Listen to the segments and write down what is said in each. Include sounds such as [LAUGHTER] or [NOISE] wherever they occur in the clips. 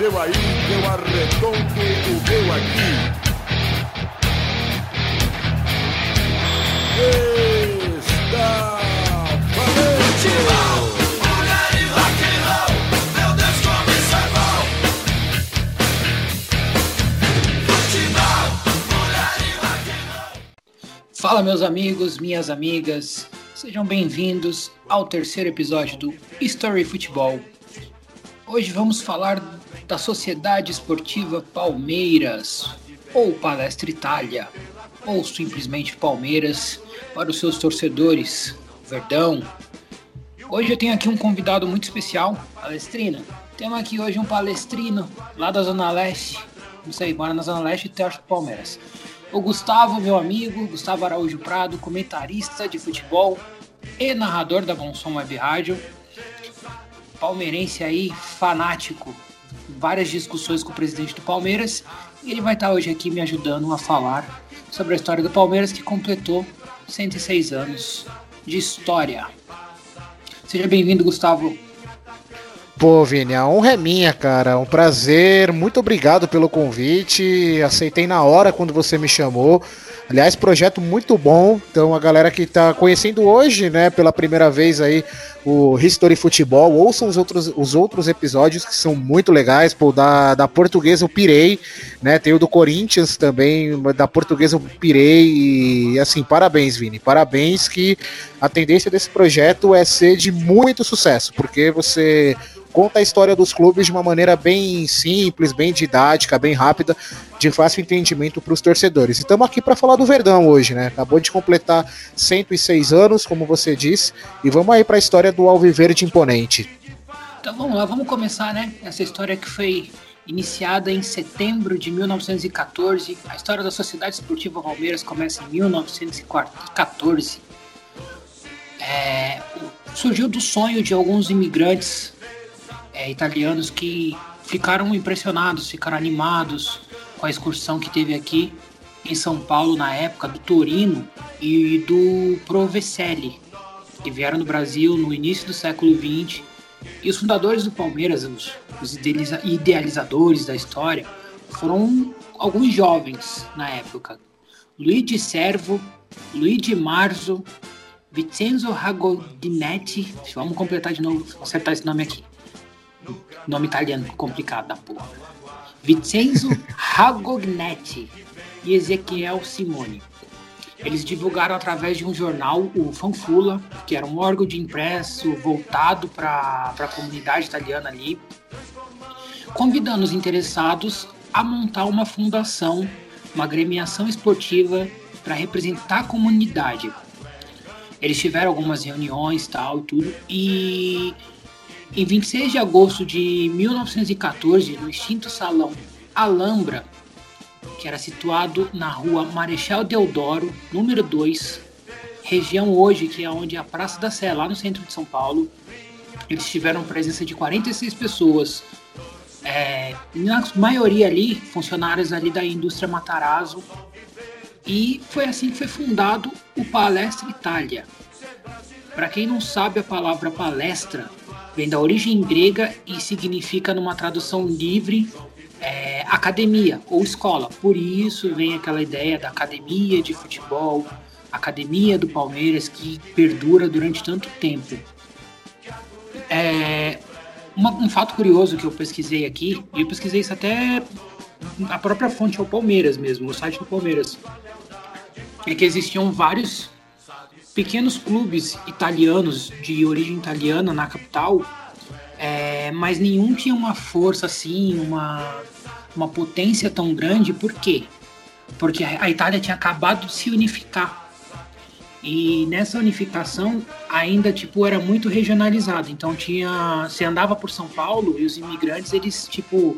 seu aí, que eu arredondo o meu aqui. Está valente! Fala, meus amigos, minhas amigas, sejam bem-vindos ao terceiro episódio do Story Futebol. Hoje vamos falar da Sociedade Esportiva Palmeiras, ou Palestra Itália, ou simplesmente Palmeiras para os seus torcedores, Verdão. Hoje eu tenho aqui um convidado muito especial, Palestrina. Temos aqui hoje um palestrino lá da Zona Leste, não sei, mora na Zona Leste e torce Palmeiras o Gustavo, meu amigo, Gustavo Araújo Prado, comentarista de futebol e narrador da Bom Som Web Rádio. Palmeirense aí, fanático, várias discussões com o presidente do Palmeiras. E ele vai estar hoje aqui me ajudando a falar sobre a história do Palmeiras que completou 106 anos de história. Seja bem-vindo, Gustavo. Pô, Vini, a honra é minha, cara. Um prazer. Muito obrigado pelo convite. Aceitei na hora quando você me chamou. Aliás, projeto muito bom. Então, a galera que está conhecendo hoje, né, pela primeira vez aí, o History Futebol, ouçam os outros, os outros episódios que são muito legais. Pô, da, da portuguesa eu pirei, né? Tem o do Corinthians também, da portuguesa eu pirei. E assim, parabéns, Vini. Parabéns que a tendência desse projeto é ser de muito sucesso, porque você conta a história dos clubes de uma maneira bem simples, bem didática, bem rápida, de fácil entendimento para os torcedores. E estamos aqui para falar do Verdão hoje, né? Acabou de completar 106 anos, como você disse, e vamos aí para a história do Alviverde Imponente. Então vamos lá, vamos começar, né? Essa história que foi iniciada em setembro de 1914. A história da Sociedade Esportiva Palmeiras começa em 1914. É, surgiu do sonho de alguns imigrantes é, italianos que ficaram impressionados, ficaram animados com a excursão que teve aqui em São Paulo na época do Torino e do Provecelli, que vieram no Brasil no início do século XX. E os fundadores do Palmeiras, os, os idealizadores da história, foram alguns jovens na época. Luigi Servo, Luigi Marzo, Vincenzo Ragodinetti, vamos completar de novo, acertar esse nome aqui. Nome italiano complicado da porra. Vincenzo Ragognetti e Ezequiel Simone. Eles divulgaram através de um jornal, o Fanfula, que era um órgão de impresso voltado para a comunidade italiana ali, convidando os interessados a montar uma fundação, uma agremiação esportiva para representar a comunidade. Eles tiveram algumas reuniões tal e tudo, e em 26 de agosto de 1914, no extinto salão Alhambra, que era situado na rua Marechal Deodoro, número 2, região hoje que é onde é a Praça da Sé, lá no centro de São Paulo, eles tiveram presença de 46 pessoas, é, na maioria ali funcionários ali da indústria Matarazzo, e foi assim que foi fundado o Palestra Itália. Para quem não sabe a palavra palestra, vem da origem grega e significa, numa tradução livre, é, academia ou escola. Por isso vem aquela ideia da academia de futebol, academia do Palmeiras que perdura durante tanto tempo. É, uma, um fato curioso que eu pesquisei aqui, e eu pesquisei isso até a própria fonte é o Palmeiras mesmo, o site do Palmeiras, é que existiam vários pequenos clubes italianos de origem italiana na capital, é, mas nenhum tinha uma força assim, uma, uma potência tão grande. Por quê? Porque a Itália tinha acabado de se unificar. E nessa unificação ainda tipo era muito regionalizado. Então tinha, você andava por São Paulo e os imigrantes eles tipo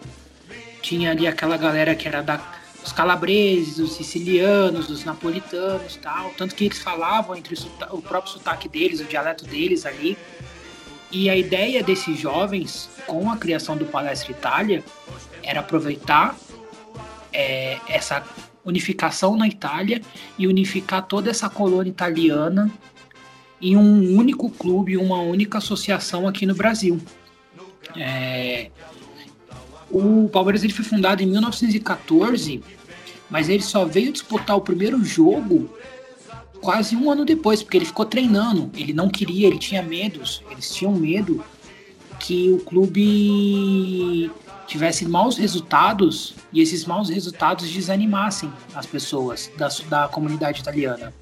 tinha ali aquela galera que era da os calabreses, os sicilianos, os napolitanos tal. Tanto que eles falavam entre o, o próprio sotaque deles, o dialeto deles ali. E a ideia desses jovens, com a criação do Palestra Itália, era aproveitar é, essa unificação na Itália e unificar toda essa colônia italiana em um único clube, uma única associação aqui no Brasil. É, O Palmeiras ele foi fundado em 1914, mas ele só veio disputar o primeiro jogo quase um ano depois, porque ele ficou treinando. Ele não queria, ele tinha medos, eles tinham medo que o clube tivesse maus resultados e esses maus resultados desanimassem as pessoas da, da comunidade italiana.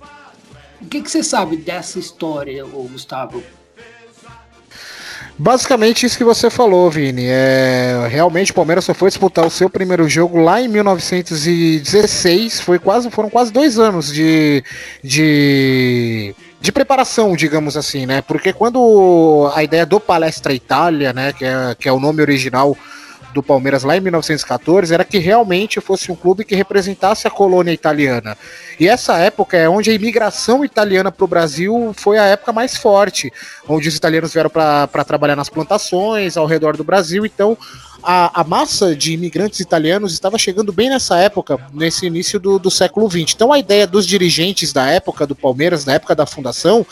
O que, que você sabe dessa história, Gustavo? Basicamente isso que você falou, Vini. É, realmente o Palmeiras só foi disputar o seu primeiro jogo lá em 1916. Foi quase, foram quase dois anos de, de, de preparação, digamos assim, né? Porque quando a ideia do Palestra Itália, né, que é, que é o nome original do Palmeiras lá em 1914 era que realmente fosse um clube que representasse a colônia italiana. E essa época é onde a imigração italiana para o Brasil foi a época mais forte, onde os italianos vieram para trabalhar nas plantações ao redor do Brasil. Então, a, a, massa de imigrantes italianos estava chegando bem nessa época, nesse início do, do século XX. Então, a ideia dos dirigentes da época do Palmeiras, na época da fundação,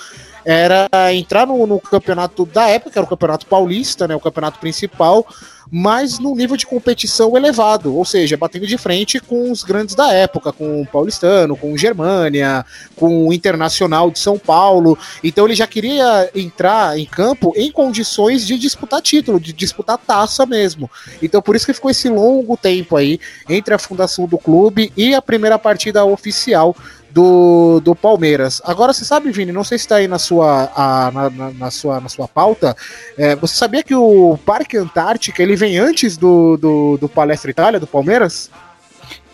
era entrar no, no, campeonato da época, que era o campeonato paulista, né, o campeonato principal, mas num nível de competição elevado, ou seja, batendo de frente com os grandes da época, com o Paulistano, com o Germânia, com o Internacional de São Paulo. Então ele já queria entrar em campo em condições de disputar título, de disputar taça mesmo. Então por isso que ficou esse longo tempo aí entre a fundação do clube e a primeira partida oficial do, do Palmeiras. Agora, você sabe, Vini, não sei se está aí na sua, a, na, na, na, sua, na sua pauta, é, você sabia que o Parque Antártica ele vem antes do, do, do Palestra Itália, do Palmeiras?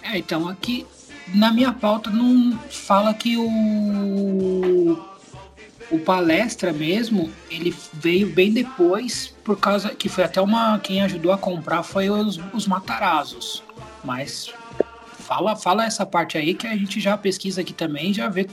É, então, aqui na minha pauta não fala que o o palestra mesmo, ele veio bem depois, por causa que foi até uma. Quem ajudou a comprar foi os, os Matarazos. Mas Fala, fala essa parte aí que a gente já pesquisa aqui também já vê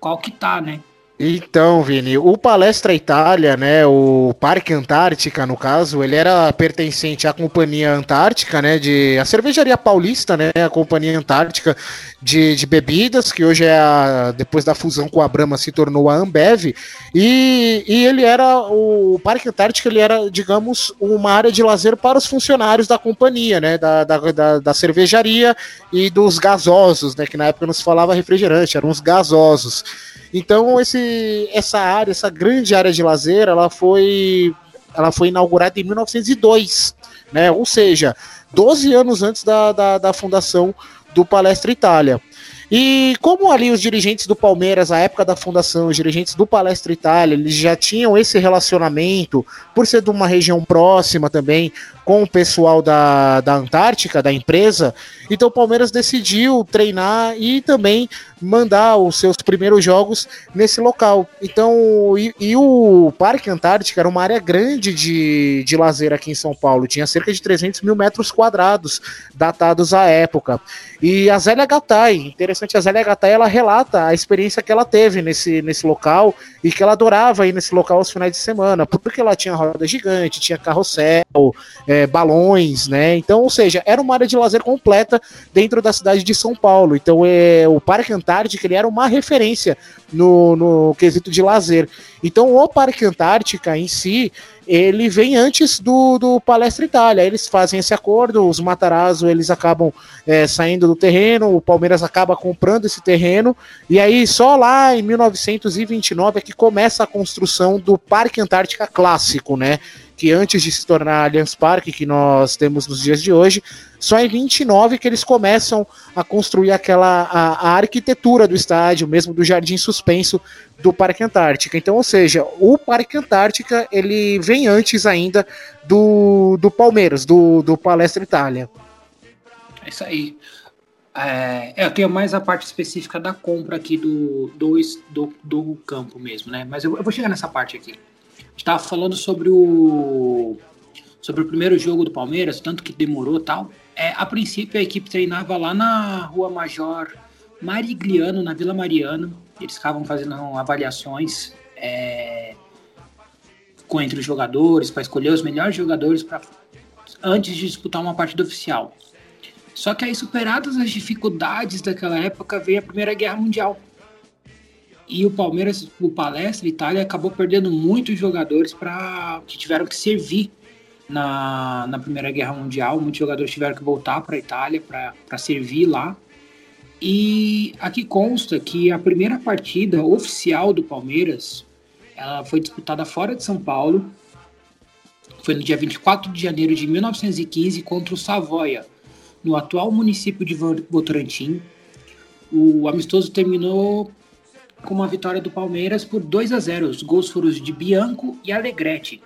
qual que tá, né? Então, Vini, o Palestra Itália, né, o Parque Antártica, no caso, ele era pertencente à Companhia Antártica, né, de a Cervejaria Paulista, né, a Companhia Antártica de, de bebidas, que hoje é a, depois da fusão com a Brahma se tornou a Ambev, e, e ele era o, Parque Antártica, ele era, digamos, uma área de lazer para os funcionários da companhia, né, da, da, da, da cervejaria e dos gasosos, né, que na época não se falava refrigerante, eram os gasosos. Então esse, essa área, essa grande área de lazer, ela foi, ela foi inaugurada em 1902, né? Ou seja, 12 anos antes da, da, da fundação do Palestra Itália. E como ali os dirigentes do Palmeiras, à época da fundação, os dirigentes do Palestra Itália, eles já tinham esse relacionamento, por ser de uma região próxima também, com o pessoal da, da Antártica, da empresa. Então o Palmeiras decidiu treinar e também mandar os seus primeiros jogos nesse local. Então, e, e, o Parque Antártica era uma área grande de, de lazer aqui em São Paulo, tinha cerca de 300 mil metros quadrados, datados à época. E a Zélia Gattai, interessante, a Zélia Gattai, ela relata a experiência que ela teve nesse, nesse local e que ela adorava ir nesse local aos finais de semana, porque ela tinha roda gigante, tinha carrossel, é, balões, né? Então, ou seja, era uma área de lazer completa dentro da cidade de São Paulo. Então, é, o Parque Antártica ele era uma referência no, no quesito de lazer. Então, o Parque Antártica em si, ele vem antes do, do Palestra Itália. Eles fazem esse acordo, os Matarazzo eles acabam é, saindo do terreno, o Palmeiras acaba comprando esse terreno, e aí só lá em 1929 é que começa a construção do Parque Antártica Clássico, né? Que antes de se tornar Allianz Parque, que nós temos nos dias de hoje, só em 29 que eles começam a construir aquela a, a arquitetura do estádio, mesmo do jardim suspenso do Parque Antártica. Então, ou seja, o Parque Antártica ele vem antes ainda do, do Palmeiras, do, do Palestra Itália. É isso aí. É, eu tenho mais a parte específica da compra aqui do, do, do, do campo mesmo, né? Mas eu, eu vou chegar nessa parte aqui estava falando sobre o sobre o primeiro jogo do Palmeiras, tanto que demorou tal. É, a princípio a equipe treinava lá na Rua Major Marigliano, na Vila Mariana. Eles estavam fazendo avaliações é, com entre os jogadores para escolher os melhores jogadores para antes de disputar uma partida oficial. Só que aí superadas as dificuldades daquela época veio a Primeira Guerra Mundial e o Palmeiras, o Palestra Itália, acabou perdendo muitos jogadores para que tiveram que servir na, na Primeira Guerra Mundial. Muitos jogadores tiveram que voltar para a Itália para servir lá. E aqui consta que a primeira partida oficial do Palmeiras ela foi disputada fora de São Paulo. Foi no dia 24 de janeiro de 1915 contra o Savoia, no atual município de Votorantim. O amistoso terminou com uma vitória do Palmeiras por 2 a 0. Os gols foram de Bianco e Alegrete.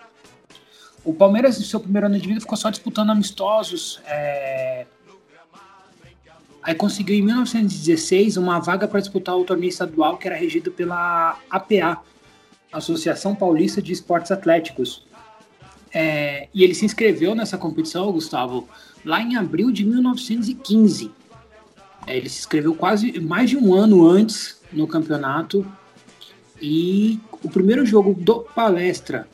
O Palmeiras, no seu primeiro ano de vida, ficou só disputando amistosos. É... Aí conseguiu em 1916 uma vaga para disputar o torneio estadual que era regido pela APA, Associação Paulista de Esportes Atléticos. É... E ele se inscreveu nessa competição, Gustavo, lá em abril de 1915. É, ele se inscreveu quase mais de um ano antes no campeonato. E o primeiro jogo do Palestra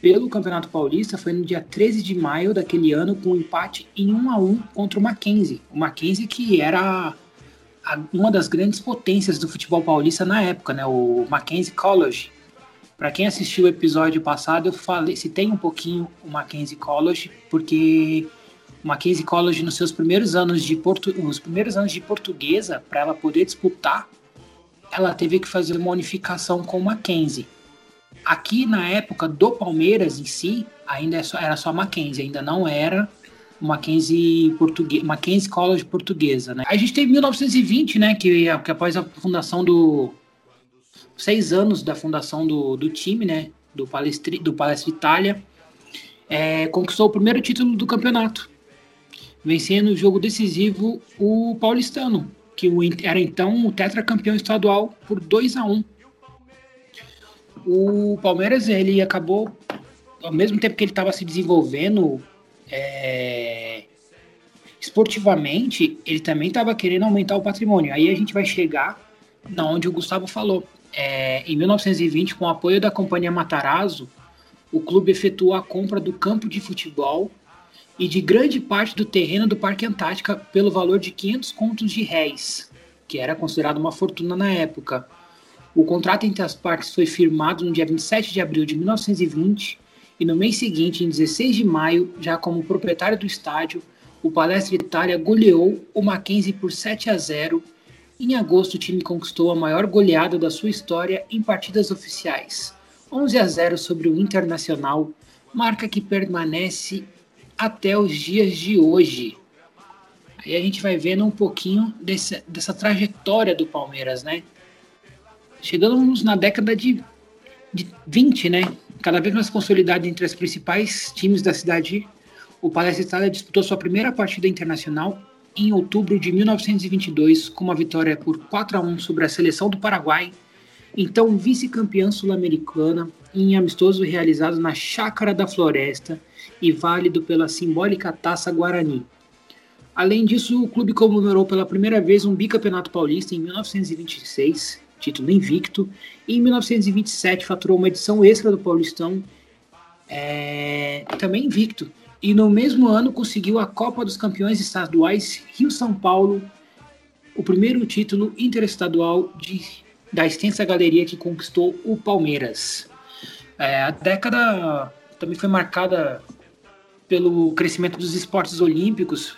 pelo Campeonato Paulista foi no dia 13 de maio daquele ano, com um empate em 1 a 1 contra o Mackenzie. O Mackenzie que era a, uma das grandes potências do futebol paulista na época, né? O Mackenzie College. Para quem assistiu o episódio passado, eu falei, citei um pouquinho o Mackenzie College, porque o Mackenzie College nos seus primeiros anos de portu, nos primeiros anos de portuguesa, para ela poder disputar, ela teve que fazer uma unificação com o Mackenzie. Aqui na época do Palmeiras em si, ainda é era só Mackenzie, ainda não era Mackenzie, português, Mackenzie College portuguesa, né? A gente teve 1920, né, que, que após a fundação do seis anos da fundação do, do time, né, do Palestri, do Palestra Itália, é, conquistou o primeiro título do campeonato, vencendo o jogo decisivo o Paulistano, que era então o tetracampeão estadual por 2 a 1 o Palmeiras ele acabou, ao mesmo tempo que ele estava se desenvolvendo é, esportivamente, ele também estava querendo aumentar o patrimônio. Aí a gente vai chegar na onde o Gustavo falou. É, em 1920, com o apoio da companhia Matarazzo, o clube efetuou a compra do campo de futebol e de grande parte do terreno do Parque Antártica pelo valor de 500 contos de réis, que era considerado uma fortuna na época. O contrato entre as partes foi firmado no dia 27 de abril de 1920 e no mês seguinte, em 16 de maio, já como proprietário do estádio, o Palestra Itália goleou o Mackenzie por 7 a 0. Em agosto, o time conquistou a maior goleada da sua história em partidas oficiais, 11 a 0 sobre o Internacional, marca que permanece até os dias de hoje. Aí a gente vai vendo um pouquinho desse, dessa trajetória do Palmeiras, né? Chegamos na década de, de 20, né? Cada vez mais consolidado entre os principais times da cidade, o Palestra Itália disputou sua primeira partida internacional em outubro de 1922 com uma vitória por 4 a 1 sobre a seleção do Paraguai, então vice-campeã sul-americana, em amistoso realizado na Chácara da Floresta e válido pela simbólica Taça Guarani. Além disso, o clube comemorou pela primeira vez um bicampeonato paulista em 1926 título invicto. E em 1927 faturou uma edição extra do Paulistão, é, também invicto. E no mesmo ano conseguiu a Copa dos Campeões Estaduais Rio-São Paulo, o primeiro título interestadual de, da extensa galeria que conquistou o Palmeiras. É, a década também foi marcada pelo crescimento dos esportes olímpicos.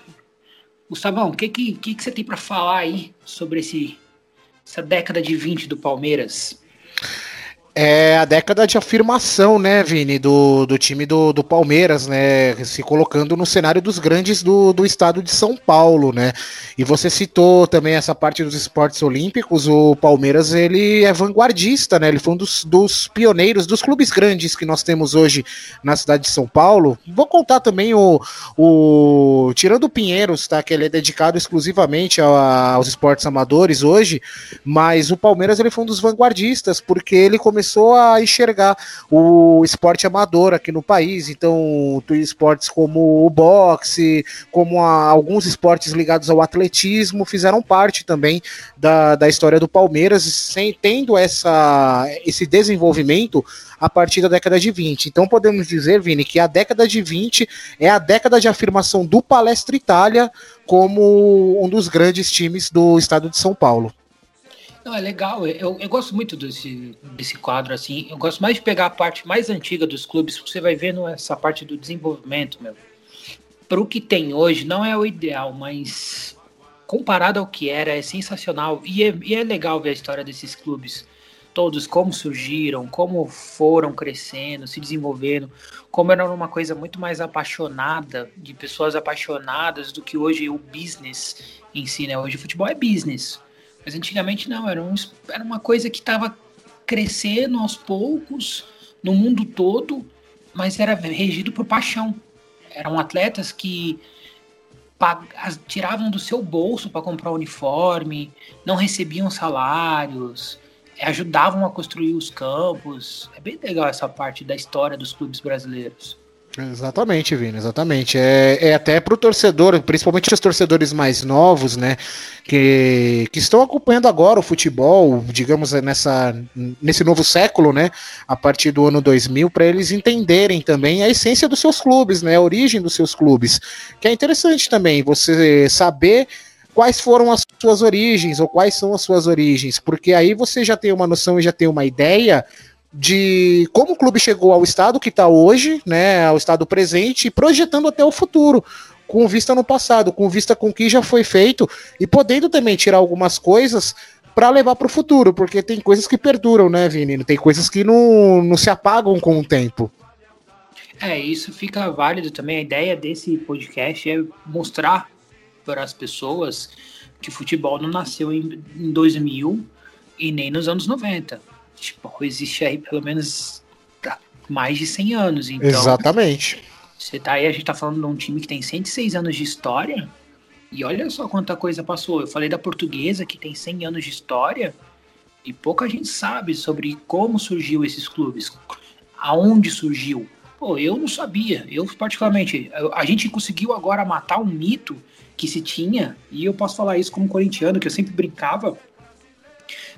Gustavão, o que, que, que, você tem para falar aí sobre esse essa década de 20 do Palmeiras? É a década de afirmação, né, Vini, do, do time do, do Palmeiras, né, se colocando no cenário dos grandes do, do estado de São Paulo, né, e você citou também essa parte dos esportes olímpicos, o Palmeiras, ele é vanguardista, né, ele foi um dos, dos pioneiros, dos clubes grandes que nós temos hoje na cidade de São Paulo, vou contar também o, o tirando o Pinheiros, tá, que ele é dedicado exclusivamente a, aos esportes amadores hoje, mas o Palmeiras, ele foi um dos vanguardistas, porque ele começou começou a enxergar o esporte amador aqui no país. Então, esportes como o boxe, como a, alguns esportes ligados ao atletismo, fizeram parte também da, da história do Palmeiras, sem, tendo essa, esse desenvolvimento a partir da década de 20. Então podemos dizer, Vini, que a década de 20 é a década de afirmação do Palestra Itália como um dos grandes times do estado de São Paulo. Não, é legal. Eu, eu gosto muito desse, desse quadro, assim. Eu gosto mais de pegar a parte mais antiga dos clubes, você vai vendo essa parte do desenvolvimento, meu. Para o que tem hoje, não é o ideal, mas comparado ao que era, é sensacional. E é, e é legal ver a história desses clubes. Todos, como surgiram, como foram crescendo, se desenvolvendo, como era uma coisa muito mais apaixonada, de pessoas apaixonadas, do que hoje o business em si, né? Hoje o futebol é business mas antigamente não, era, um, era uma coisa que estava crescendo aos poucos no mundo todo, mas era regido por paixão. Eram atletas que tiravam do seu bolso para comprar uniforme, não recebiam salários, ajudavam a construir os campos. É bem legal essa parte da história dos clubes brasileiros. Exatamente, Vini, exatamente. É, é até para o torcedor, principalmente os torcedores mais novos, né, que, que estão acompanhando agora o futebol, digamos, nessa, nesse novo século, né, a partir do ano 2000, para eles entenderem também a essência dos seus clubes, né, a origem dos seus clubes, que é interessante também você saber quais foram as suas origens ou quais são as suas origens, porque aí você já tem uma noção e já tem uma ideia de como o clube chegou ao estado que está hoje, né, ao estado presente, e projetando até o futuro, com vista no passado, com vista com o que já foi feito, e podendo também tirar algumas coisas para levar para o futuro, porque tem coisas que perduram, né, Vini? Tem coisas que não, não se apagam com o tempo. É, isso fica válido também. A ideia desse podcast é mostrar para as pessoas que futebol não nasceu em, em 2000 e nem nos anos 90 tipo, existe aí pelo menos mais de 100 anos. Então, Exatamente. Você tá aí, a gente tá falando de um time que tem 106 anos de história. E olha só quanta coisa passou. Eu falei da portuguesa, que tem 100 anos de história. E pouca gente sabe sobre como surgiu esses clubes. Aonde surgiu. Pô, eu não sabia. Eu, particularmente, a gente conseguiu agora matar um mito que se tinha. E eu posso falar isso como corintiano, que eu sempre brincava.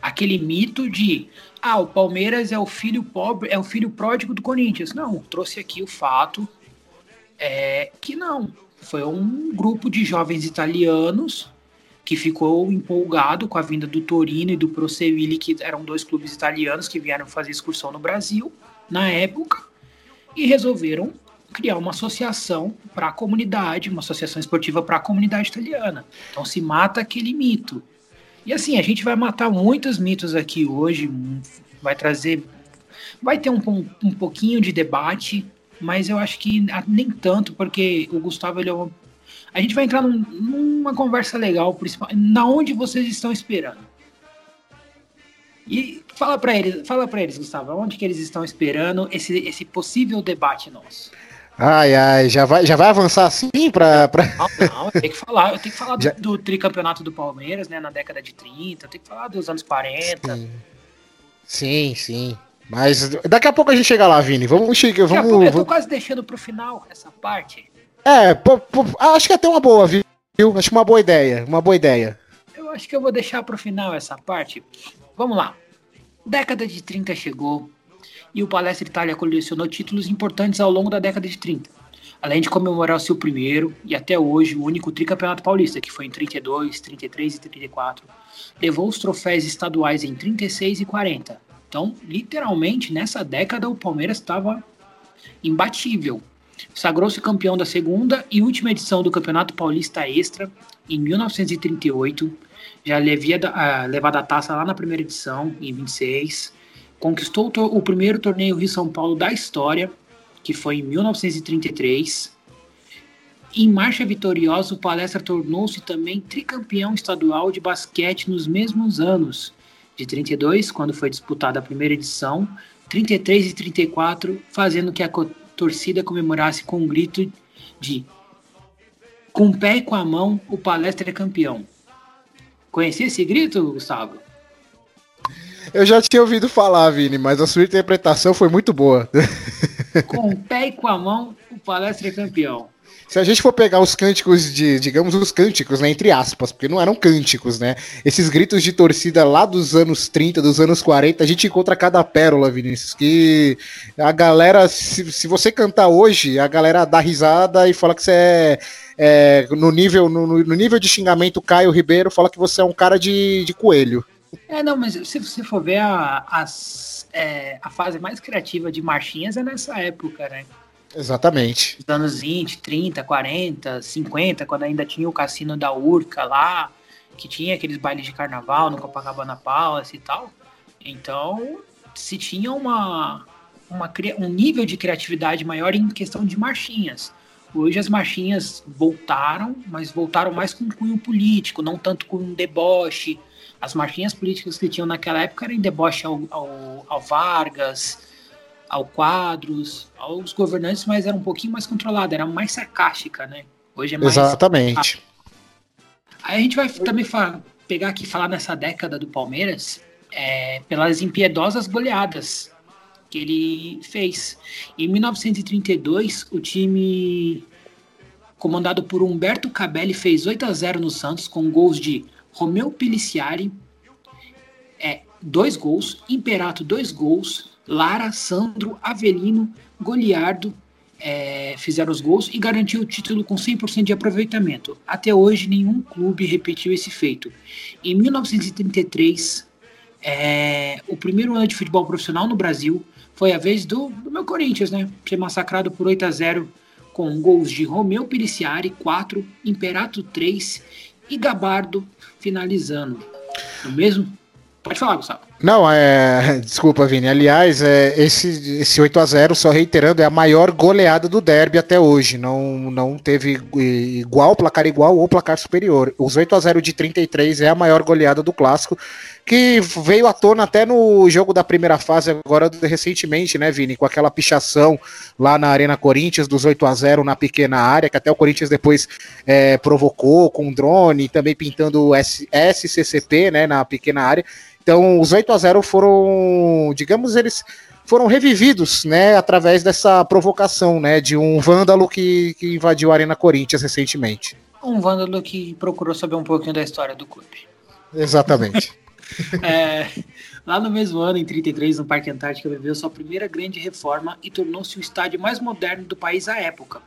Aquele mito de ah, o Palmeiras é o filho pobre, é o filho pródigo do Corinthians. Não, trouxe aqui o fato é, que não. Foi um grupo de jovens italianos que ficou empolgado com a vinda do Torino e do Proceville, que eram dois clubes italianos que vieram fazer excursão no Brasil na época e resolveram criar uma associação para a comunidade, uma associação esportiva para a comunidade italiana. Então se mata aquele mito. E assim, a gente vai matar muitos mitos aqui hoje, vai trazer. Vai ter um, um pouquinho de debate, mas eu acho que nem tanto, porque o Gustavo ele é uma, a gente vai entrar num, numa conversa legal, na onde vocês estão esperando. E fala para eles, fala para eles, Gustavo, onde que eles estão esperando esse, esse possível debate nosso. Ai, ai, já vai, já vai avançar assim pra. pra... Não, não, eu tenho que falar, eu tenho que falar do, do, tricampeonato do Palmeiras, né, na década de 30, eu tenho que falar dos anos 40. Sim, sim. sim. Mas daqui a pouco a gente chega lá, Vini. Vamos chegar. Vamos, pouco, eu tô quase deixando pro final essa parte. É, pô, pô, acho que é até uma boa, viu? Acho uma boa ideia. Uma boa ideia. Eu acho que eu vou deixar pro final essa parte. Vamos lá. Década de 30 chegou, e o Palestra Itália colecionou títulos importantes ao longo da década de 30, além de comemorar o seu primeiro e até hoje o único tricampeonato paulista, que foi em 32, 33 e 34. Levou os troféus estaduais em 36 e 40. Então, literalmente, nessa década o Palmeiras estava imbatível. Sagrou-se campeão da segunda e última edição do Campeonato Paulista Extra em 1938. Já havia uh, levado a taça lá na primeira edição, em 26 conquistou o primeiro torneio Rio-São Paulo da história, que foi em 1933. Em marcha vitoriosa, o Palestra tornou-se também tricampeão estadual de basquete nos mesmos anos, de 32, quando foi disputada a primeira edição, 33 e 34, fazendo que a torcida comemorasse com um grito de com o pé e com a mão, o Palestra é campeão. Conhecia esse grito, Gustavo? Eu já tinha ouvido falar, Vini, mas a sua interpretação foi muito boa. [LAUGHS] Com o pé e com a mão, o palestra é campeão. Se a gente for pegar os cânticos de, digamos, os cânticos, né, entre aspas, porque não eram cânticos, né? Esses gritos de torcida lá dos anos 30, dos anos 40, a gente encontra cada pérola, Vinícius, que a galera, se, se você cantar hoje, a galera dá risada e fala que você é, é no, nível, no, no nível de xingamento Caio Ribeiro, fala que você é um cara de, de coelho. É, não, mas se você for ver a, as, é, a fase mais criativa de marchinhas é nessa época, né? Exatamente. Os anos 20, 30, 40, 50, quando ainda tinha o cassino da Urca lá, que tinha aqueles bailes de carnaval no Copacabana Palace e tal. Então, se tinha uma, uma, um nível de criatividade maior em questão de marchinhas. Hoje as marchinhas voltaram, mas voltaram mais com cunho político, não tanto com um deboche. As marchinhas políticas que tinham naquela época eram deboche ao, ao, ao Vargas, ao Quadros, aos governantes, mas era um pouquinho mais controlada, era mais sarcástica, né? Hoje é mais. Exatamente. Aí a gente vai também falar, pegar aqui falar nessa década do Palmeiras é, pelas impiedosas goleadas que ele fez. Em 1932, o time comandado por Humberto Cabelli fez 8 a 0 no Santos com gols de Romeu Peliciari, é, dois gols, Imperato, dois gols, Lara, Sandro, Avelino, Goliardo é, fizeram os gols e garantiu o título com 100% de aproveitamento. Até hoje, nenhum clube repetiu esse feito. Em 1933, é, o primeiro ano de futebol profissional no Brasil, foi a vez do, do meu Corinthians, né? Ser massacrado por 8 a 0 com gols de Romeu Periciari, 4, Imperato 3 e Gabardo finalizando. No mesmo? Pode falar, Gustavo. Não, é. [LAUGHS] Desculpa, Vini. Aliás, é, esse, esse 8 a 0 só reiterando, é a maior goleada do derby até hoje. Não, não teve igual, placar igual ou placar superior. Os 8 a 0 de 33 é a maior goleada do clássico, que veio à tona até no jogo da primeira fase, agora recentemente, né, Vini? Com aquela pichação lá na Arena Corinthians dos 8 a 0 na pequena área, que até o Corinthians depois é, provocou com drone, também pintando o SCCP, né, na pequena área. Então, os 8 a 0 foram, digamos, eles foram revividos, né, através dessa provocação, né, de um vândalo que, que invadiu a Arena Corinthians recentemente. Um vândalo que procurou saber um pouquinho da história do clube. Exatamente. [LAUGHS] [LAUGHS] é, lá no mesmo ano, em 33, no Parque Antártica, viveu sua primeira grande reforma e tornou-se o estádio mais moderno do país à época.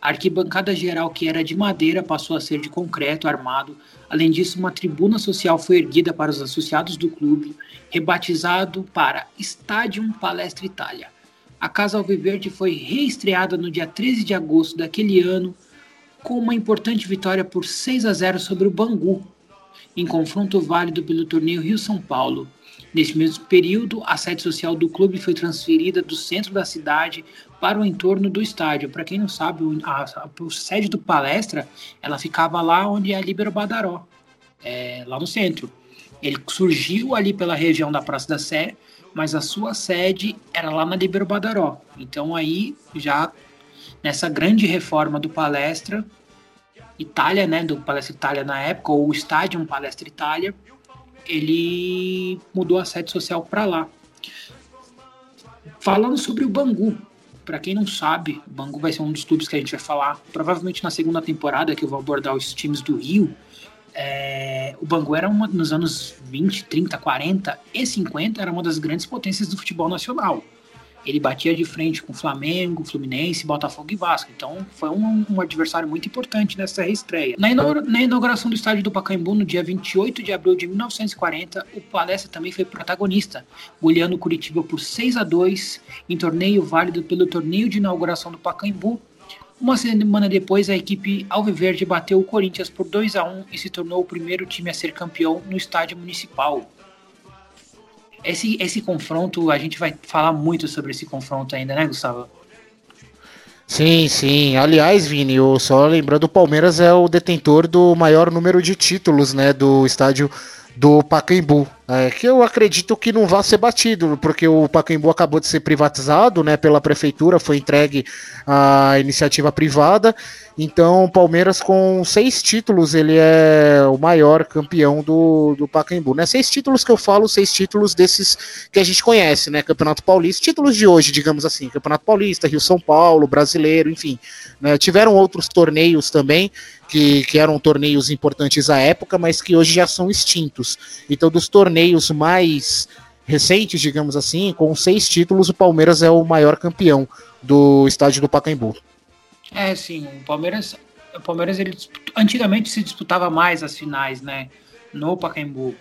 A arquibancada geral, que era de madeira, passou a ser de concreto armado. Além disso, uma tribuna social foi erguida para os associados do clube, rebatizado para Stadium Palestra Itália. A Casa Alviverde foi reestreada no dia 13 de agosto daquele ano, com uma importante vitória por 6 a 0 sobre o Bangu, em confronto válido pelo torneio Rio-São Paulo. Neste mesmo período, a sede social do clube foi transferida do centro da cidade para o entorno do estádio. Para quem não sabe, a, a, a, sede do Palestra ela ficava lá onde é a Libero Badaró, é, lá no centro. Ele surgiu ali pela região da Praça da Sé, mas a sua sede era lá na Libero Badaró. Então aí já nessa grande reforma do Palestra Itália, né, do Palestra Itália na época, ou o Estádio Palestra Itália, ele mudou a sede social para lá. Falando sobre o Bangu, para quem não sabe, o Bangu vai ser um dos clubes que a gente vai falar, provavelmente na segunda temporada, que eu vou abordar os times do Rio. É, o Bangu era uma, nos anos 20, 30, 40 e 50 era uma das grandes potências do futebol nacional ele batia de frente com Flamengo, Fluminense, Botafogo e Vasco. Então foi um, um adversário muito importante nessa reestreia. Na, inaugura, na, inauguração do estádio do Pacaembu, no dia 28 de abril de 1940, o Palestra também foi protagonista, goleando Curitiba por 6 a 2 em torneio válido pelo torneio de inauguração do Pacaembu. Uma semana depois, a equipe Alviverde bateu o Corinthians por 2 a 1 e se tornou o primeiro time a ser campeão no estádio municipal. Esse, esse confronto, a gente vai falar muito sobre esse confronto ainda, né, Gustavo? Sim, sim. Aliás, Vini, eu só lembrando, o Palmeiras é o detentor do maior número de títulos, né, do estádio do Pacaembu. É, que eu acredito que não vai ser batido, porque o Pacaembu acabou de ser privatizado né, pela prefeitura, foi entregue à iniciativa privada. Então, o Palmeiras, com seis títulos, ele é o maior campeão do, do Pacaembu. Né? Seis títulos que eu falo, seis títulos desses que a gente conhece, né? Campeonato Paulista, títulos de hoje, digamos assim, Campeonato Paulista, Rio São Paulo, Brasileiro, enfim. Né? Tiveram outros torneios também, que, que eram torneios importantes à época, mas que hoje já são extintos. Então, dos torneios mais recentes, digamos assim, com seis títulos, o Palmeiras é o maior campeão do estádio do Pacaembu. É, sim, o Palmeiras, o Palmeiras ele antigamente se disputava mais as finais, né, no Pacaembu.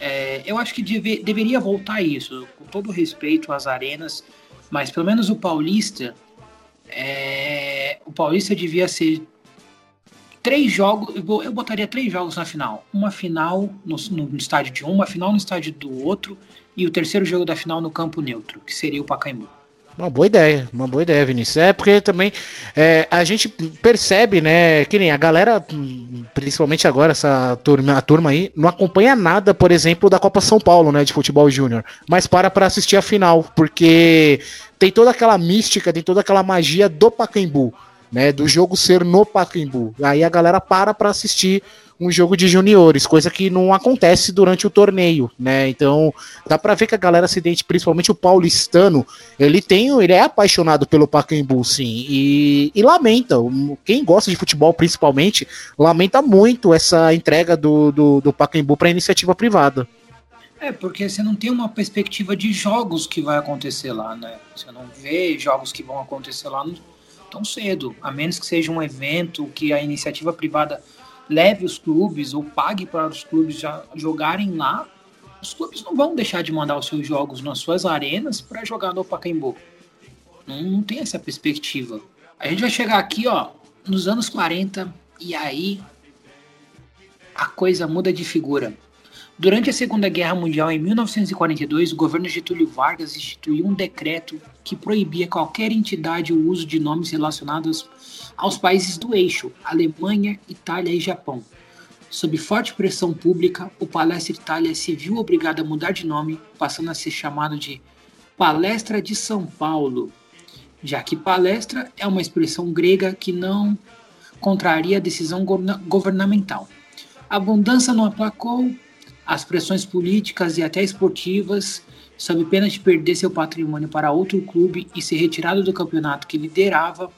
É, eu acho que deve, deveria voltar isso, com todo respeito às arenas, mas pelo menos o Paulista, é, o Paulista devia ser três jogos, eu botaria três jogos na final. Uma final no, no, estádio de um, uma final no estádio do outro e o terceiro jogo da final no campo neutro, que seria o Pacaembu. Uma boa ideia, uma boa ideia, Vinícius. É porque também é, a gente percebe, né, que nem a galera, principalmente agora, essa turma, a turma aí, não acompanha nada, por exemplo, da Copa São Paulo, né, de futebol júnior, mas para para assistir a final, porque tem toda aquela mística, tem toda aquela magia do Pacaembu, né, do jogo ser no Pacaembu. Aí a galera para para assistir um jogo de juniores, coisa que não acontece durante o torneio, né? Então, dá para ver que a galera se identifica, principalmente o paulistano, ele tem, ele é apaixonado pelo Pacaembu, sim, e, e lamenta, quem gosta de futebol principalmente, lamenta muito essa entrega do, do, do Pacaembu para iniciativa privada. É, porque você não tem uma perspectiva de jogos que vai acontecer lá, né? Você não vê jogos que vão acontecer lá tão cedo, a menos que seja um evento que a iniciativa privada leve os clubes ou pague para os clubes já jogarem lá, os clubes não vão deixar de mandar os seus jogos nas suas arenas para jogar no Pacaembu. Não, não tem essa perspectiva. A gente vai chegar aqui, ó, nos anos 40 e aí a coisa muda de figura. Durante a Segunda Guerra Mundial, em 1942, o governo Getúlio Vargas instituiu um decreto que proibia qualquer entidade o uso de nomes relacionados aos países do eixo, Alemanha, Itália e Japão. Sob forte pressão pública, o Palestra Itália se viu obrigado a mudar de nome, passando a ser chamado de Palestra de São Paulo, já que palestra é uma expressão grega que não contraria a decisão governamental. A abundância não aplacou, as pressões políticas e até esportivas, sob pena de perder seu patrimônio para outro clube e ser retirado do campeonato que liderava,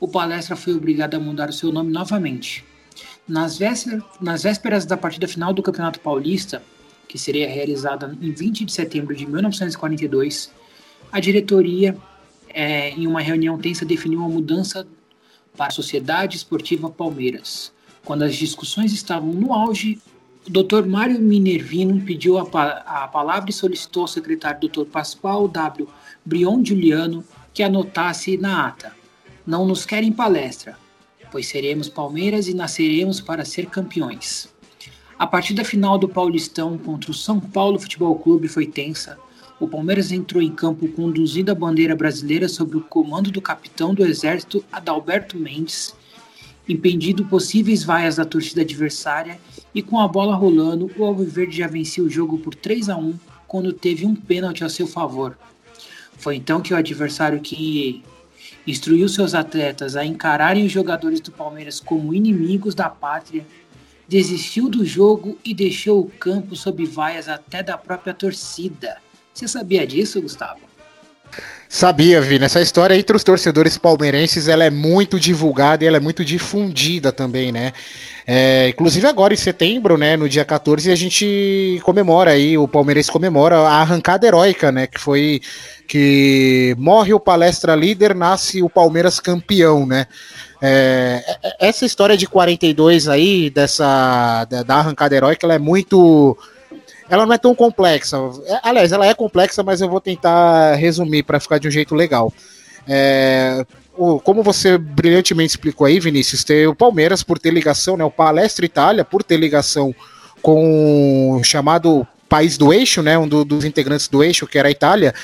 o Palestra foi obrigado a mudar o seu nome novamente. Nas vésperas, da partida final do Campeonato Paulista, que seria realizada em 20 de setembro de 1942, a diretoria, é, em uma reunião tensa, definiu uma mudança para a Sociedade Esportiva Palmeiras. Quando as discussões estavam no auge, o Dr. Mário Minervino pediu a, pa a, palavra e solicitou ao secretário Dr. Pascoal W. Brion Giuliano que anotasse na ata. Não nos querem palestra, pois seremos Palmeiras e nasceremos para ser campeões. A partida final do Paulistão contra o São Paulo Futebol Clube foi tensa. O Palmeiras entrou em campo conduzindo a bandeira brasileira sob o comando do capitão do Exército Adalberto Mendes impedindo possíveis vaias da torcida adversária e com a bola rolando, o Alviverde já vencia o jogo por 3 a 1 quando teve um pênalti a seu favor. Foi então que o adversário que instruiu seus atletas a encararem os jogadores do Palmeiras como inimigos da pátria, desistiu do jogo e deixou o campo sob vaias até da própria torcida. Você sabia disso, Gustavo? Sabia, Vini. Essa história entre os torcedores palmeirenses ela é muito divulgada e ela é muito difundida também, né? É, inclusive agora em setembro, né, no dia 14, a gente comemora aí, o Palmeirense comemora a arrancada heróica, né? Que foi que morre o palestra líder, nasce o Palmeiras campeão, né? É, é essa história de 42 aí, dessa da arrancada heróica, ela é muito ela não é tão complexa. É, aliás, ela é complexa, mas eu vou tentar resumir para ficar de um jeito legal. É, o, como você brilhantemente explicou aí, Vinícius, ter o Palmeiras por ter ligação, né, o Palestra Itália por ter ligação com o chamado país do eixo, né, um do, dos integrantes do eixo, que era a Itália,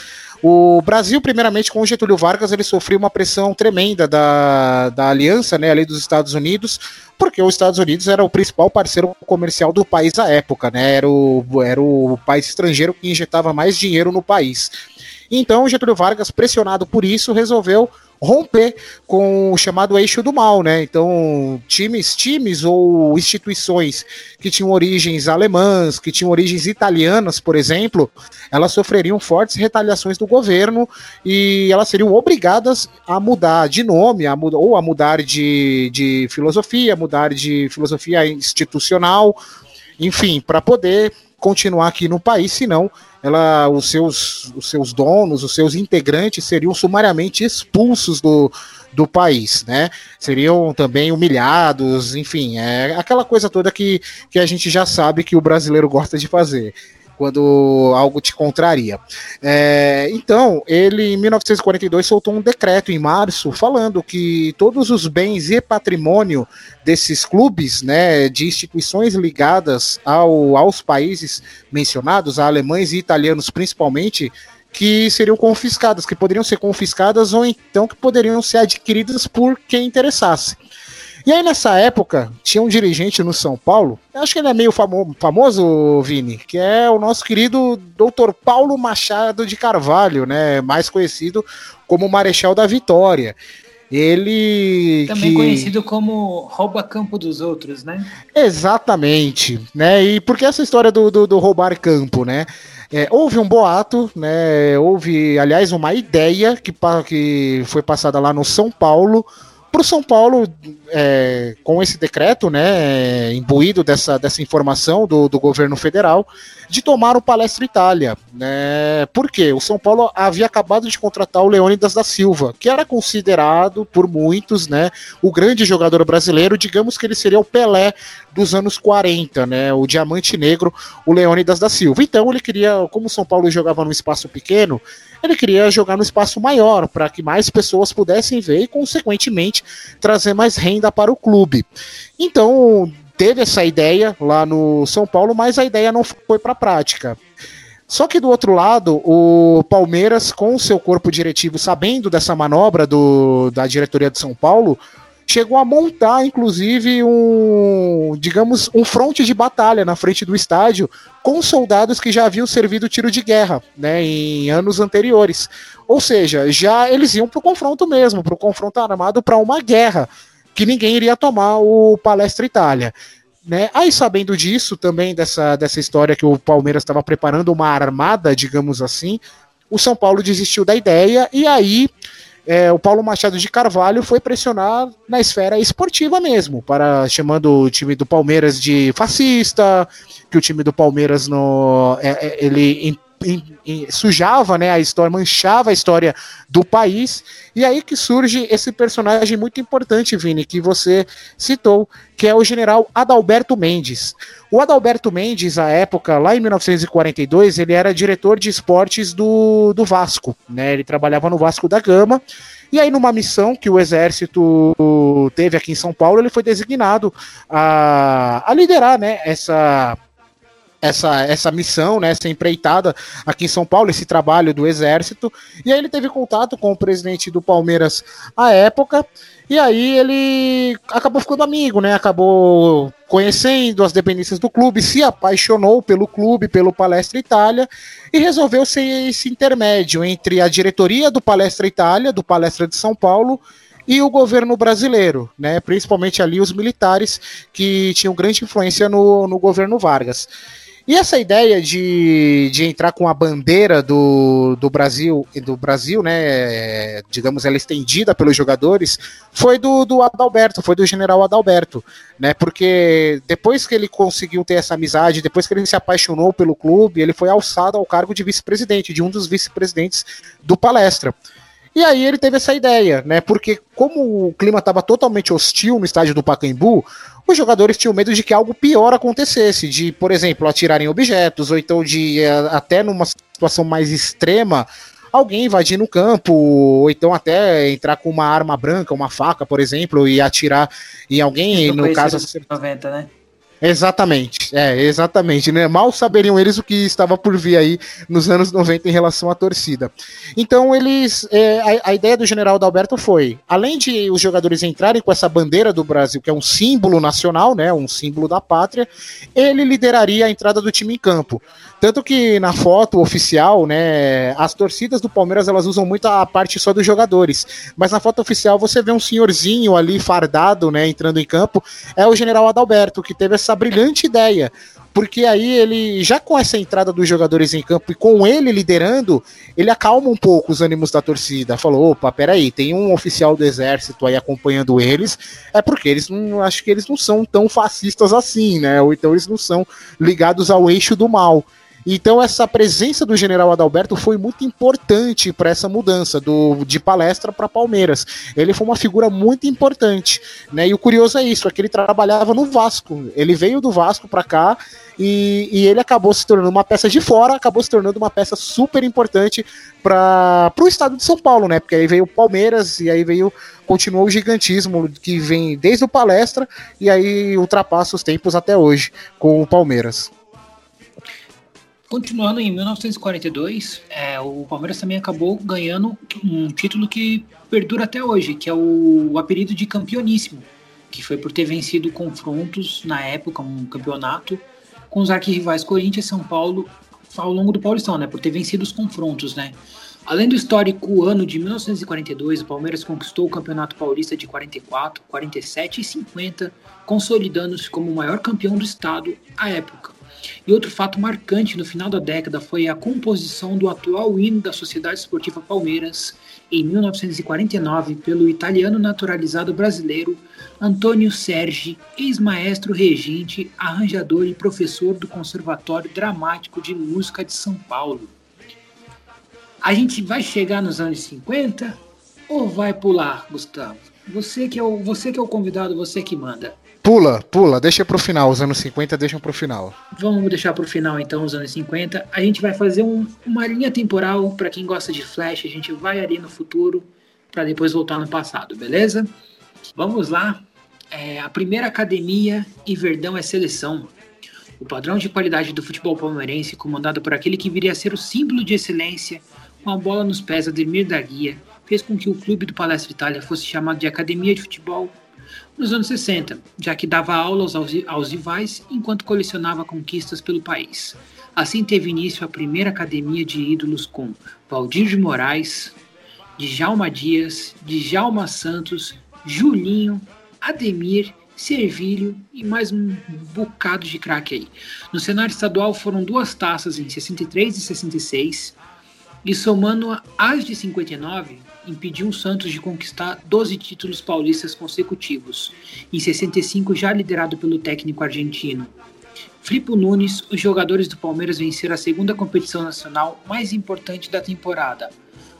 o Brasil, primeiramente, com o Getúlio Vargas, ele sofreu uma pressão tremenda da, da aliança, né, ali dos Estados Unidos, porque os Estados Unidos era o principal parceiro comercial do país à época, né, era o, era o país estrangeiro que injetava mais dinheiro no país. Então, Getúlio Vargas, pressionado por isso, resolveu romper com o chamado eixo do mal, né? Então, times, times ou instituições que tinham origens alemãs, que tinham origens italianas, por exemplo, elas sofreriam fortes retaliações do governo e elas seriam obrigadas a mudar de nome, a mudar, ou a mudar de, de filosofia, mudar de filosofia institucional, enfim, para poder continuar aqui no país, senão ela, os, seus, os seus donos, os seus integrantes seriam sumariamente expulsos do, do país, né? Seriam também humilhados, enfim, é aquela coisa toda que, que a gente já sabe que o brasileiro gosta de fazer quando algo te contraria. É, então, ele em 1942 soltou um decreto em março falando que todos os bens e patrimônio desses clubes, né, de instituições ligadas ao, aos países mencionados, a alemães e italianos principalmente, que seriam confiscadas, que poderiam ser confiscadas ou então que poderiam ser adquiridas por quem interessasse. E aí, nessa época, tinha um dirigente no São Paulo, acho que ele é meio famo famoso, Vini, que é o nosso querido Dr. Paulo Machado de Carvalho, né? Mais conhecido como Marechal da Vitória. Ele. Também que... conhecido como rouba campo dos outros, né? Exatamente. Né? E por que essa história do, do, do roubar campo, né? É, houve um boato, né? Houve, aliás, uma ideia que, que foi passada lá no São Paulo para o São Paulo, é, com esse decreto, né, imbuído dessa, dessa informação do, do governo federal, de tomar o Palestra Itália. Né? Por quê? O São Paulo havia acabado de contratar o Leônidas da Silva, que era considerado por muitos né, o grande jogador brasileiro, digamos que ele seria o Pelé dos anos 40, né, o diamante negro, o Leônidas da Silva. Então ele queria, como o São Paulo jogava num espaço pequeno, ele queria jogar no espaço maior, para que mais pessoas pudessem ver e, consequentemente, trazer mais renda para o clube. Então, teve essa ideia lá no São Paulo, mas a ideia não foi para a prática. Só que do outro lado, o Palmeiras, com o seu corpo diretivo, sabendo dessa manobra do, da diretoria de São Paulo, chegou a montar, inclusive, um, digamos, um fronte de batalha na frente do estádio com soldados que já haviam servido tiro de guerra, né, em anos anteriores. Ou seja, já eles iam para o confronto mesmo, para o confronto armado, para uma guerra que ninguém iria tomar o Palestra Itália. Né? Aí, sabendo disso, também dessa, dessa história que o Palmeiras estava preparando uma armada, digamos assim, o São Paulo desistiu da ideia e aí é, o Paulo Machado de Carvalho foi pressionar na esfera esportiva mesmo, para chamando o time do Palmeiras de fascista, que o time do Palmeiras no, é, é, ele sujava né, a história, manchava a história do país. E aí que surge esse personagem muito importante, Vini, que você citou, que é o general Adalberto Mendes. O Adalberto Mendes, à época, lá em 1942, ele era diretor de esportes do, do Vasco. Né? Ele trabalhava no Vasco da Gama. E aí, numa missão que o Exército teve aqui em São Paulo, ele foi designado a, a liderar né, essa essa, essa missão, né, essa empreitada aqui em São Paulo, esse trabalho do Exército. E aí ele teve contato com o presidente do Palmeiras à época. E aí ele acabou ficando amigo, né? Acabou conhecendo as dependências do clube, se apaixonou pelo clube, pelo Palestra Itália e resolveu ser esse intermédio entre a diretoria do Palestra Itália, do Palestra de São Paulo, e o governo brasileiro, né? Principalmente ali os militares que tinham grande influência no, no governo Vargas. E essa ideia de, de entrar com a bandeira do, do Brasil, do Brasil, né, digamos, ela estendida pelos jogadores, foi do, do Adalberto, foi do general Adalberto, né, porque depois que ele conseguiu ter essa amizade, depois que ele se apaixonou pelo clube, ele foi alçado ao cargo de vice-presidente, de um dos vice-presidentes do Palestra. E aí ele teve essa ideia, né? Porque como o clima estava totalmente hostil no estádio do Pacaembu, os jogadores tinham medo de que algo pior acontecesse, de, por exemplo, atirarem objetos, ou então de, eh, até numa situação mais extrema, alguém invadir no campo, ou então até entrar com uma arma branca, uma faca, por exemplo, e atirar em alguém, no caso... 90, né? Exatamente, é, exatamente, né? Mal saberiam eles o que estava por vir aí nos anos 90 em relação à torcida. Então, eles. É, a, a, ideia do general Dalberto foi: além de os jogadores entrarem com essa bandeira do Brasil, que é um símbolo nacional, né? Um símbolo da pátria, ele lideraria a entrada do time em campo. Tanto que na foto oficial, né, as torcidas do Palmeiras elas usam muito a parte só dos jogadores, mas na foto oficial você vê um senhorzinho ali fardado, né, entrando em campo, é o general Adalberto, que teve essa brilhante ideia. porque aí ele, já com essa entrada dos jogadores em campo e com ele liderando, ele acalma um pouco os ânimos da torcida. Falou: opa, peraí, tem um oficial do exército aí acompanhando eles, é porque eles não, acho que eles não são tão fascistas assim, né? Ou então eles não são ligados ao eixo do mal. Então essa presença do General Adalberto foi muito importante para essa mudança do de palestra para Palmeiras. Ele foi uma figura muito importante, né? E o curioso é isso, é que ele trabalhava no Vasco. Ele veio do Vasco para cá e, e, ele acabou se tornando uma peça de fora, acabou se tornando uma peça super importante para o estado de São Paulo, né? Porque aí veio o Palmeiras e aí veio continuou o gigantismo que vem desde o palestra e aí ultrapassa os tempos até hoje com o Palmeiras. Continuando em 1942, é, o Palmeiras também acabou ganhando um título que perdura até hoje, que é o, o apelido de campeoníssimo, que foi por ter vencido confrontos na época, um campeonato, com os arquirrivais Corinthians e São Paulo ao longo do Paulistão, né? Por ter vencido os confrontos, né? Além do histórico ano de 1942, o Palmeiras conquistou o Campeonato Paulista de 44, 47 e 50, consolidando-se como o maior campeão do estado à época. E outro fato marcante no final da década foi a composição do atual hino da Sociedade Esportiva Palmeiras, em 1949, pelo italiano naturalizado brasileiro Antônio Sergi, ex-maestro regente, arranjador e professor do Conservatório Dramático de Música de São Paulo. A gente vai chegar nos anos 50 ou vai pular, Gustavo? Você que é o, você que é o convidado, você que manda. Pula, pula, deixa pro final. Os anos 50 deixam pro final. Vamos deixar pro final então os anos 50. A gente vai fazer um, uma linha temporal para quem gosta de Flash. A gente vai ali no futuro para depois voltar no passado, beleza? Vamos lá. É, a primeira academia e Verdão é seleção. O padrão de qualidade do futebol palmeirense, comandado por aquele que viria a ser o símbolo de excelência, com a bola nos pés, Ademir da Guia, fez com que o clube do Palestra Itália fosse chamado de Academia de Futebol nos anos 60, já que dava aulas aos, aos rivais enquanto colecionava conquistas pelo país. Assim teve início a primeira academia de ídolos com Valdir de Moraes, Djalma Dias, Djalma Santos, Julinho, Ademir, Servilho e mais um bocado de craque aí. No cenário estadual foram duas taças em 63 e 66, e somando as de 59, impediu o Santos de conquistar 12 títulos paulistas consecutivos, em 65 já liderado pelo técnico argentino. Filipe Nunes, os jogadores do Palmeiras venceram a segunda competição nacional mais importante da temporada.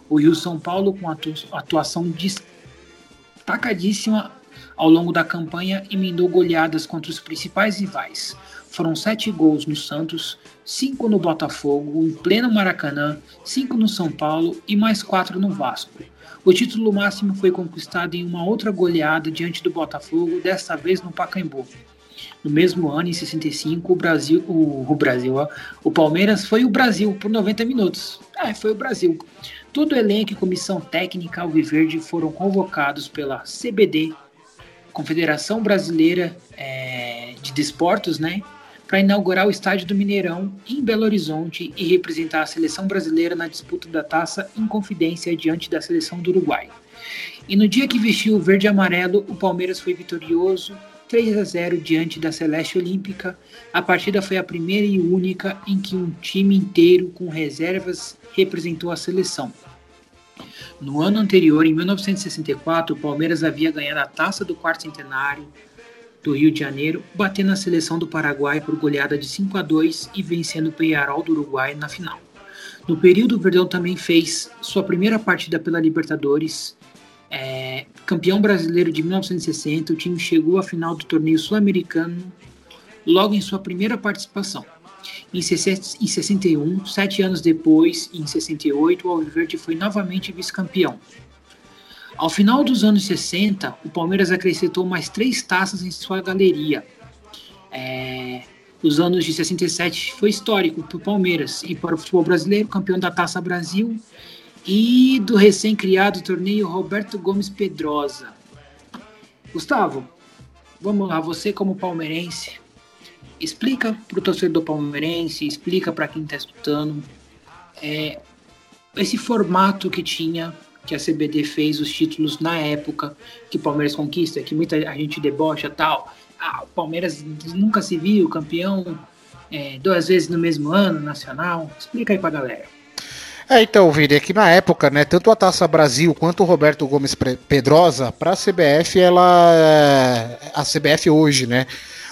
O Rio São Paulo, com atuação destacadíssima ao longo da campanha, emendou goleadas contra os principais rivais. Foram sete gols no Santos, cinco no Botafogo, em pleno Maracanã, cinco no São Paulo e mais quatro no Vasco. O título máximo foi conquistado em uma outra goleada diante do Botafogo, desta vez no Pacaembu. No mesmo ano, em 65, o Brasil, o, o Brasil, ó, o Palmeiras foi o Brasil por 90 minutos. É, foi o Brasil. Todo o elenco e comissão técnica alviverde foram convocados pela CBD, Confederação Brasileira é, de Desportos, né, para inaugurar o estádio do Mineirão em Belo Horizonte e representar a seleção brasileira na disputa da taça em confidência diante da seleção do Uruguai. E no dia que vestiu o verde e amarelo, o Palmeiras foi vitorioso 3 a 0 diante da Celeste Olímpica. A partida foi a primeira e única em que um time inteiro com reservas representou a seleção. No ano anterior, em 1964, o Palmeiras havia ganhado a taça do quarto centenário, do Rio de Janeiro, batendo a seleção do Paraguai por goleada de 5 a 2 e vencendo o Penharol do Uruguai na final. No período, o Verdão também fez sua primeira partida pela Libertadores. É, campeão brasileiro de 1960, o time chegou à final do torneio sul-americano logo em sua primeira participação. Em 61, sete anos depois, em 68, o Alviverde foi novamente vice-campeão. Ao final dos anos 60, o Palmeiras acrescentou mais três taças em sua galeria. É, os anos de 67 foi histórico para o Palmeiras e para o futebol brasileiro, campeão da Taça Brasil e do recém-criado torneio Roberto Gomes Pedrosa. Gustavo, vamos lá, você como palmeirense, explica para o torcedor palmeirense, explica para quem está escutando é, esse formato que tinha que a CBD fez os títulos na época que o Palmeiras conquista, que muita gente debocha tal. Ah, o Palmeiras nunca se viu campeão é, duas vezes no mesmo ano, nacional? Explica aí pra galera. É, então, Vini, é na época, né, tanto a Taça Brasil quanto o Roberto Gomes Pedrosa, para a CBF, ela. É, a CBF hoje, né?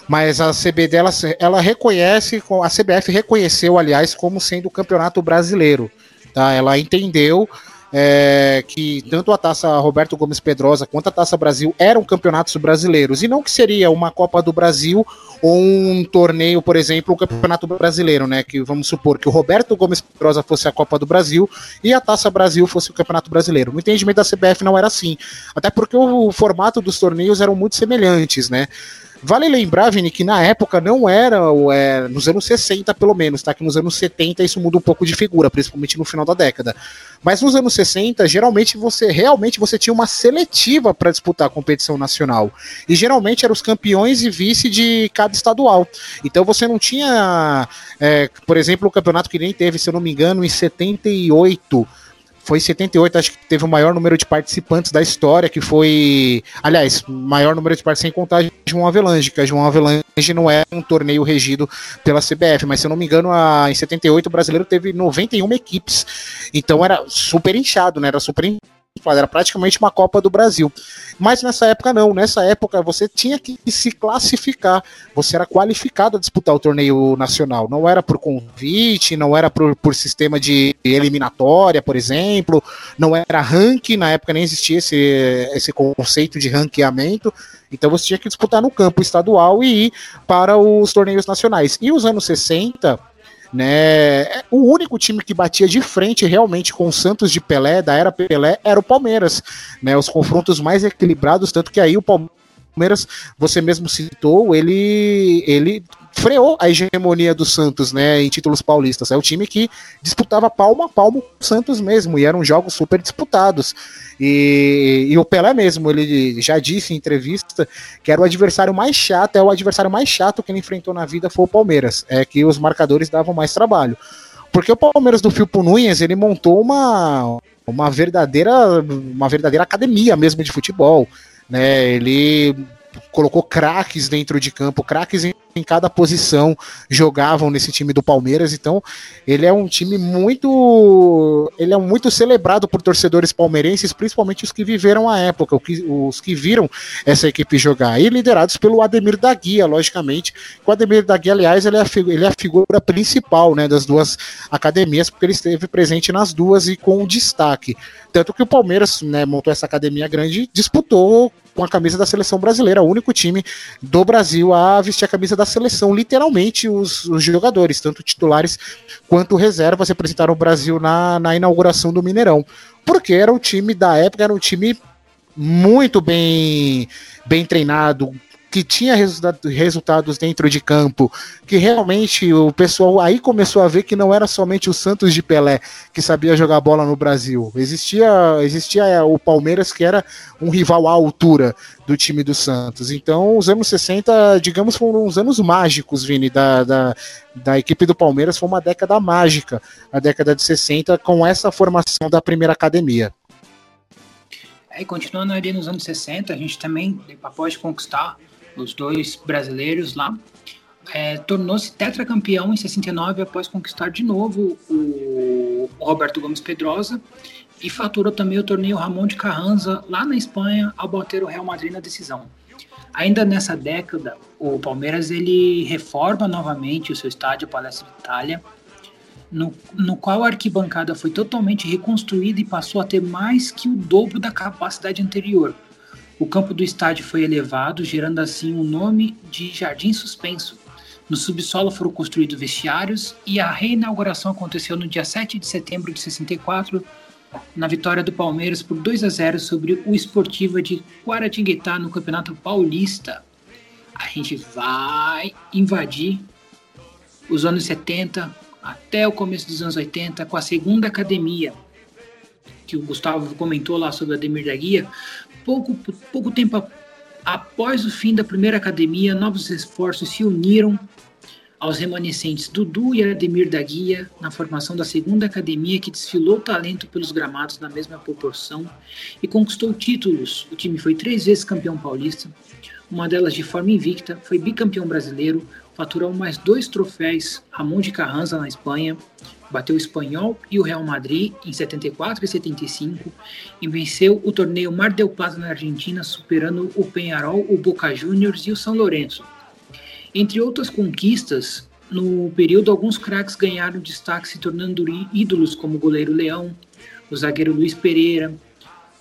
Mas a CB dela, ela reconhece, a CBF reconheceu, aliás, como sendo o campeonato brasileiro. Tá? Ela entendeu é, que tanto a taça Roberto Gomes Pedrosa quanto a taça Brasil eram campeonatos brasileiros e não que seria uma Copa do Brasil ou um torneio, por exemplo, o um Campeonato Brasileiro, né? Que vamos supor que o Roberto Gomes Pedrosa fosse a Copa do Brasil e a Taça Brasil fosse o Campeonato Brasileiro. No entendimento da CBF não era assim, até porque o formato dos torneios eram muito semelhantes, né? Vale lembrar, Vini, que na época não era, é, nos anos 60 pelo menos, tá? Que nos anos 70 isso muda um pouco de figura, principalmente no final da década. Mas nos anos 60, geralmente você realmente você tinha uma seletiva para disputar a competição nacional. E geralmente eram os campeões e vice de cada estadual. Então você não tinha, é, por exemplo, o campeonato que nem teve, se eu não me engano, em 78 foi 78, acho que teve o maior número de participantes da história, que foi, aliás, maior número de participantes sem contar João Avelange, que a João Avelange não é um torneio regido pela CBF, mas se eu não me engano, a, em 78 o brasileiro teve 91 equipes, então era super inchado, né, era super era praticamente uma Copa do Brasil. Mas nessa época não, nessa época você tinha que se classificar, você era qualificado a disputar o torneio nacional, não era por convite, não era por, por sistema de eliminatória, por exemplo, não era ranking, na época nem existia esse, esse conceito de ranqueamento, então você tinha que disputar no campo estadual e ir para os torneios nacionais. E os anos 60 né? O único time que batia de frente realmente com o Santos de Pelé, da era Pelé, era o Palmeiras, né? Os confrontos mais equilibrados, tanto que aí o Palmeiras, você mesmo citou, ele ele freou a hegemonia do Santos, né, em títulos paulistas. É o time que disputava palmo a palmo com o Santos mesmo, e eram jogos super disputados. E, e, o Pelé mesmo, ele já disse em entrevista que era o adversário mais chato, é o adversário mais chato que ele enfrentou na vida foi o Palmeiras, é que os marcadores davam mais trabalho. Porque o Palmeiras do Filpo Nunes, ele montou uma, uma verdadeira uma verdadeira academia mesmo de futebol, né? Ele colocou craques dentro de campo, craques em, em, cada posição jogavam nesse time do Palmeiras, então ele é um time muito ele é muito celebrado por torcedores palmeirenses, principalmente os que viveram a época, os que, viram essa equipe jogar, e liderados pelo Ademir da Guia, logicamente, o Ademir da Guia, aliás, ele é, a, ele é a figura principal, né, das duas academias, porque ele esteve presente nas duas e com destaque, tanto que o Palmeiras, né, montou essa academia grande, disputou com a camisa da seleção brasileira, o único time do Brasil a vestir a camisa da seleção, literalmente os, os jogadores, tanto titulares quanto reservas, representaram o Brasil na, na inauguração do Mineirão. Porque era um time da época, era um time muito bem bem treinado, que tinha resultados dentro de campo, que realmente o pessoal aí começou a ver que não era somente o Santos de Pelé que sabia jogar bola no Brasil. Existia, existia é, o Palmeiras que era um rival à altura do time do Santos. Então, os anos 60, digamos, foram uns anos mágicos, Vini, da, da, da equipe do Palmeiras. Foi uma década mágica, a década de 60, com essa formação da primeira academia. É, e continuando ali nos anos 60, a gente também, após conquistar os dois brasileiros lá, é, tornou-se tetracampeão em 69 após conquistar de novo o Roberto Gomes Pedrosa e faturou também o torneio Ramon de Carranza lá na Espanha ao bater o Real Madrid na decisão. Ainda nessa década, o Palmeiras ele reforma novamente o seu estádio Palestra Itália, no, no qual a arquibancada foi totalmente reconstruída e passou a ter mais que o dobro da capacidade anterior, o campo do estádio foi elevado, gerando assim o nome de Jardim Suspenso. No subsolo foram construídos vestiários e a reinauguração aconteceu no dia 7 de setembro de 64, na vitória do Palmeiras por 2 a 0 sobre o Esportiva de Guaratinguetá no Campeonato Paulista. A gente vai invadir os anos 70 até o começo dos anos 80 com a segunda academia, que o Gustavo comentou lá sobre a Demir da Guia, pouco, pouco tempo após o fim da primeira academia, novos esforços se uniram aos remanescentes Dudu e Ademir da Guia na formação da segunda academia que desfilou talento pelos gramados na mesma proporção e conquistou títulos. O time foi três vezes campeão paulista, uma delas de forma invicta, foi bicampeão brasileiro, faturou mais dois troféus Ramon de Carranza na Espanha, bateu o Espanhol e o Real Madrid em 74 e 75 e venceu o torneio Mar del Plata na Argentina, superando o Penharol, o Boca Juniors e o São Lourenço. Entre outras conquistas, no período alguns craques ganharam destaque se tornando ídolos como o goleiro Leão, o zagueiro Luiz Pereira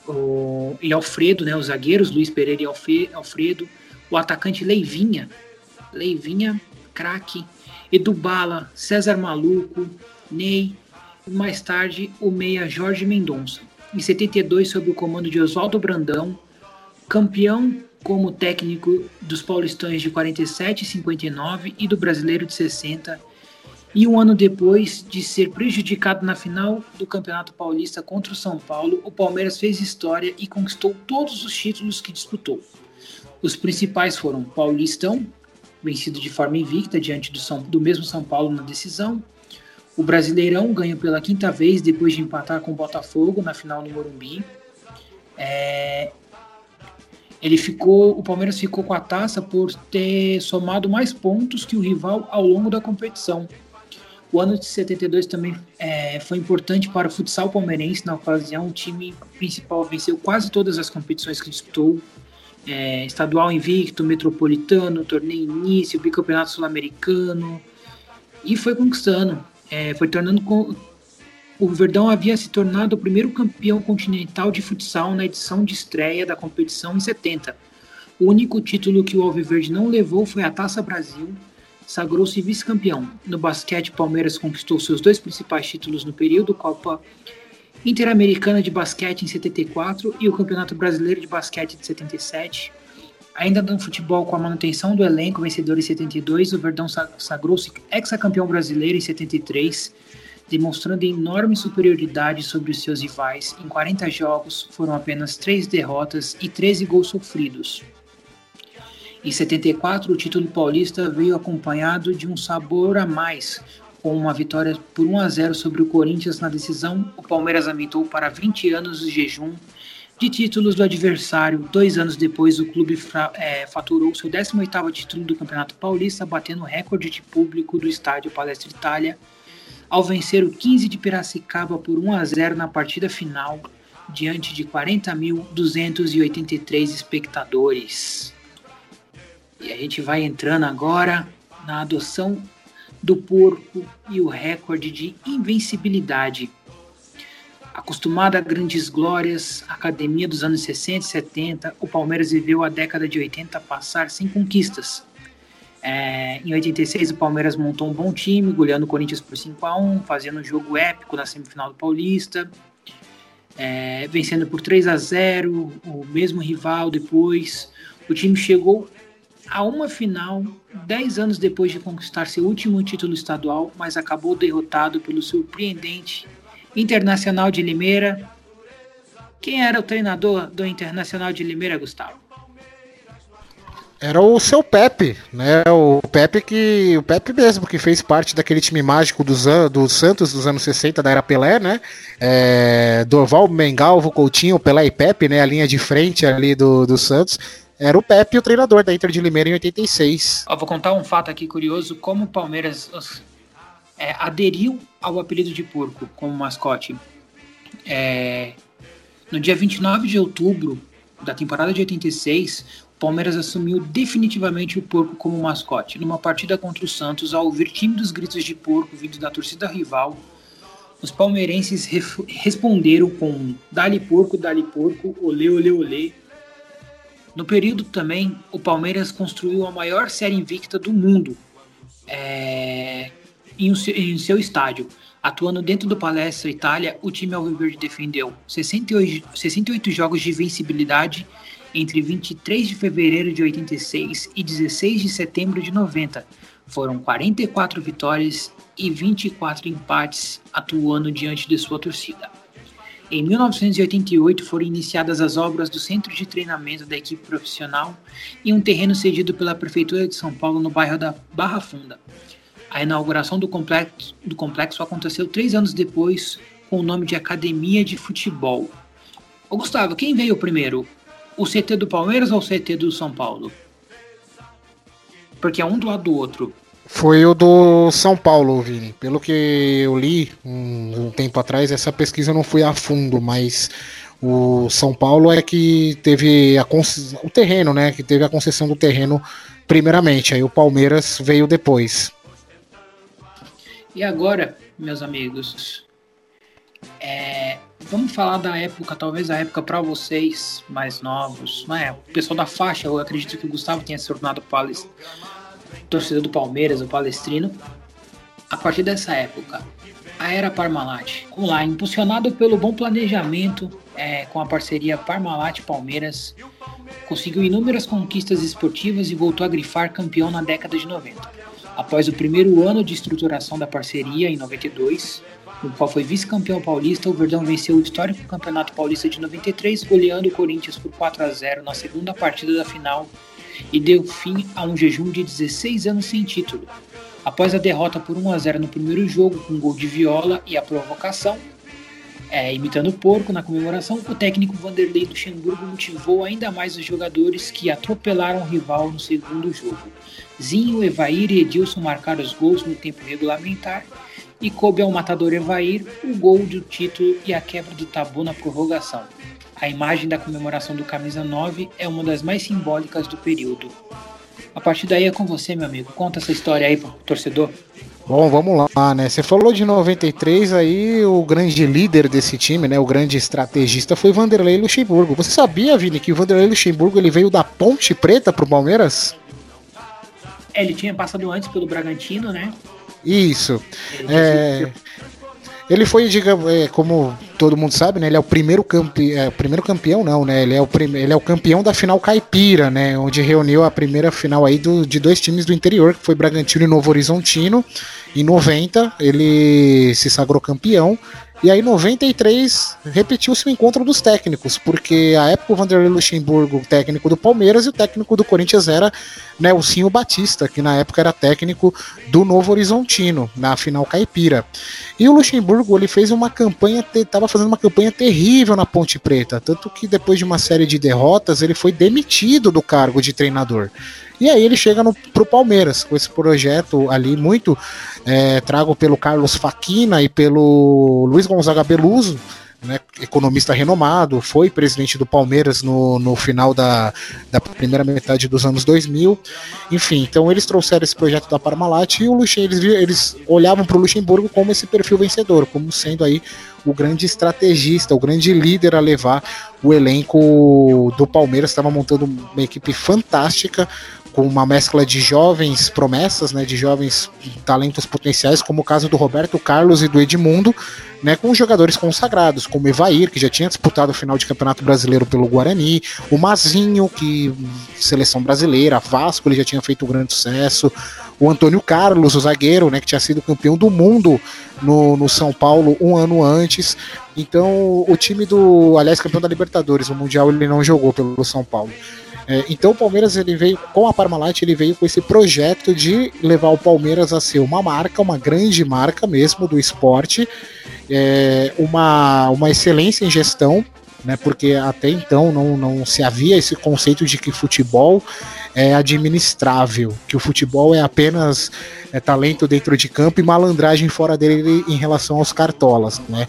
o, e Alfredo, né, os zagueiros Luiz Pereira e Alfredo, o atacante Leivinha, Leivinha, craque, Edu Bala, César Maluco, Ney, e mais tarde o meia Jorge Mendonça. Em 72, sob o comando de Oswaldo Brandão, campeão como técnico dos paulistões de 47 e 59 e do brasileiro de 60, e um ano depois de ser prejudicado na final do Campeonato Paulista contra o São Paulo, o Palmeiras fez história e conquistou todos os títulos que disputou. Os principais foram Paulistão, vencido de forma invicta diante do, São, do mesmo São Paulo na decisão. O Brasileirão ganhou pela quinta vez depois de empatar com o Botafogo na final no Morumbi. É, ele ficou, o Palmeiras ficou com a taça por ter somado mais pontos que o rival ao longo da competição. O ano de 72 também é, foi importante para o futsal palmeirense. Na ocasião, o time principal venceu quase todas as competições que disputou, é, estadual invicto, metropolitano, torneio início, bicampeonato sul-americano e foi conquistando, é, foi tornando com, o Verdão havia se tornado o primeiro campeão continental de futsal na edição de estreia da competição em 70. O único título que o Alviverde não levou foi a Taça Brasil, sagrou-se vice-campeão. No basquete, Palmeiras conquistou seus dois principais títulos no período, Copa Interamericana de Basquete em 74 e o Campeonato Brasileiro de Basquete de 77. Ainda no futebol, com a manutenção do elenco vencedor em 72, o Verdão sagrou-se ex-campeão brasileiro em 73, demonstrando enorme superioridade sobre os seus rivais. Em 40 jogos, foram apenas 3 derrotas e 13 gols sofridos. Em 74, o título paulista veio acompanhado de um sabor a mais, com uma vitória por 1 a 0 sobre o Corinthians na decisão, o Palmeiras amitou para 20 anos de jejum de títulos do adversário. Dois anos depois, o clube é, faturou seu 18º título do Campeonato Paulista, batendo o recorde de público do estádio Palestra Itália, ao vencer o 15 de Piracicaba por 1 a 0 na partida final, diante de 40.283 espectadores. E a gente vai entrando agora na adoção do porco e o recorde de invencibilidade. Acostumado a grandes glórias, academia dos anos 60 e 70, o Palmeiras viveu a década de 80 passar sem conquistas. É, em 86, o Palmeiras montou um bom time, goleando o Corinthians por 5 a 1 fazendo um jogo épico na semifinal do Paulista, é, vencendo por 3 a 0 o mesmo rival depois. O time chegou a uma final 10 anos depois de conquistar seu último título estadual, mas acabou derrotado pelo surpreendente Internacional de Limeira. Quem era o treinador do Internacional de Limeira, Gustavo? Era o seu Pepe, né? O Pepe que. O Pepe mesmo, que fez parte daquele time mágico dos, do Santos dos anos 60 da era Pelé, né? É, Dorval, Mengalvo, Coutinho, Pelé e Pepe, né? A linha de frente ali do, do Santos era o Pepe, o treinador da Inter de Limeira em 86. Eu vou contar um fato aqui curioso, como o Palmeiras é, aderiu ao apelido de porco como mascote. É, no dia 29 de outubro da temporada de 86, o Palmeiras assumiu definitivamente o porco como mascote. Numa partida contra o Santos, ao ouvir tímidos gritos de porco vindos da torcida rival, os palmeirenses responderam com Dali porco, dali porco, olê, olê, olê, no período também, o Palmeiras construiu a maior série invicta do mundo é, em, em, seu estádio. Atuando dentro do Palestra Itália, o time alviverde defendeu 68, 68 jogos de vencibilidade entre 23 de fevereiro de 86 e 16 de setembro de 90. Foram 44 vitórias e 24 empates atuando diante de sua torcida. Em 1988 foram iniciadas as obras do centro de treinamento da equipe profissional em um terreno cedido pela Prefeitura de São Paulo no bairro da Barra Funda. A inauguração do complexo, do complexo aconteceu três anos depois com o nome de Academia de Futebol. Ô Gustavo, quem veio primeiro? O CT do Palmeiras ou o CT do São Paulo? Porque é um do lado do outro. Foi o do São Paulo, Vini. Pelo que eu li um, um tempo atrás, essa pesquisa não fui a fundo, mas o São Paulo é que teve a o terreno, né? Que teve a concessão do terreno primeiramente. Aí o Palmeiras veio depois. E agora, meus amigos, é, vamos falar da época, talvez a época para vocês mais novos, né? O pessoal da faixa, eu acredito que o Gustavo tenha se tornado palestra, torcedor do Palmeiras, o palestrino. A partir dessa época, a era Parmalat, vamos lá, impulsionado pelo bom planejamento é, com a parceria Parmalat Palmeiras, conseguiu inúmeras conquistas esportivas e voltou a grifar campeão na década de 90. Após o primeiro ano de estruturação da parceria, em 92, no qual foi vice-campeão paulista, o Verdão venceu o histórico Campeonato Paulista de 93, goleando o Corinthians por 4 a 0 na segunda partida da final e deu fim a um jejum de 16 anos sem título. Após a derrota por 1 a 0 no primeiro jogo, com um gol de viola e a provocação, é, imitando o porco na comemoração, o técnico Vanderlei Luxemburgo motivou ainda mais os jogadores que atropelaram o rival no segundo jogo. Zinho, Evair e Edilson marcaram os gols no tempo regulamentar e coube ao matador Evair o gol do título e a quebra do tabu na prorrogação. A imagem da comemoração do camisa 9 é uma das mais simbólicas do período. A partir daí é com você, meu amigo. Conta essa história aí pro torcedor. Bom, vamos lá, né? Você falou de 93, aí o grande líder desse time, né? O grande estrategista foi Vanderlei Luxemburgo. Você sabia, Vini, que o Vanderlei Luxemburgo ele veio da Ponte Preta pro Palmeiras? É, ele tinha passado antes pelo Bragantino, né? Isso. É, ele foi, diga, é, como todo mundo sabe, né? Ele é o primeiro, campe, é, primeiro campeão, não, né? Ele é, o ele é o campeão da final caipira, né? Onde reuniu a primeira final aí do, de dois times do interior, que foi Bragantino e Novo Horizontino. Em 90, ele se sagrou campeão. E aí, em 93, repetiu-se o encontro dos técnicos, porque a época o Vanderlei Luxemburgo, técnico do Palmeiras, e o técnico do Corinthians era né, o Sinho Batista, que na época era técnico do Novo Horizontino, na final caipira. E o Luxemburgo ele fez uma campanha, estava fazendo uma campanha terrível na Ponte Preta, tanto que depois de uma série de derrotas, ele foi demitido do cargo de treinador. E aí ele chega no, pro Palmeiras com esse projeto ali muito é, trago pelo Carlos Faquina e pelo Luiz Gonzaga Beluso, né, economista renomado, foi presidente do Palmeiras no, no final da, da primeira metade dos anos 2000. Enfim, então eles trouxeram esse projeto da Parmalat e o eles, eles olhavam para o Luxemburgo como esse perfil vencedor, como sendo aí o grande estrategista, o grande líder a levar o elenco do Palmeiras. Estava montando uma equipe fantástica, com uma mescla de jovens promessas, né, de jovens talentos potenciais, como o caso do Roberto Carlos e do Edmundo, né, com jogadores consagrados, como Evair, que já tinha disputado o final de Campeonato Brasileiro pelo Guarani, o Mazinho, que seleção brasileira, Vasco, ele já tinha feito um grande sucesso, o Antônio Carlos, o zagueiro, né, que tinha sido campeão do mundo no, no São Paulo um ano antes. Então, o time do, aliás, campeão da Libertadores, o Mundial ele não jogou pelo São Paulo. É, então o Palmeiras ele veio com a Parmalat, ele veio com esse projeto de levar o Palmeiras a ser uma marca, uma grande marca mesmo do esporte, é, uma, uma excelência em gestão, né, porque até então não, não se havia esse conceito de que futebol é administrável, que o futebol é apenas é, talento dentro de campo e malandragem fora dele em relação aos cartolas, né?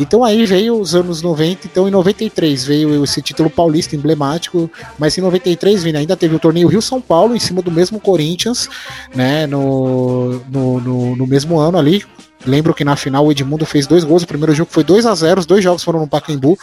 Então aí veio os anos 90, então em 93 veio esse título paulista emblemático, mas em 93 Vini, ainda teve o torneio Rio-São Paulo em cima do mesmo Corinthians, né, no, no, no, no mesmo ano ali, Lembro que na final o Edmundo fez dois gols. O primeiro jogo foi 2 a 0 Os dois jogos foram no Pacaembu.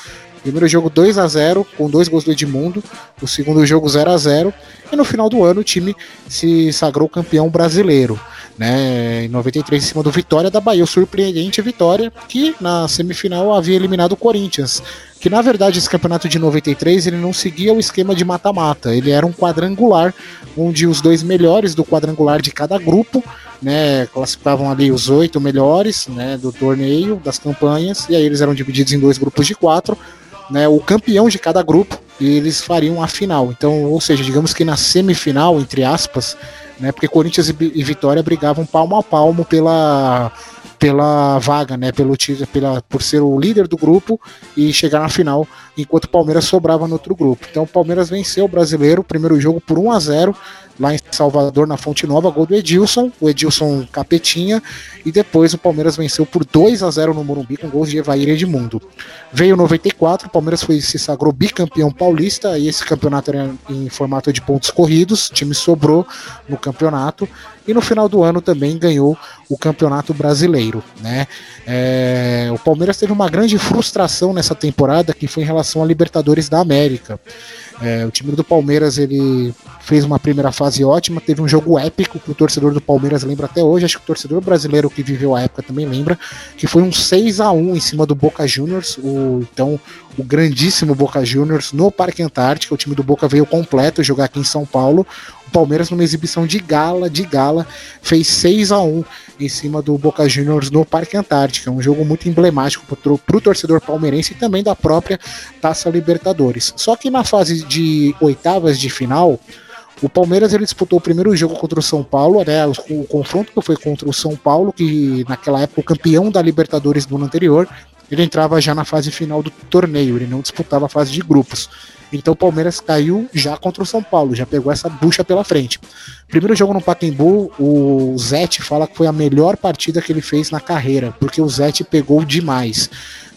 Primeiro jogo 2 a 0 com dois gols do Edmundo. O segundo jogo 0 a 0 E no final do ano o time se sagrou campeão brasileiro né, em 93 em cima do Vitória da Bahia, o surpreendente Vitória, que na semifinal havia eliminado o Corinthians, que na verdade esse campeonato de 93 ele não seguia o esquema de mata-mata, ele era um quadrangular, onde os dois melhores do quadrangular de cada grupo, né, classificavam ali os oito melhores, né, do torneio, das campanhas, e aí eles eram divididos em dois grupos de quatro, né, o campeão de cada grupo, e eles fariam a final. Então, ou seja, digamos que na semifinal, entre aspas, né? Porque Corinthians e Vitória brigavam palmo a palmo pela pela vaga, né? Pelo pela, por ser o líder do grupo e chegar na final enquanto o Palmeiras sobrava no outro grupo. Então o Palmeiras venceu o brasileiro, primeiro jogo por 1 a 0 lá em Salvador, na Fonte Nova, gol do Edilson, o Edilson capetinha, e depois o Palmeiras venceu por 2 a 0 no Morumbi com gols de Evair Edmundo. Veio 94, o Palmeiras foi, se sagrou bicampeão paulista, e esse campeonato era em formato de pontos corridos, o time sobrou no campeonato, e no final do ano também ganhou o Campeonato Brasileiro. Né? É, o Palmeiras teve uma grande frustração nessa temporada que foi em relação à Libertadores da América. É, o time do Palmeiras ele fez uma primeira fase ótima, teve um jogo épico que o torcedor do Palmeiras lembra até hoje, acho que o torcedor brasileiro que viveu a época também lembra, que foi um 6 a 1 em cima do Boca Juniors, o então o grandíssimo Boca Juniors no Parque Antártica, o time do Boca veio completo jogar aqui em São Paulo. O Palmeiras numa exibição de gala, de gala, fez 6 a 1 em cima do Boca Juniors no Parque Antártica, um jogo muito emblemático para o torcedor palmeirense e também da própria Taça Libertadores. Só que na fase de oitavas de final, o Palmeiras ele disputou o primeiro jogo contra o São Paulo, né? O, o, confronto que foi contra o São Paulo, que naquela época o campeão da Libertadores do ano anterior, ele entrava já na fase final do torneio, ele não disputava a fase de grupos. Então o Palmeiras caiu já contra o São Paulo, já pegou essa bucha pela frente. Primeiro jogo no Pacaembu, o Zete fala que foi a melhor partida que ele fez na carreira, porque o Zete pegou demais.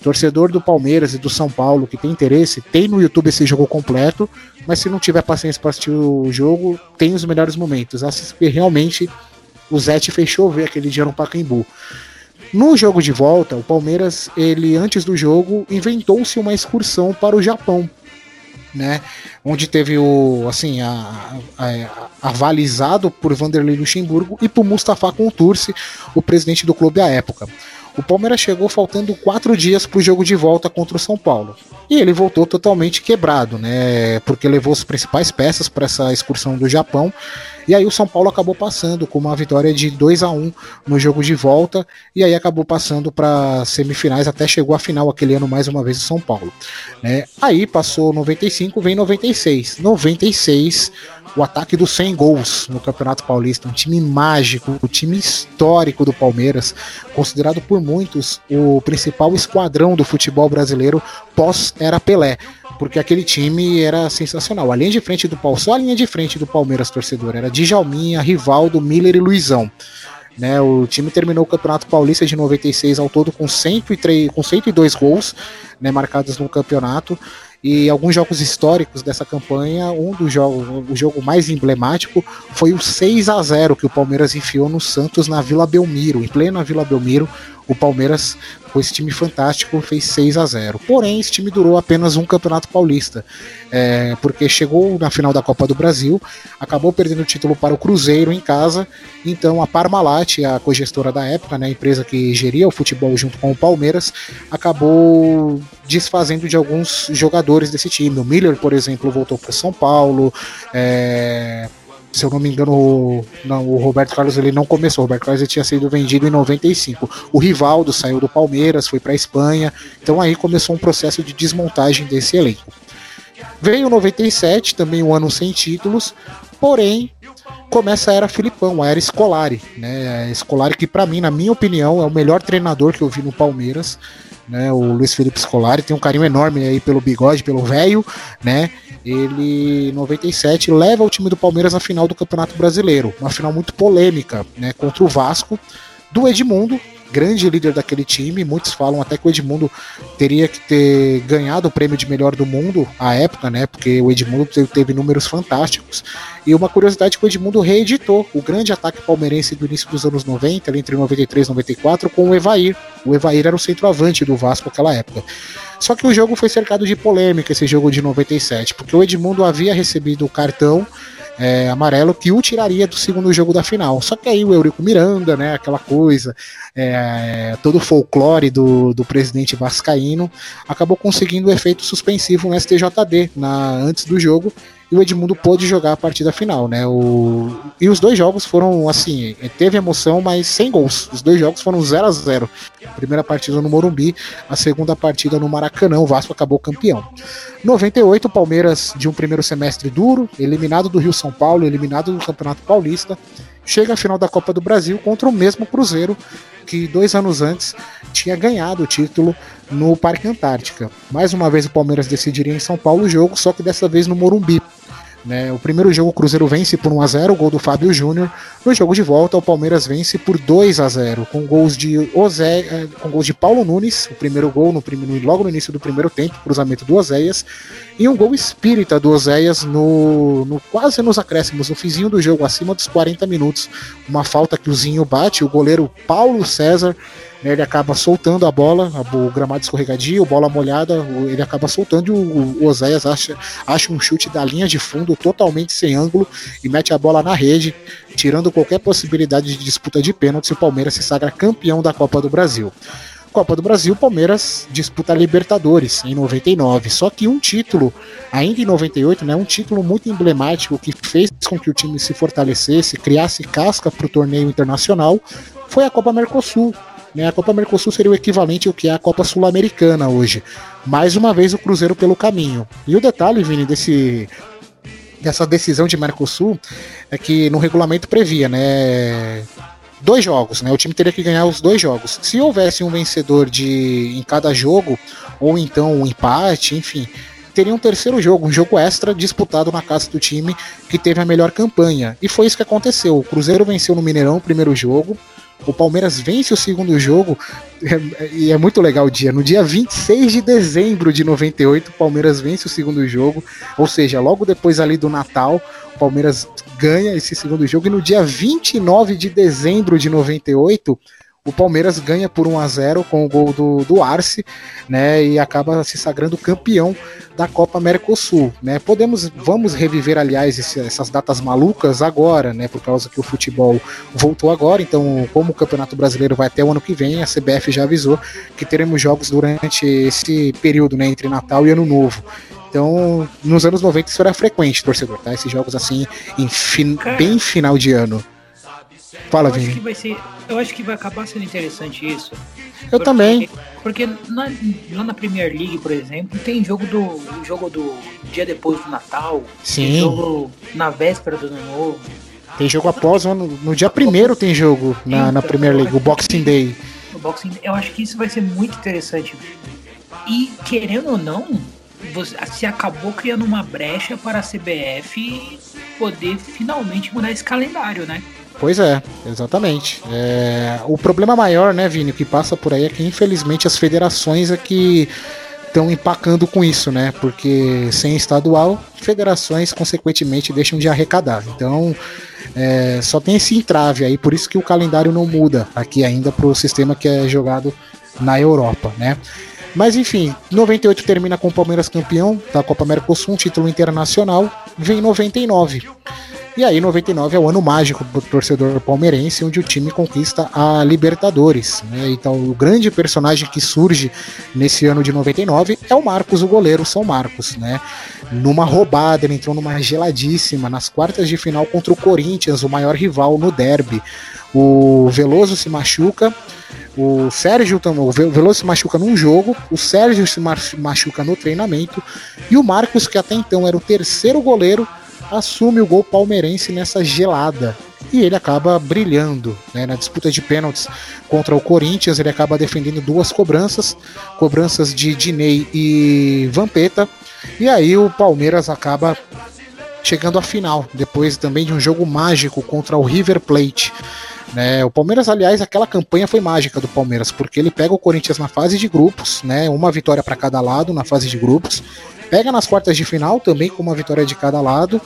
Torcedor do Palmeiras e do São Paulo que tem interesse, tem no YouTube esse jogo completo, mas se não tiver paciência para assistir o jogo, tem os melhores momentos. Assiste porque realmente o Zete fez chover aquele dia no Pacaembu. No jogo de volta, o Palmeiras, ele antes do jogo, inventou-se uma excursão para o Japão né? Onde teve o, assim, a, a, a, avalizado por Vanderlei Luxemburgo e por Mustafa Contursi, o presidente do clube à época. O Palmeiras chegou faltando quatro dias para o jogo de volta contra o São Paulo. E ele voltou totalmente quebrado, né? Porque levou as principais peças para essa excursão do Japão. E aí o São Paulo acabou passando com uma vitória de 2 a 1 no jogo de volta. E aí acabou passando para semifinais, até chegou à final aquele ano mais uma vez o São Paulo. Né? Aí passou 95, vem 96. 96 o ataque dos 100 gols no Campeonato Paulista, um time mágico, o um time histórico do Palmeiras, considerado por muitos o principal esquadrão do futebol brasileiro pós-era Pelé, porque aquele time era sensacional. A linha de frente do Palmeiras, só a linha de frente do Palmeiras torcedor, era Djalminha, Rivaldo, Miller e Luizão. Né, o time terminou o Campeonato Paulista de 96 ao todo com, 103, com 102 gols né, marcados no campeonato. E alguns jogos históricos dessa campanha, um dos jogos, o jogo mais emblemático foi o 6 a 0 que o Palmeiras enfiou no Santos na Vila Belmiro, em plena Vila Belmiro, o Palmeiras, com esse time fantástico, fez 6 a 0 Porém, esse time durou apenas um campeonato paulista, é, porque chegou na final da Copa do Brasil, acabou perdendo o título para o Cruzeiro em casa, então a Parmalat, a cogestora da época, né, a empresa que geria o futebol junto com o Palmeiras, acabou desfazendo de alguns jogadores desse time. O Miller, por exemplo, voltou para São Paulo, é, se eu não me engano, o, não, o Roberto Carlos ele não começou. O Roberto Carlos tinha sido vendido em 95. O Rivaldo saiu do Palmeiras, foi para a Espanha. Então aí começou um processo de desmontagem desse elenco. Veio 97, também um ano sem títulos, porém começa a era Filipão, a era Scolari, né? Scolari que para mim, na minha opinião, é o melhor treinador que eu vi no Palmeiras, né? O Luiz Felipe Scolari tem um carinho enorme aí pelo bigode, pelo velho, né? ele em 97 leva o time do Palmeiras à final do Campeonato Brasileiro, uma final muito polêmica, né, contra o Vasco do Edmundo, grande líder daquele time. Muitos falam até que o Edmundo teria que ter ganhado o prêmio de melhor do mundo à época, né? Porque o Edmundo teve números fantásticos. E uma curiosidade que o Edmundo reeditou o grande ataque palmeirense do início dos anos 90, entre 93 e 94, com o Evair. O Evair era o centroavante do Vasco naquela época. Só que o jogo foi cercado de polêmica, esse jogo de 97, porque o Edmundo havia recebido o cartão é, amarelo que o tiraria do segundo jogo da final. Só que aí o Eurico Miranda, né, aquela coisa, é, todo o folclore do, do presidente Vascaíno, acabou conseguindo o efeito suspensivo no STJD na, antes do jogo e o Edmundo pôde jogar a partida final, né? O... E os dois jogos foram assim, teve emoção, mas sem gols. Os dois jogos foram 0 a 0 A primeira partida no Morumbi, a segunda partida no Maracanã, o Vasco acabou campeão. 98, o Palmeiras de um primeiro semestre duro, eliminado do Rio São Paulo, eliminado do Campeonato Paulista, chega à final da Copa do Brasil contra o mesmo Cruzeiro que dois anos antes tinha ganhado o título no Parque Antártica. Mais uma vez o Palmeiras decidiria em São Paulo o jogo, só que dessa vez no Morumbi. Né? O primeiro jogo o Cruzeiro vence por 1 a 0 gol do Fábio Júnior. No jogo de volta, o Palmeiras vence por 2 a 0 com gols de Ozé, eh, com gols de Paulo Nunes, o primeiro gol no, logo no início do primeiro tempo, cruzamento do Oséias, e um gol espírita do Oséias no, no quase nos acréscimos, no fizinho do jogo, acima dos 40 minutos. Uma falta que o Zinho bate, o goleiro Paulo César né, ele acaba soltando a bola, o gramado escorregadio, bola molhada, ele acaba soltando e o, o Oséias acha, acha um chute da linha de fundo totalmente sem ângulo e mete a bola na rede, tirando qualquer possibilidade de disputa de pênalti. O Palmeiras se sagra campeão da Copa do Brasil. Copa do Brasil, Palmeiras disputa a Libertadores em 99. Só que um título, ainda em 98, né, um título muito emblemático que fez com que o time se fortalecesse, criasse casca para o torneio internacional, foi a Copa Mercosul, né? A Copa Mercosul seria o equivalente ao que é a Copa Sul-Americana hoje. Mais uma vez o Cruzeiro pelo caminho. E o detalhe, Vini, desse dessa decisão de Mercosul é que no regulamento previa, né, dois jogos, né? O time teria que ganhar os dois jogos. Se houvesse um vencedor de em cada jogo ou então um empate, enfim, teria um terceiro jogo, um jogo extra disputado na casa do time que teve a melhor campanha. E foi isso que aconteceu. O Cruzeiro venceu no Mineirão o primeiro jogo, o Palmeiras vence o segundo jogo é, e é muito legal o dia. No dia 26 de dezembro de 98, o Palmeiras vence o segundo jogo, ou seja, logo depois ali do Natal, o Palmeiras ganha esse segundo jogo e no dia 29 de dezembro de 98, o Palmeiras ganha por 1 a 0 com o gol do, do Arce, né, e acaba se sagrando campeão da Copa Mercosul, né? Podemos, vamos reviver, aliás, esse, essas datas malucas agora, né, por causa que o futebol voltou agora, então, como o Campeonato Brasileiro vai até o ano que vem, a CBF já avisou que teremos jogos durante esse período, né, entre Natal e Ano Novo. Então, nos anos 90 isso era frequente, torcedor, tá? Esses jogos assim, em fin bem final de ano. Fala, eu Vini. Vai ser, eu acho que vai acabar sendo interessante isso. Eu porque, também. Porque na, lá na Premier League, por exemplo, tem jogo do jogo do dia depois do Natal. Sim. Tem jogo na véspera do Ano Novo. Tem jogo após, no, no dia primeiro tem jogo na, então, na Premier League, o Boxing Day. O Boxing Eu acho que isso vai ser muito interessante. E querendo ou não, você, se acabou criando uma brecha para a CBF poder finalmente mudar esse calendário, né? Pois é, exatamente. É, o problema maior, né, Vini, que passa por aí é que infelizmente as federações é que estão empacando com isso, né? Porque sem estadual, federações consequentemente deixam de arrecadar. Então, é, só tem esse entrave aí, por isso que o calendário não muda aqui ainda para o sistema que é jogado na Europa, né? Mas enfim, 98 termina com o Palmeiras campeão da Copa Mercosul, um título internacional, vem 99. E aí, 99 é o ano mágico do torcedor palmeirense, onde o time conquista a Libertadores. Né? Então, o grande personagem que surge nesse ano de 99 é o Marcos, o goleiro São Marcos. Né? Numa roubada, ele entrou numa geladíssima nas quartas de final contra o Corinthians, o maior rival no derby. O Veloso se machuca, o Sérgio o Veloso se machuca num jogo, o Sérgio se machuca no treinamento e o Marcos, que até então era o terceiro goleiro, assume o gol palmeirense nessa gelada. E ele acaba brilhando né, na disputa de pênaltis contra o Corinthians. Ele acaba defendendo duas cobranças, cobranças de Dinei e Vampeta. E aí o Palmeiras acaba chegando à final, depois também de um jogo mágico contra o River Plate. Né, o Palmeiras, aliás, aquela campanha foi mágica do Palmeiras, porque ele pega o Corinthians na fase de grupos, né, uma vitória para cada lado na fase de grupos, Pega nas quartas de final também com uma vitória de cada lado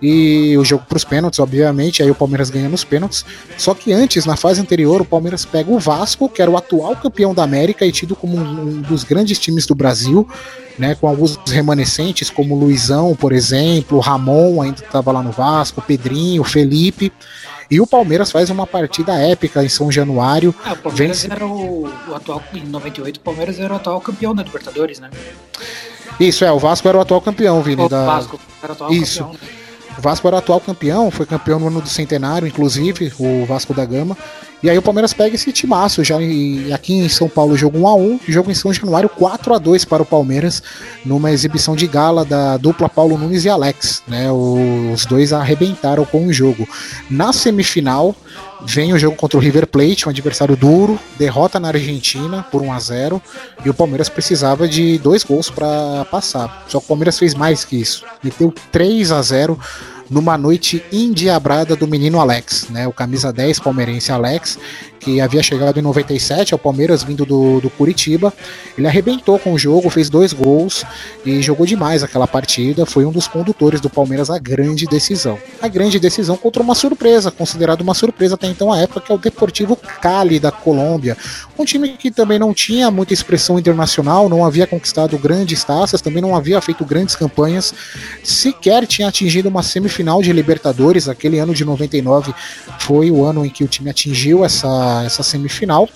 e o jogo para os pênaltis, obviamente, aí o Palmeiras ganha nos pênaltis. Só que antes, na fase anterior, o Palmeiras pega o Vasco, que era o atual campeão da América e tido como um dos grandes times do Brasil, né, com alguns remanescentes, como Luizão, por exemplo, Ramon ainda estava lá no Vasco, Pedrinho, Felipe. E o Palmeiras faz uma partida épica em São Januário. Ah, o Palmeiras vence... era o, o, atual, em 98, o Palmeiras era o atual campeão da Libertadores, né? Isso, é, o Vasco era o atual campeão, Vini. O da... Vasco era o atual Isso. campeão. O Vasco era o atual campeão, foi campeão no ano do centenário, inclusive, o Vasco da Gama. E aí o Palmeiras pega esse timaço já e aqui em São Paulo jogo 1 a 1, jogo em São Januário 4 a 2 para o Palmeiras numa exibição de gala da dupla Paulo Nunes e Alex, né? Os dois arrebentaram com o jogo. Na semifinal vem o jogo contra o River Plate, um adversário duro, derrota na Argentina por 1 a 0 e o Palmeiras precisava de dois gols para passar. Só que o Palmeiras fez mais que isso, meteu 3 a 0 numa noite endiabrada do menino Alex, né? O camisa 10 palmeirense Alex, que havia chegado em 97 ao Palmeiras vindo do, do Curitiba. Ele arrebentou com o jogo, fez dois gols e jogou demais aquela partida. Foi um dos condutores do Palmeiras à grande decisão. A grande decisão contra uma surpresa, considerado uma surpresa até então a época, que é o Deportivo Cali da Colômbia. Um time que também não tinha muita expressão internacional, não havia conquistado grandes taças, também não havia feito grandes campanhas, sequer tinha atingido uma semifinal final de Libertadores, aquele ano de 99 foi o ano em que o time atingiu essa, essa semifinal.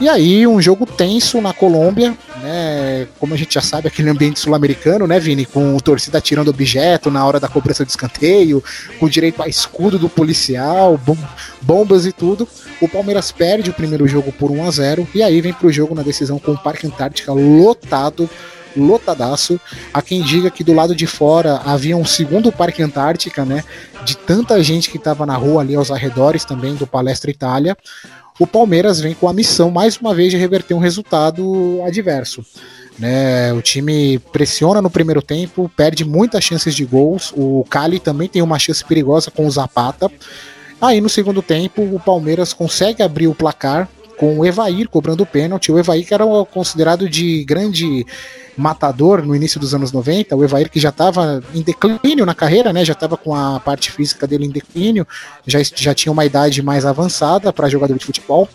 E aí, um jogo tenso na Colômbia, né? Como a gente já sabe, aquele ambiente sul-americano, né, Vini? Com o torcida tirando objeto na hora da cobrança de escanteio, com direito a escudo do policial, bom, bombas e tudo. O Palmeiras perde o primeiro jogo por 1 a 0 e aí vem pro jogo na decisão com o Parque Antártica lotado lotadaço. Há quem diga que do lado de fora havia um segundo Parque Antártica, né? De tanta gente que estava na rua ali aos arredores também do Palestra Itália. O Palmeiras vem com a missão, mais uma vez, de reverter um resultado adverso. Né, o time pressiona no primeiro tempo, perde muitas chances de gols. O Cali também tem uma chance perigosa com o Zapata. Aí no segundo tempo, o Palmeiras consegue abrir o placar com o Evair cobrando o pênalti. O Evair que era considerado de grande matador no início dos anos 90, o Evair que já estava em declínio na carreira, né, já estava com a parte física dele em declínio, já, já tinha uma idade mais avançada para jogador de futebol.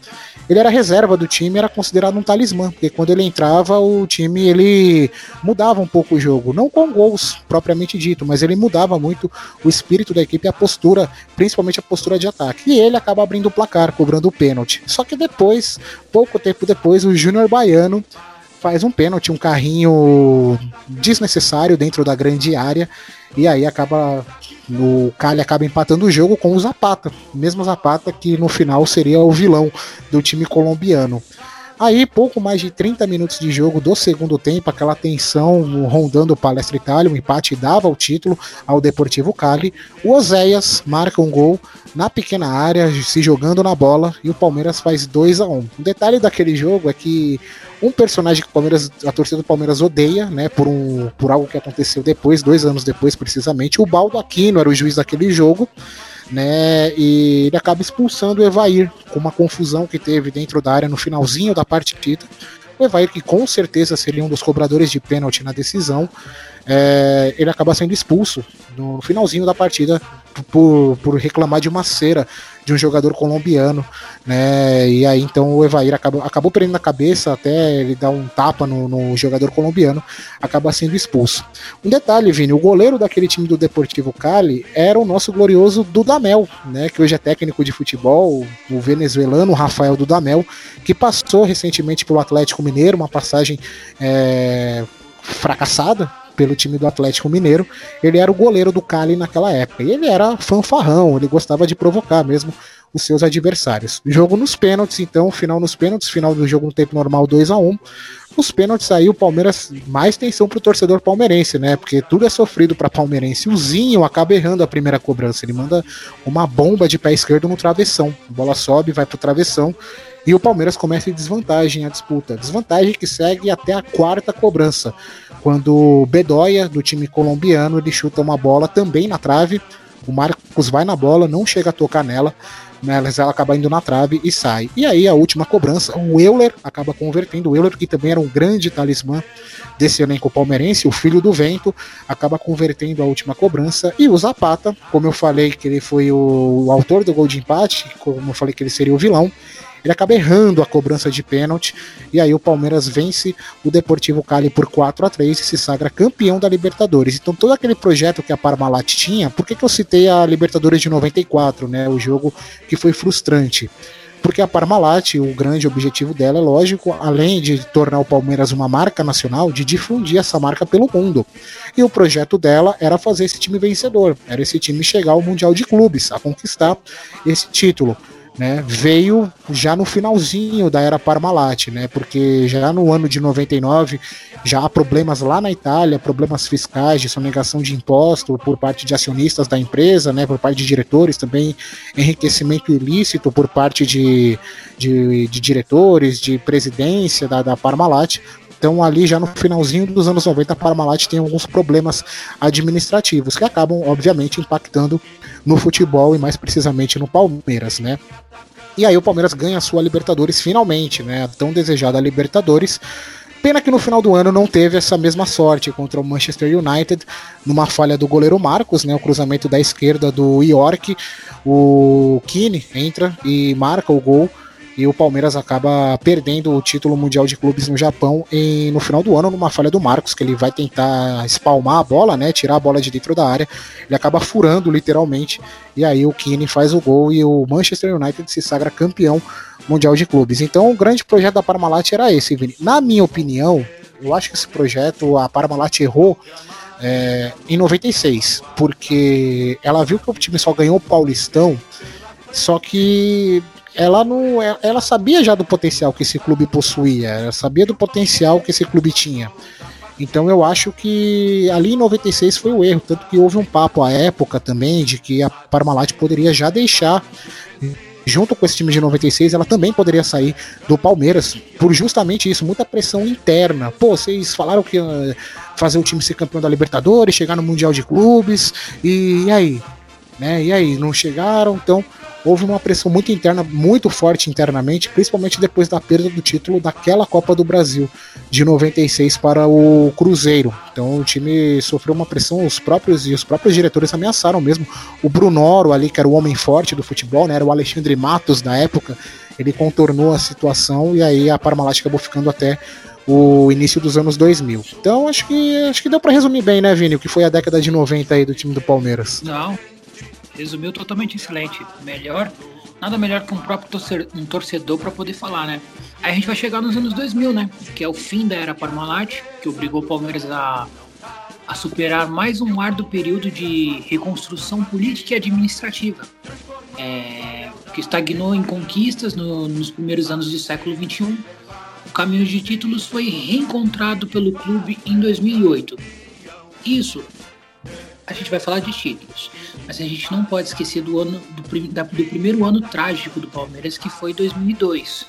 Ele era reserva do time, era considerado um talismã, porque quando ele entrava, o time ele mudava um pouco o jogo, não com gols propriamente dito, mas ele mudava muito o espírito da equipe, a postura, principalmente a postura de ataque. E ele acaba abrindo o placar, cobrando o pênalti. Só que depois, pouco tempo depois, o Júnior Baiano faz um pênalti, um carrinho desnecessário dentro da grande área e aí acaba o Cali acaba empatando o jogo com o Zapata, mesmo Zapata que no final seria o vilão do time colombiano. Aí, pouco mais de 30 minutos de jogo do segundo tempo, aquela tensão rondando o Palestra Itália, o um empate dava o título ao Deportivo Cali. O Oséias marca um gol na pequena área, se jogando na bola, e o Palmeiras faz 2 a 1 um. O detalhe daquele jogo é que um personagem que o Palmeiras, a torcida do Palmeiras odeia, né, por, um, por algo que aconteceu depois, dois anos depois precisamente, o Baldo Aquino era o juiz daquele jogo, né, e ele acaba expulsando o Evair, com uma confusão que teve dentro da área no finalzinho da partida, o Evair que com certeza seria um dos cobradores de pênalti na decisão, é, ele acaba sendo expulso no finalzinho da partida por, por reclamar de uma cera de um jogador colombiano, né? E aí então o Evair acabou, acabou prendendo a cabeça até ele dar um tapa no, no, jogador colombiano, acaba sendo expulso. Um detalhe, Vini, o goleiro daquele time do Deportivo Cali era o nosso glorioso Dudamel, né? Que hoje é técnico de futebol, o venezuelano Rafael Dudamel, que passou recentemente pelo Atlético Mineiro, uma passagem é, fracassada, pelo time do Atlético Mineiro. Ele era o goleiro do Cali naquela época. E ele era fanfarrão, ele gostava de provocar mesmo os seus adversários. Jogo nos pênaltis, então, final nos pênaltis, final do jogo no tempo normal 2 a 1 Os pênaltis aí, o Palmeiras, mais tensão pro torcedor palmeirense, né? Porque tudo é sofrido para palmeirense. O Zinho acaba errando a primeira cobrança. Ele manda uma bomba de pé esquerdo no travessão. A bola sobe, vai pro travessão. E o Palmeiras começa em desvantagem a disputa. Desvantagem que segue até a quarta cobrança quando Bedoya, do time colombiano, ele chuta uma bola também na trave. O Marcos vai na bola, não chega a tocar nela, mas ela acaba indo na trave e sai. E aí a última cobrança, o Euler acaba convertendo. O Euler, que também era um grande talismã desse elenco palmeirense, o filho do vento, acaba convertendo a última cobrança. E o Zapata, como eu falei que ele foi o autor do gol de empate, como eu falei que ele seria o vilão, ele acaba errando a cobrança de pênalti e aí o Palmeiras vence o Deportivo Cali por 4 a 3 e se sagra campeão da Libertadores. Então todo aquele projeto que a Parmalat tinha, por que, que eu citei a Libertadores de 94, né, o jogo que foi frustrante? porque a Parmalat, o grande objetivo dela é lógico, além de tornar o Palmeiras uma marca nacional, de difundir essa marca pelo mundo. E o projeto dela era fazer esse time vencedor, era esse time chegar ao Mundial de Clubes, a conquistar esse título. Né, veio já no finalzinho da era Parmalat, né, porque já no ano de 99 já há problemas lá na Itália, problemas fiscais de sonegação de imposto por parte de acionistas da empresa, né, por parte de diretores, também enriquecimento ilícito por parte de, de, de diretores, de presidência da, da Parmalat, então, ali já no finalzinho dos anos 90, a Parmalat tem alguns problemas administrativos que acabam, obviamente, impactando no futebol e mais precisamente no Palmeiras, né? E aí o Palmeiras ganha a sua Libertadores finalmente, né? A tão desejada Libertadores. Pena que no final do ano não teve essa mesma sorte contra o Manchester United, numa falha do goleiro Marcos, né? O cruzamento da esquerda do York. O Kine entra e marca o gol e o Palmeiras acaba perdendo o título mundial de clubes no Japão em, no final do ano numa falha do Marcos, que ele vai tentar espalmar a bola, né, tirar a bola de dentro da área, ele acaba furando literalmente, e aí o Kine faz o gol e o Manchester United se sagra campeão mundial de clubes. Então o grande projeto da Parmalat era esse, Vini. Na minha opinião, eu acho que esse projeto a Parmalat errou é, em 96, porque ela viu que o time só ganhou o Paulistão, só que ela não, ela sabia já do potencial que esse clube possuía, ela sabia do potencial que esse clube tinha. Então eu acho que ali em 96 foi o erro, tanto que houve um papo à época também de que a Parmalat poderia já deixar junto com esse time de 96, ela também poderia sair do Palmeiras por justamente isso, muita pressão interna. Pô, vocês falaram que ia fazer o time ser campeão da Libertadores, chegar no Mundial de Clubes, e, e aí? Né? E aí, não chegaram, então houve uma pressão muito interna, muito forte internamente, principalmente depois da perda do título daquela Copa do Brasil de 96 para o Cruzeiro. Então o time sofreu uma pressão, os próprios e os próprios diretores ameaçaram mesmo. O Brunoro ali, que era o homem forte do futebol, né, era o Alexandre Matos da época, ele contornou a situação e aí a Parmalat acabou ficando até o início dos anos 2000. Então acho que acho que deu para resumir bem, né, Vini, o que foi a década de 90 aí do time do Palmeiras. Não, resumiu totalmente excelente. Melhor, nada melhor que um próprio torcedor, um torcedor para poder falar, né? Aí a gente vai chegar nos anos 2000, né? Que é o fim da era Parmalat, que obrigou o Palmeiras a, a superar mais um árduo período de reconstrução política e administrativa. É, que estagnou em conquistas no, nos primeiros anos do século XXI. O caminho de títulos foi reencontrado pelo clube em 2008. Isso a gente vai falar de títulos, mas a gente não pode esquecer do ano do, da, do primeiro ano trágico do Palmeiras, que foi 2002.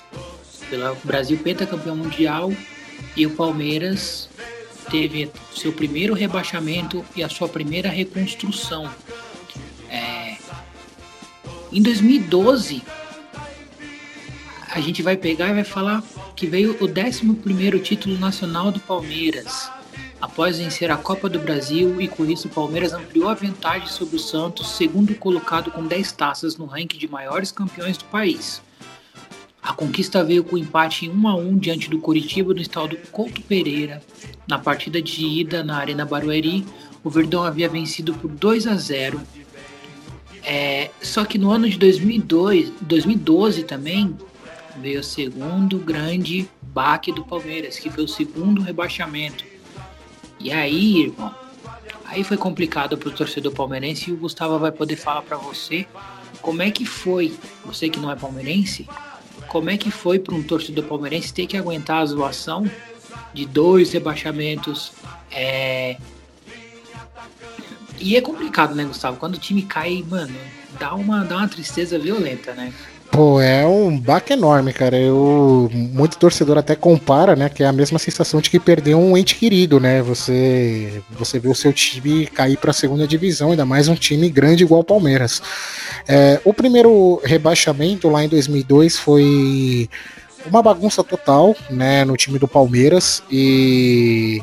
Pela Brasil pentacampeão mundial e o Palmeiras teve seu primeiro rebaixamento e a sua primeira reconstrução. É, em 2012, a gente vai pegar e vai falar que veio o 11 título nacional do Palmeiras após vencer a Copa do Brasil e com isso o Palmeiras ampliou a vantagem sobre o Santos, segundo colocado com 10 taças no ranking de maiores campeões do país. A conquista veio com empate em 1 a 1 diante do Curitiba no estado Couto Pereira. Na partida de ida na Arena Barueri, o Verdão havia vencido por 2 a 0. É, só que no ano de 2002, 2012 também veio o segundo grande baque do Palmeiras, que foi o segundo rebaixamento. E aí, irmão, aí foi complicado pro torcedor palmeirense e o Gustavo vai poder falar para você como é que foi, você que não é palmeirense, como é que foi para um torcedor palmeirense ter que aguentar a zoação de dois rebaixamentos. É... E é complicado, né, Gustavo? Quando o time cai, mano, dá uma, dá uma tristeza violenta, né? Pô, é um baque enorme, cara. Eu, muito torcedor até compara, né? Que é a mesma sensação de que perdeu um ente querido, né? Você, você vê o seu time cair para a segunda divisão, ainda mais um time grande igual o Palmeiras. É, o primeiro rebaixamento lá em 2002 foi uma bagunça total, né? No time do Palmeiras e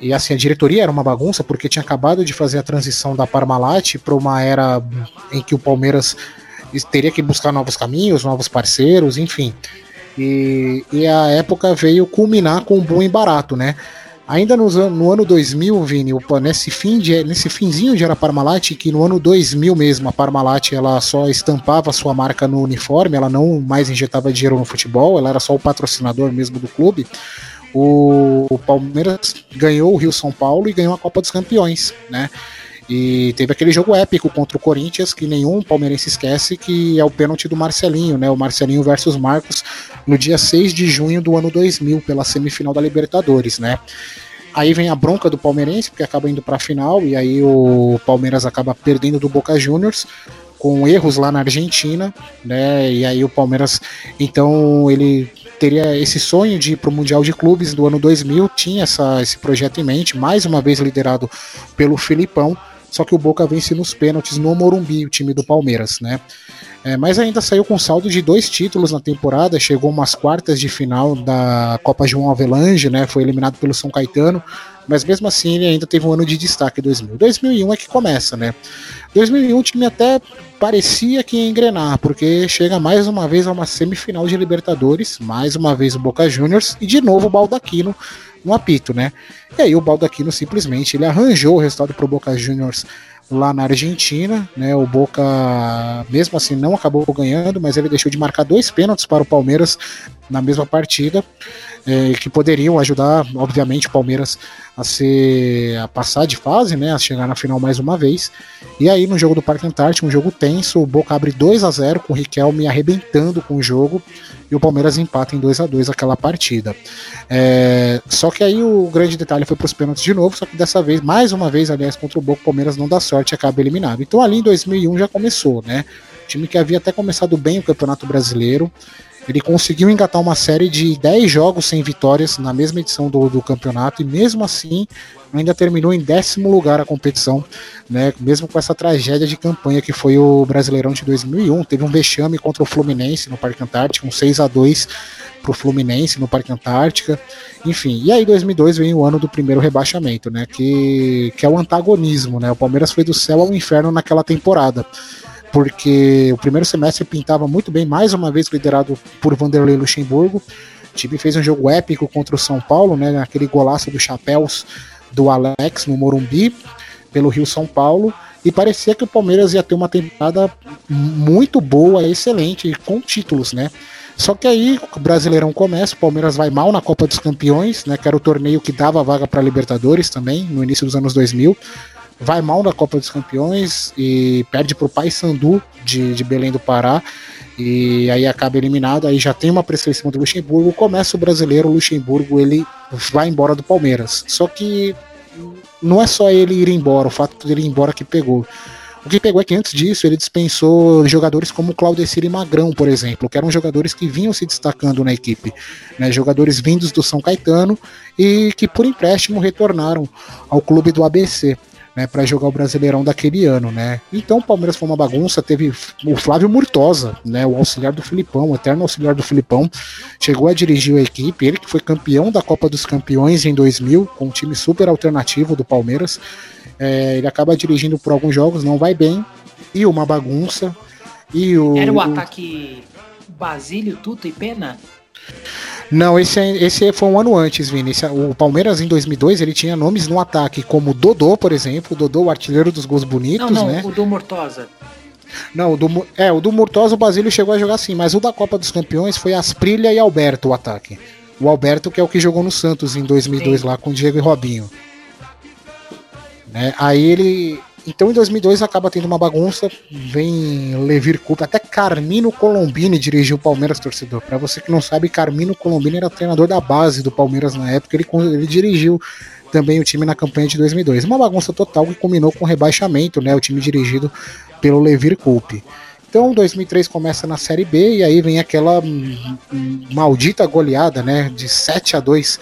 e assim, a diretoria era uma bagunça porque tinha acabado de fazer a transição da Parmalat para uma era em que o Palmeiras teria que buscar novos caminhos, novos parceiros, enfim. E, e a época veio culminar com o bom e barato, né? Ainda no, no ano 2000, Vini, nesse, fim de, nesse finzinho de era Parmalat, que no ano 2000 mesmo a Parmalat ela só estampava sua marca no uniforme, ela não mais injetava dinheiro no futebol, ela era só o patrocinador mesmo do clube. O, o Palmeiras ganhou o Rio São Paulo e ganhou a Copa dos Campeões, né? E teve aquele jogo épico contra o Corinthians, que nenhum palmeirense esquece, que é o pênalti do Marcelinho, né? O Marcelinho versus Marcos, no dia 6 de junho do ano 2000, pela semifinal da Libertadores, né? Aí vem a bronca do palmeirense, porque acaba indo para a final, e aí o Palmeiras acaba perdendo do Boca Juniors, com erros lá na Argentina, né? E aí o Palmeiras, então, ele teria esse sonho de ir para o Mundial de Clubes do ano 2000, tinha essa, esse projeto em mente, mais uma vez liderado pelo Filipão, só que o Boca vence nos pênaltis no Morumbi, o time do Palmeiras, né? É, mas ainda saiu com saldo de dois títulos na temporada, chegou umas quartas de final da Copa João Avelange, né? Foi eliminado pelo São Caetano, mas mesmo assim ele ainda teve um ano de destaque 2000. 2001 é que começa, né? 2001 o time até parecia que ia engrenar, porque chega mais uma vez a uma semifinal de Libertadores, mais uma vez o Boca Juniors e de novo o Baldaquino no apito, né? E aí o Baldaquino simplesmente ele arranjou o resultado pro Boca Juniors lá na Argentina, né? O Boca, mesmo assim, não acabou ganhando, mas ele deixou de marcar dois pênaltis para o Palmeiras na mesma partida, é, que poderiam ajudar, obviamente, o Palmeiras a ser a passar de fase, né? A chegar na final mais uma vez. E aí, no jogo do Parque Antártico, um jogo tenso, o Boca abre 2 a 0 com o Riquelme arrebentando com o jogo e o Palmeiras empata em 2 a 2 aquela partida. É, só que aí o grande detalhe foi para os pênaltis de novo, só que dessa vez, mais uma vez, aliás, contra o Boca, o Palmeiras não dá sorte e acaba eliminado. Então ali em 2001 já começou, né? Time que havia até começado bem o Campeonato Brasileiro, ele conseguiu engatar uma série de 10 jogos sem vitórias na mesma edição do, do campeonato e mesmo assim ainda terminou em décimo lugar a competição, né? Mesmo com essa tragédia de campanha que foi o Brasileirão de 2001, teve um vexame contra o Fluminense no Parque Antártico, um 6 a 2 pro Fluminense no Parque Antártica, enfim. E aí 2002 vem o ano do primeiro rebaixamento, né? Que que é o antagonismo, né? O Palmeiras foi do céu ao inferno naquela temporada porque o primeiro semestre pintava muito bem, mais uma vez liderado por Vanderlei Luxemburgo. O time fez um jogo épico contra o São Paulo, né, naquele golaço dos chapéus do Alex no Morumbi, pelo Rio São Paulo, e parecia que o Palmeiras ia ter uma temporada muito boa, excelente, com títulos, né? Só que aí o Brasileirão começa, o Palmeiras vai mal na Copa dos Campeões, né, que era o torneio que dava vaga para Libertadores também, no início dos anos 2000 vai mal na Copa dos Campeões e perde para o Paysandu de, de Belém do Pará e aí acaba eliminado, aí já tem uma prescrição do Luxemburgo, começa o brasileiro, o Luxemburgo ele vai embora do Palmeiras. Só que não é só ele ir embora, o fato dele ir embora que pegou. O que pegou é que antes disso ele dispensou jogadores como Claudecir e Magrão, por exemplo, que eram jogadores que vinham se destacando na equipe, né, jogadores vindos do São Caetano e que por empréstimo retornaram ao clube do ABC né, para jogar o Brasileirão daquele ano, né? Então o Palmeiras foi uma bagunça, teve o Flávio Murtosa, né, o auxiliar do Filipão, o eterno auxiliar do Filipão, chegou a dirigir a equipe, ele que foi campeão da Copa dos Campeões em 2000, com um time super alternativo do Palmeiras. É, ele acaba dirigindo por alguns jogos, não vai bem, e uma bagunça. E o, Era o ataque Basílio, Tuta e Pena? Não, esse, é, esse foi um ano antes, Vini. Esse, o Palmeiras em 2002 ele tinha nomes no ataque, como Dodô, por exemplo. O Dodô, o artilheiro dos gols bonitos, não, não, né? O do Mortosa. Não, o do, é, o do Mortosa o Basílio chegou a jogar assim, mas o da Copa dos Campeões foi Asprilha e Alberto o ataque. O Alberto que é o que jogou no Santos em 2002 Sim. lá com o Diego e Robinho. Né? Aí ele então em 2002 acaba tendo uma bagunça, vem Levir Coupe, até Carmino Colombini dirigiu o Palmeiras torcedor. Para você que não sabe, Carmino Colombini era treinador da base do Palmeiras na época, ele, ele dirigiu também o time na campanha de 2002. Uma bagunça total que culminou com o rebaixamento, né? O time dirigido pelo Levir Coupe. Então 2003 começa na Série B e aí vem aquela maldita goleada, né? De 7 a 2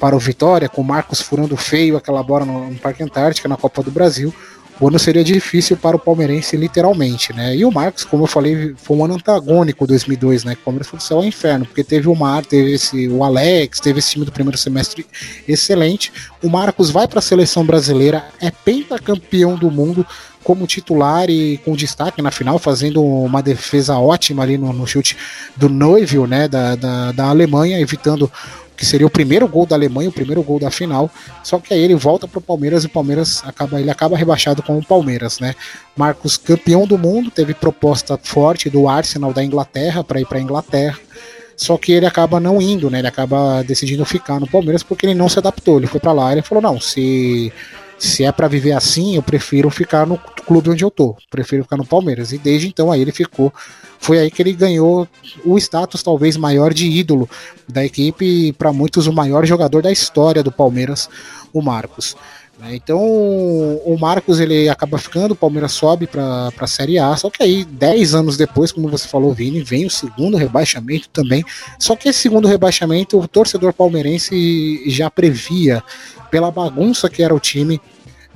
para o Vitória, com o Marcos furando feio aquela bola no, no Parque Antártica na Copa do Brasil o ano seria difícil para o palmeirense, literalmente, né? E o Marcos, como eu falei, foi um ano antagônico 2002, né? O Palmeiras foi do céu ao inferno, porque teve o Mar, teve esse, o Alex, teve esse time do primeiro semestre excelente. O Marcos vai para a seleção brasileira, é pentacampeão do mundo como titular e com destaque na final, fazendo uma defesa ótima ali no, no chute do Neuville, né? Da, da, da Alemanha, evitando que seria o primeiro gol da Alemanha, o primeiro gol da final. Só que aí ele volta para o Palmeiras e o Palmeiras acaba, ele acaba rebaixado com o Palmeiras, né? Marcos, campeão do mundo, teve proposta forte do Arsenal da Inglaterra para ir para a Inglaterra. Só que ele acaba não indo, né? Ele acaba decidindo ficar no Palmeiras porque ele não se adaptou. Ele foi para lá e ele falou: "Não, se se é para viver assim, eu prefiro ficar no clube onde eu tô, prefiro ficar no Palmeiras. E desde então aí ele ficou, foi aí que ele ganhou o status talvez maior de ídolo da equipe, para muitos o maior jogador da história do Palmeiras, o Marcos. Né? Então o Marcos ele acaba ficando, o Palmeiras sobe para a Série A, só que aí 10 anos depois, como você falou, Vini, vem o segundo rebaixamento também. Só que esse segundo rebaixamento o torcedor palmeirense já previa pela bagunça que era o time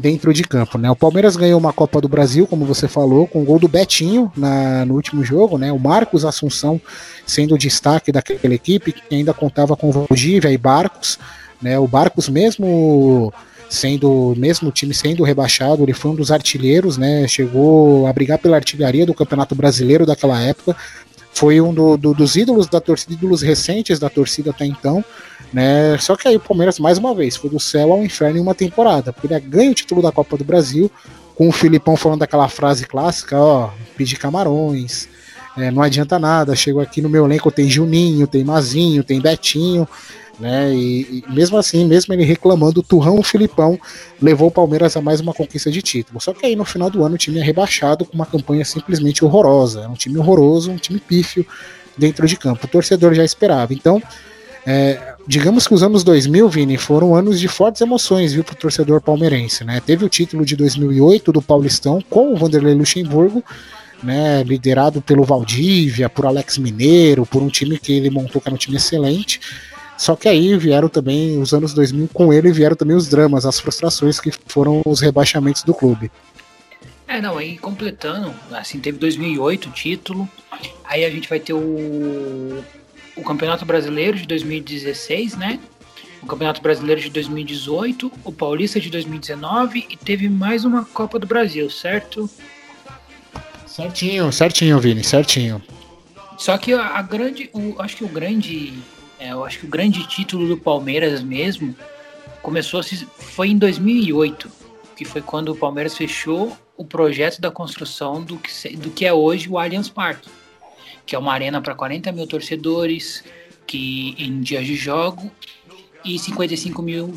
dentro de campo, né? O Palmeiras ganhou uma Copa do Brasil, como você falou, com o gol do Betinho na, no último jogo, né? O Marcos Assunção sendo o destaque daquela equipe que ainda contava com Valdívia e Barcos, né? O Barcos mesmo sendo mesmo time sendo rebaixado, ele foi um dos artilheiros, né? Chegou a brigar pela artilharia do Campeonato Brasileiro daquela época. Foi um do, do, dos ídolos da torcida, ídolos recentes da torcida até então, né? Só que aí o Palmeiras, mais uma vez, foi do céu ao inferno em uma temporada, porque ele ganha o título da Copa do Brasil, com o Filipão falando daquela frase clássica, ó, pedir camarões, é, não adianta nada, chego aqui no meu elenco, tem Juninho, tem Mazinho, tem Betinho, né? E, e, mesmo assim, mesmo ele reclamando, o Turrão Filipão levou o Palmeiras a mais uma conquista de título. Só que aí no final do ano o time é rebaixado com uma campanha simplesmente horrorosa. É um time horroroso, um time pífio dentro de campo. O torcedor já esperava. Então, é, digamos que os anos 2000, Vini, foram anos de fortes emoções, viu, para o torcedor palmeirense, né? Teve o título de 2008 do Paulistão com o Vanderlei Luxemburgo, né, liderado pelo Valdívia, por Alex Mineiro, por um time que ele montou que era um time excelente. Só que aí vieram também os anos 2000 com ele vieram também os dramas, as frustrações que foram os rebaixamentos do clube. É, não, aí completando, assim, teve 2008 o título, aí a gente vai ter o, o Campeonato Brasileiro de 2016, né? O Campeonato Brasileiro de 2018, o Paulista de 2019 e teve mais uma Copa do Brasil, certo? Certinho, certinho, Vini, certinho. Só que a, a grande, o, acho que o grande é, eu acho que o grande título do Palmeiras mesmo começou foi em 2008, que foi quando o Palmeiras fechou o projeto da construção do que, do que é hoje o Allianz Parque, que é uma arena para 40 mil torcedores, que em dias de jogo e 55 mil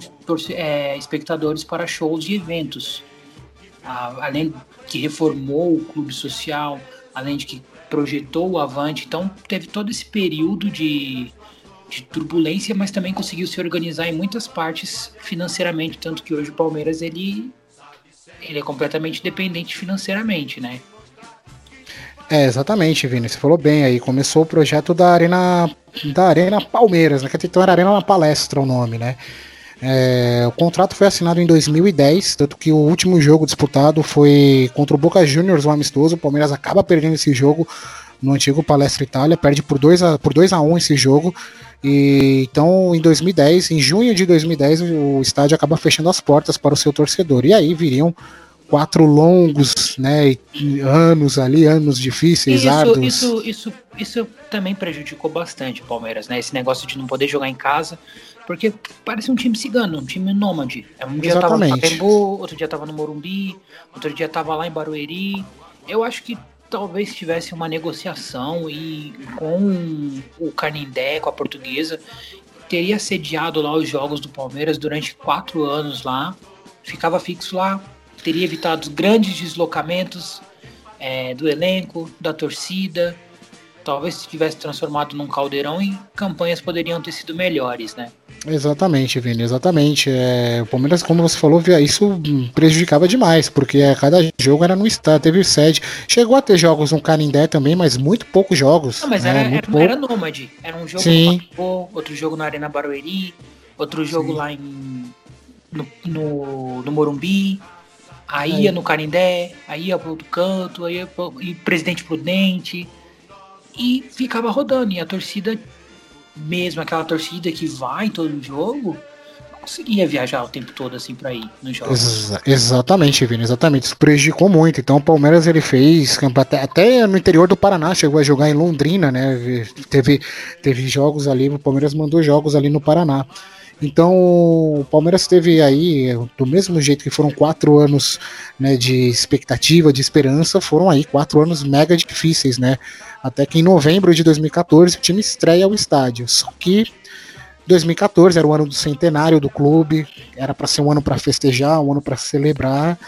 é, espectadores para shows e eventos. além que reformou o clube social, além de que projetou o Avante, então teve todo esse período de de turbulência, mas também conseguiu se organizar em muitas partes financeiramente, tanto que hoje o Palmeiras ele, ele é completamente dependente financeiramente, né? É, exatamente, Vini, você falou bem aí, começou o projeto da Arena da Arena Palmeiras, né? Que então era Arena na Palestra o nome, né? É, o contrato foi assinado em 2010, tanto que o último jogo disputado foi contra o Boca Juniors, um amistoso. O Palmeiras acaba perdendo esse jogo no antigo Palestra Itália, perde por 2 a, por 2 a 1 esse jogo. E, então, em 2010, em junho de 2010, o estádio acaba fechando as portas para o seu torcedor. E aí viriam quatro longos né, anos ali, anos difíceis, isso, árduos. Isso, isso, isso também prejudicou bastante o Palmeiras, né? Esse negócio de não poder jogar em casa, porque parece um time cigano, um time nômade. É, um dia Exatamente. tava no Pacaembu, outro dia tava no Morumbi, outro dia tava lá em Barueri. Eu acho que talvez tivesse uma negociação e com o Canindé, com a portuguesa, teria sediado lá os jogos do Palmeiras durante quatro anos lá, ficava fixo lá, teria evitado grandes deslocamentos é, do elenco, da torcida, talvez se tivesse transformado num caldeirão e campanhas poderiam ter sido melhores, né? Exatamente, Vini, exatamente. É, o Palmeiras, como você falou, isso prejudicava demais, porque a cada jogo era no estado, teve sede. Chegou a ter jogos no Canindé também, mas muito poucos jogos. Não, mas né? era, muito era, era nômade. Era um jogo Sim. no Papo, outro jogo na Arena Barueri, outro jogo Sim. lá em, no, no, no Morumbi. Aí ia no Canindé, aí ia pro outro canto, aí ia pro, Presidente Prudente. E ficava rodando, e a torcida mesmo aquela torcida que vai todo jogo, conseguia viajar o tempo todo assim para ir nos jogos. Exa exatamente, Vini, exatamente. Isso prejudicou muito. Então o Palmeiras ele fez até, até no interior do Paraná, chegou a jogar em Londrina, né? Teve, teve jogos ali, o Palmeiras mandou jogos ali no Paraná. Então, o Palmeiras teve aí, do mesmo jeito que foram quatro anos né, de expectativa, de esperança, foram aí quatro anos mega difíceis, né? Até que em novembro de 2014 o time estreia ao estádio. Só que 2014 era o ano do centenário do clube, era para ser um ano para festejar, um ano para celebrar.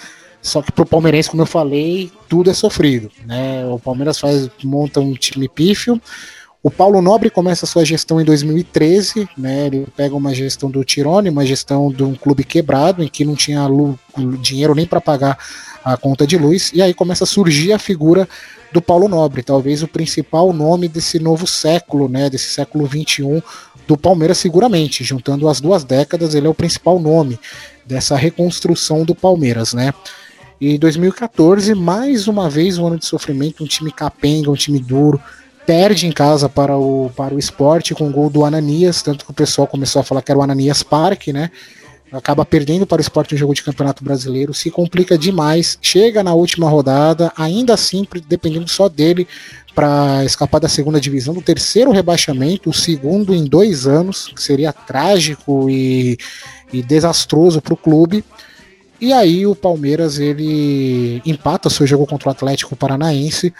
Só que pro palmeirense, como eu falei, tudo é sofrido, né? O Palmeiras faz monta um time pífio. O Paulo Nobre começa sua gestão em 2013, né? Ele pega uma gestão do Tirone, uma gestão de um clube quebrado, em que não tinha dinheiro nem para pagar a conta de luz, e aí começa a surgir a figura do Paulo Nobre, talvez o principal nome desse novo século, né? Desse século 21 do Palmeiras, seguramente. Juntando as duas décadas, ele é o principal nome dessa reconstrução do Palmeiras, né? E 2014, mais uma vez, um ano de sofrimento, um time capenga, um time duro, perde em casa para o, para o esporte com o gol do Ananias, tanto que o pessoal começou a falar que era o Ananias Parque, né? Acaba perdendo para o esporte no jogo de campeonato brasileiro, se complica demais, chega na última rodada, ainda assim, dependendo só dele, para escapar da segunda divisão, do terceiro rebaixamento, o segundo em dois anos, que seria trágico e, e desastroso para o clube. E aí o Palmeiras ele empata seu jogo contra o Atlético Paranaense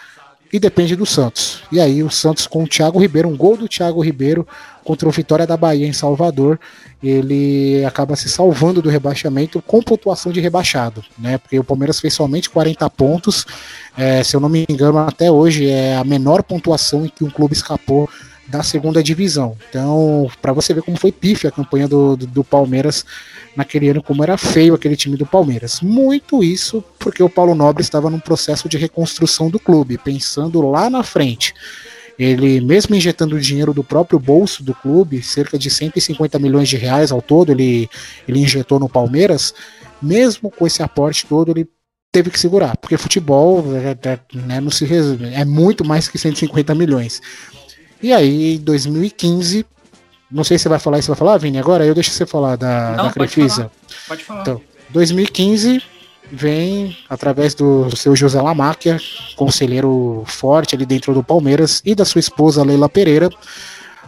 e depende do Santos. E aí o Santos com o Thiago Ribeiro, um gol do Thiago Ribeiro contra o Vitória da Bahia em Salvador, ele acaba se salvando do rebaixamento com pontuação de rebaixado, né? Porque o Palmeiras fez somente 40 pontos, é, se eu não me engano, até hoje é a menor pontuação em que um clube escapou da segunda divisão. Então, para você ver como foi pífia a campanha do, do, do, Palmeiras naquele ano, como era feio aquele time do Palmeiras. Muito isso porque o Paulo Nobre estava num processo de reconstrução do clube, pensando lá na frente. Ele, mesmo injetando dinheiro do próprio bolso do clube, cerca de 150 milhões de reais ao todo, ele, ele injetou no Palmeiras, mesmo com esse aporte todo, ele teve que segurar, porque futebol é, é, né, não se resume, é muito mais que 150 milhões. E aí, em 2015, não sei se você vai falar isso, vai falar, Vini, agora eu deixo você falar da, não, da Crefisa. Pode falar. Então, 2015 vem através do seu José Lamáquia, conselheiro forte ali dentro do Palmeiras, e da sua esposa Leila Pereira.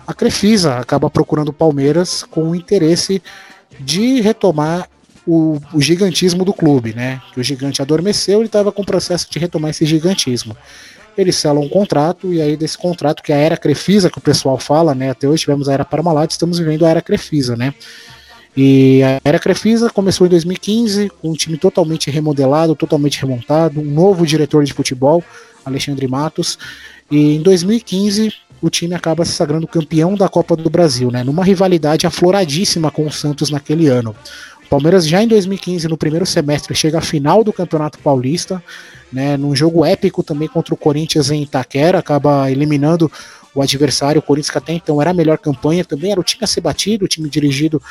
A Crefisa acaba procurando o Palmeiras com o interesse de retomar o, o, gigantismo do clube, né? Que o gigante adormeceu, ele estava com o processo de retomar esse gigantismo eles selam um contrato, e aí desse contrato, que é a era Crefisa, que o pessoal fala, né? Até hoje tivemos a era Parmalat, estamos vivendo a era Crefisa, né? E a era Crefisa começou em 2015, com um time totalmente remodelado, totalmente remontado, um novo diretor de futebol, Alexandre Matos, e em 2015 o time acaba se sagrando campeão da Copa do Brasil, né? Numa rivalidade afloradíssima com o Santos naquele ano. Palmeiras já em 2015, no primeiro semestre, chega à final do Campeonato Paulista, né, num jogo épico também contra o Corinthians em Itaquera, acaba eliminando o adversário, o Corinthians que até então era a melhor campanha, também era o time a ser batido, o time dirigido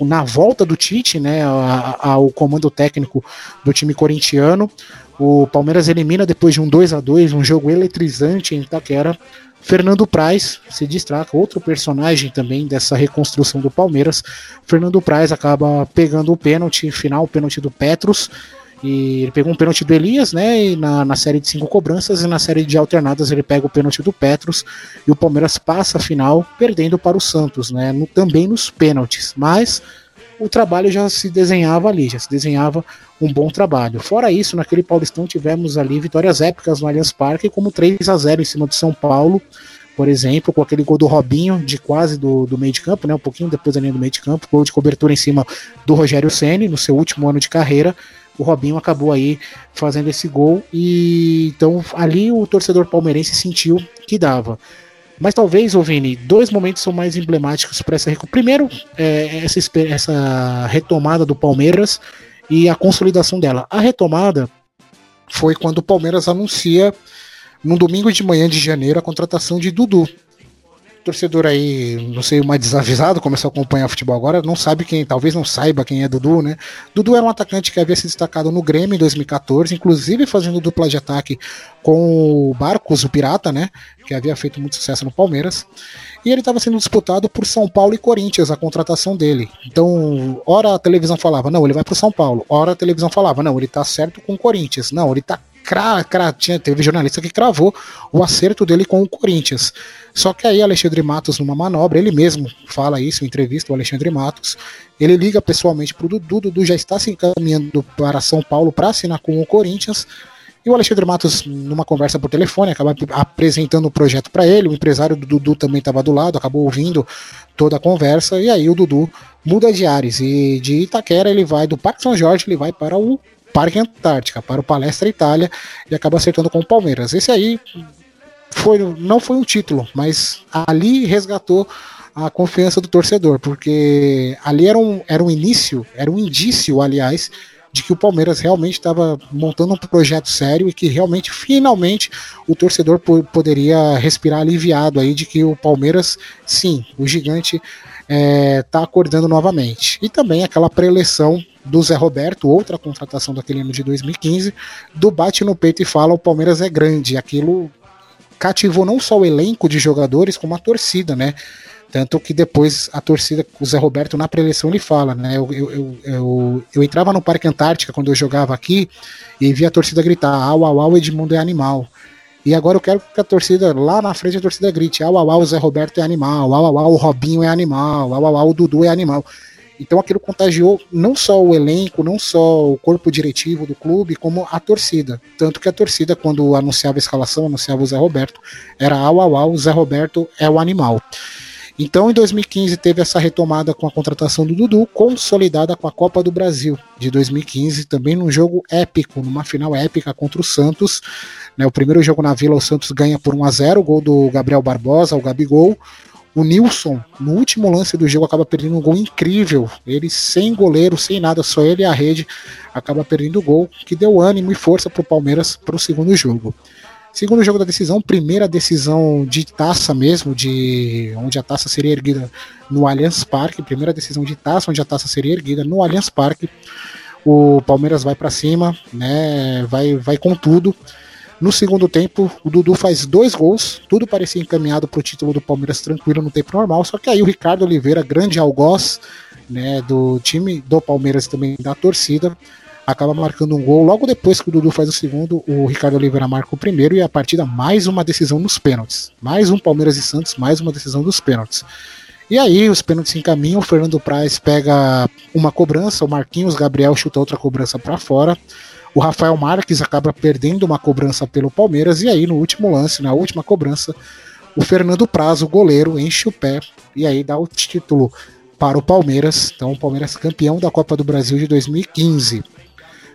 na volta do Tite, né, ao comando técnico do time corintiano. O Palmeiras elimina depois de um 2 a 2 um jogo eletrizante em Itaquera. Fernando Praz se destaca, outro personagem também dessa reconstrução do Palmeiras. Fernando Praz acaba pegando o pênalti final, o pênalti do Petros, e ele pegou um pênalti do Elias, né? E na, na série de cinco cobranças e na série de alternadas ele pega o pênalti do Petros e o Palmeiras passa a final perdendo para o Santos, né? No, também nos pênaltis. Mas o trabalho já se desenhava ali, já se desenhava um bom trabalho. Fora isso, naquele Paulistão tivemos ali vitórias épicas no Allianz Parque, como 3 a 0 em cima do São Paulo, por exemplo, com aquele gol do Robinho de quase do, do meio de campo, né? Um pouquinho depois da linha do meio de campo, gol de cobertura em cima do Rogério Ceni no seu último ano de carreira o Robinho acabou aí fazendo esse gol e então ali o torcedor palmeirense sentiu que dava. Mas talvez, ô Vini, dois momentos são mais emblemáticos para essa Primeiro, é, essa, essa retomada do Palmeiras e a consolidação dela. A retomada foi quando o Palmeiras anuncia, no domingo de manhã de janeiro, a contratação de Dudu torcedor aí, não sei, mais desavisado, começou a acompanhar futebol agora, não sabe quem, talvez não saiba quem é Dudu, né? Dudu era um atacante que havia se destacado no Grêmio em 2014, inclusive fazendo dupla de ataque com o Barcos, o Pirata, né? Que havia feito muito sucesso no Palmeiras. E ele estava sendo disputado por São Paulo e Corinthians, a contratação dele. Então, ora a televisão falava, não, ele vai pro São Paulo. Ora a televisão falava, não, ele tá certo com o Corinthians. Não, ele tá cra, cra, tinha, teve jornalista que cravou o acerto dele com o Corinthians. Só que aí Alexandre Matos, numa manobra, ele mesmo fala isso em entrevista, o Alexandre Matos, ele liga pessoalmente para o Dudu, Dudu já está se encaminhando para São Paulo para assinar com o Corinthians, E o Alexandre Matos, numa conversa por telefone, acaba apresentando o projeto para ele. O empresário do Dudu também estava do lado, acabou ouvindo toda a conversa. E aí o Dudu muda de ares. E de Itaquera ele vai do Parque São Jorge, ele vai para o Parque Antártica, para o Palestra Itália, e acaba acertando com o Palmeiras. Esse aí foi, não foi um título, mas ali resgatou a confiança do torcedor, porque ali era um, era um início, era um indício, aliás, de que o Palmeiras realmente estava montando um projeto sério e que realmente, finalmente, o torcedor poderia respirar aliviado aí de que o Palmeiras, sim, o gigante está é, tá acordando novamente. E também aquela preleção do Zé Roberto, outra contratação daquele ano de 2015, do bate no peito e fala o Palmeiras é grande. Aquilo cativou não só o elenco de jogadores, como a torcida, né? Tanto que depois a torcida, o Zé Roberto, na preleção, ele fala, né? Eu, eu, eu, eu, entrava no Parque Antártica quando eu jogava aqui e via a torcida gritar: au, au, au, Edmundo é animal. E agora eu quero que a torcida, lá na frente, a torcida grite: au, au, au, Zé Roberto é animal, au, au, au, o Robinho é animal, au, au, au, o Dudu é animal. Então aquilo contagiou não só o elenco, não só o corpo diretivo do clube, como a torcida. Tanto que a torcida, quando anunciava a escalação, anunciava o Zé Roberto, era au, au, au, o Zé Roberto é o animal. Então, em 2015, teve essa retomada com a contratação do Dudu, consolidada com a Copa do Brasil de 2015, também num jogo épico, numa final épica contra o Santos. Né, o primeiro jogo na Vila, o Santos ganha por 1 a 0 gol do Gabriel Barbosa, o Gabigol. O Nilson, no último lance do jogo, acaba perdendo um gol incrível. Ele sem goleiro, sem nada, só ele e a rede, acaba perdendo o gol, que deu ânimo e força para o Palmeiras para o segundo jogo. Segundo jogo da decisão, primeira decisão de taça mesmo, de onde a taça seria erguida no Allianz Parque, primeira decisão de taça onde a taça seria erguida no Allianz Parque. O Palmeiras vai para cima, né? Vai vai com tudo. No segundo tempo, o Dudu faz dois gols, tudo parecia encaminhado para o título do Palmeiras tranquilo no tempo normal, só que aí o Ricardo Oliveira, grande algoz, né, do time do Palmeiras e também da torcida, acaba marcando um gol. Logo depois que o Dudu faz o segundo, o Ricardo Oliveira marca o primeiro e a partida mais uma decisão nos pênaltis. Mais um Palmeiras e Santos, mais uma decisão dos pênaltis. E aí os pênaltis se encaminham, o Fernando Praz pega uma cobrança, o Marquinhos Gabriel chuta outra cobrança para fora. O Rafael Marques acaba perdendo uma cobrança pelo Palmeiras e aí no último lance, na última cobrança, o Fernando Praz, o goleiro, enche o pé e aí dá o título para o Palmeiras. Então o Palmeiras campeão da Copa do Brasil de 2015.